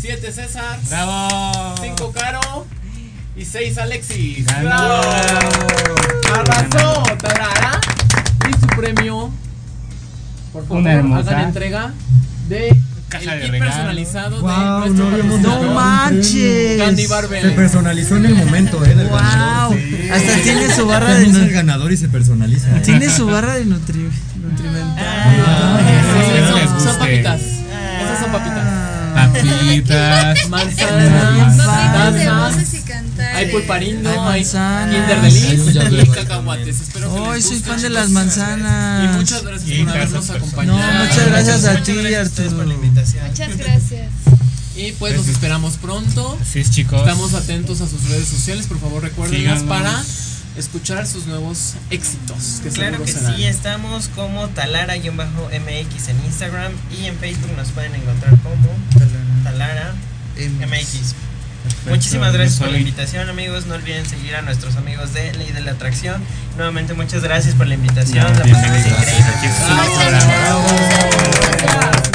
7 César. ¡Bravo! 5 Caro. Y 6 Alexis. ¡Bravo! Arrasó. Tarara. Y su premio. Por favor, Una hermosa hagan entrega de Caja el de kit regalo. personalizado Guau, de nuestro no habíamos patrocinador, No manches. Candy Bar Se personalizó en el momento, eh, del Wow. ganador. Hasta tiene su barra de nu- ganador y se personaliza. eh. tiene su barra de nutri nutrimental. Ah, Espero sí, les son, son guste. papitas. Esas son papitas. Papitas. Manzanas, cantar. hay pulparindo, Hay hay manzanas. Kinder de Hay cacahuates. Espero que Ay, les soy fan de las manzanas. Y muchas gracias Y por habernos acompañado. No, muchas gracias a ti, Muchas gracias a ustedes por la Arturo. invitación. Muchas gracias. Y pues nos esperamos pronto. Así es, chicos. Estamos atentos a sus redes sociales. Por favor, recuérdenos Síganos. para escuchar sus nuevos éxitos. Que Claro que serán. sí, estamos como Talara-MX en Instagram y en Facebook nos pueden encontrar como Talara MX. Muchísimas gracias por la invitación, amigos. No olviden seguir a nuestros amigos de Ley de la Atracción. Nuevamente, muchas gracias por la invitación. La bien, pasamos gracias. Aquí es.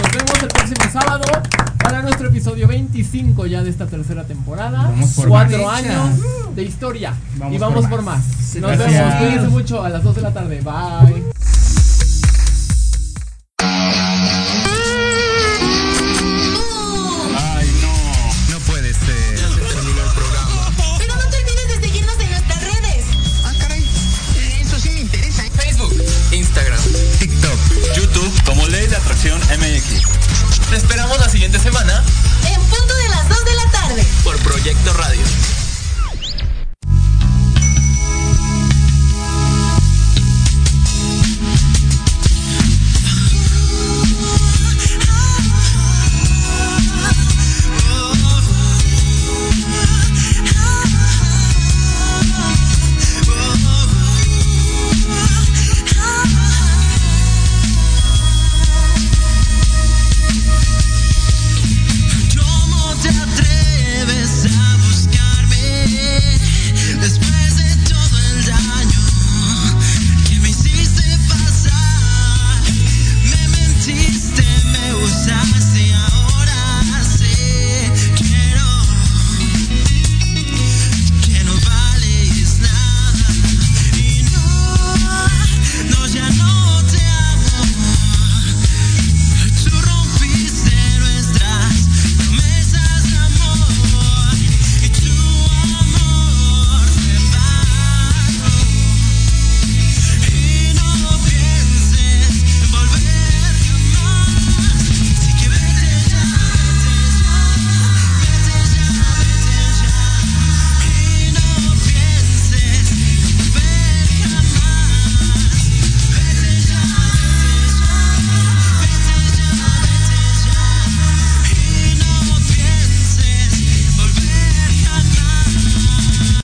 Nos vemos el próximo sábado para nuestro episodio 25 ya de esta tercera temporada. Cuatro más. años de historia. Vamos y vamos por por más. más. Nos Gracias. vemos. Cuídense mucho a las 2 de la tarde. Bye. esperamos la siguiente semana. En punto de las 2 de la tarde. Por Proyecto Radio.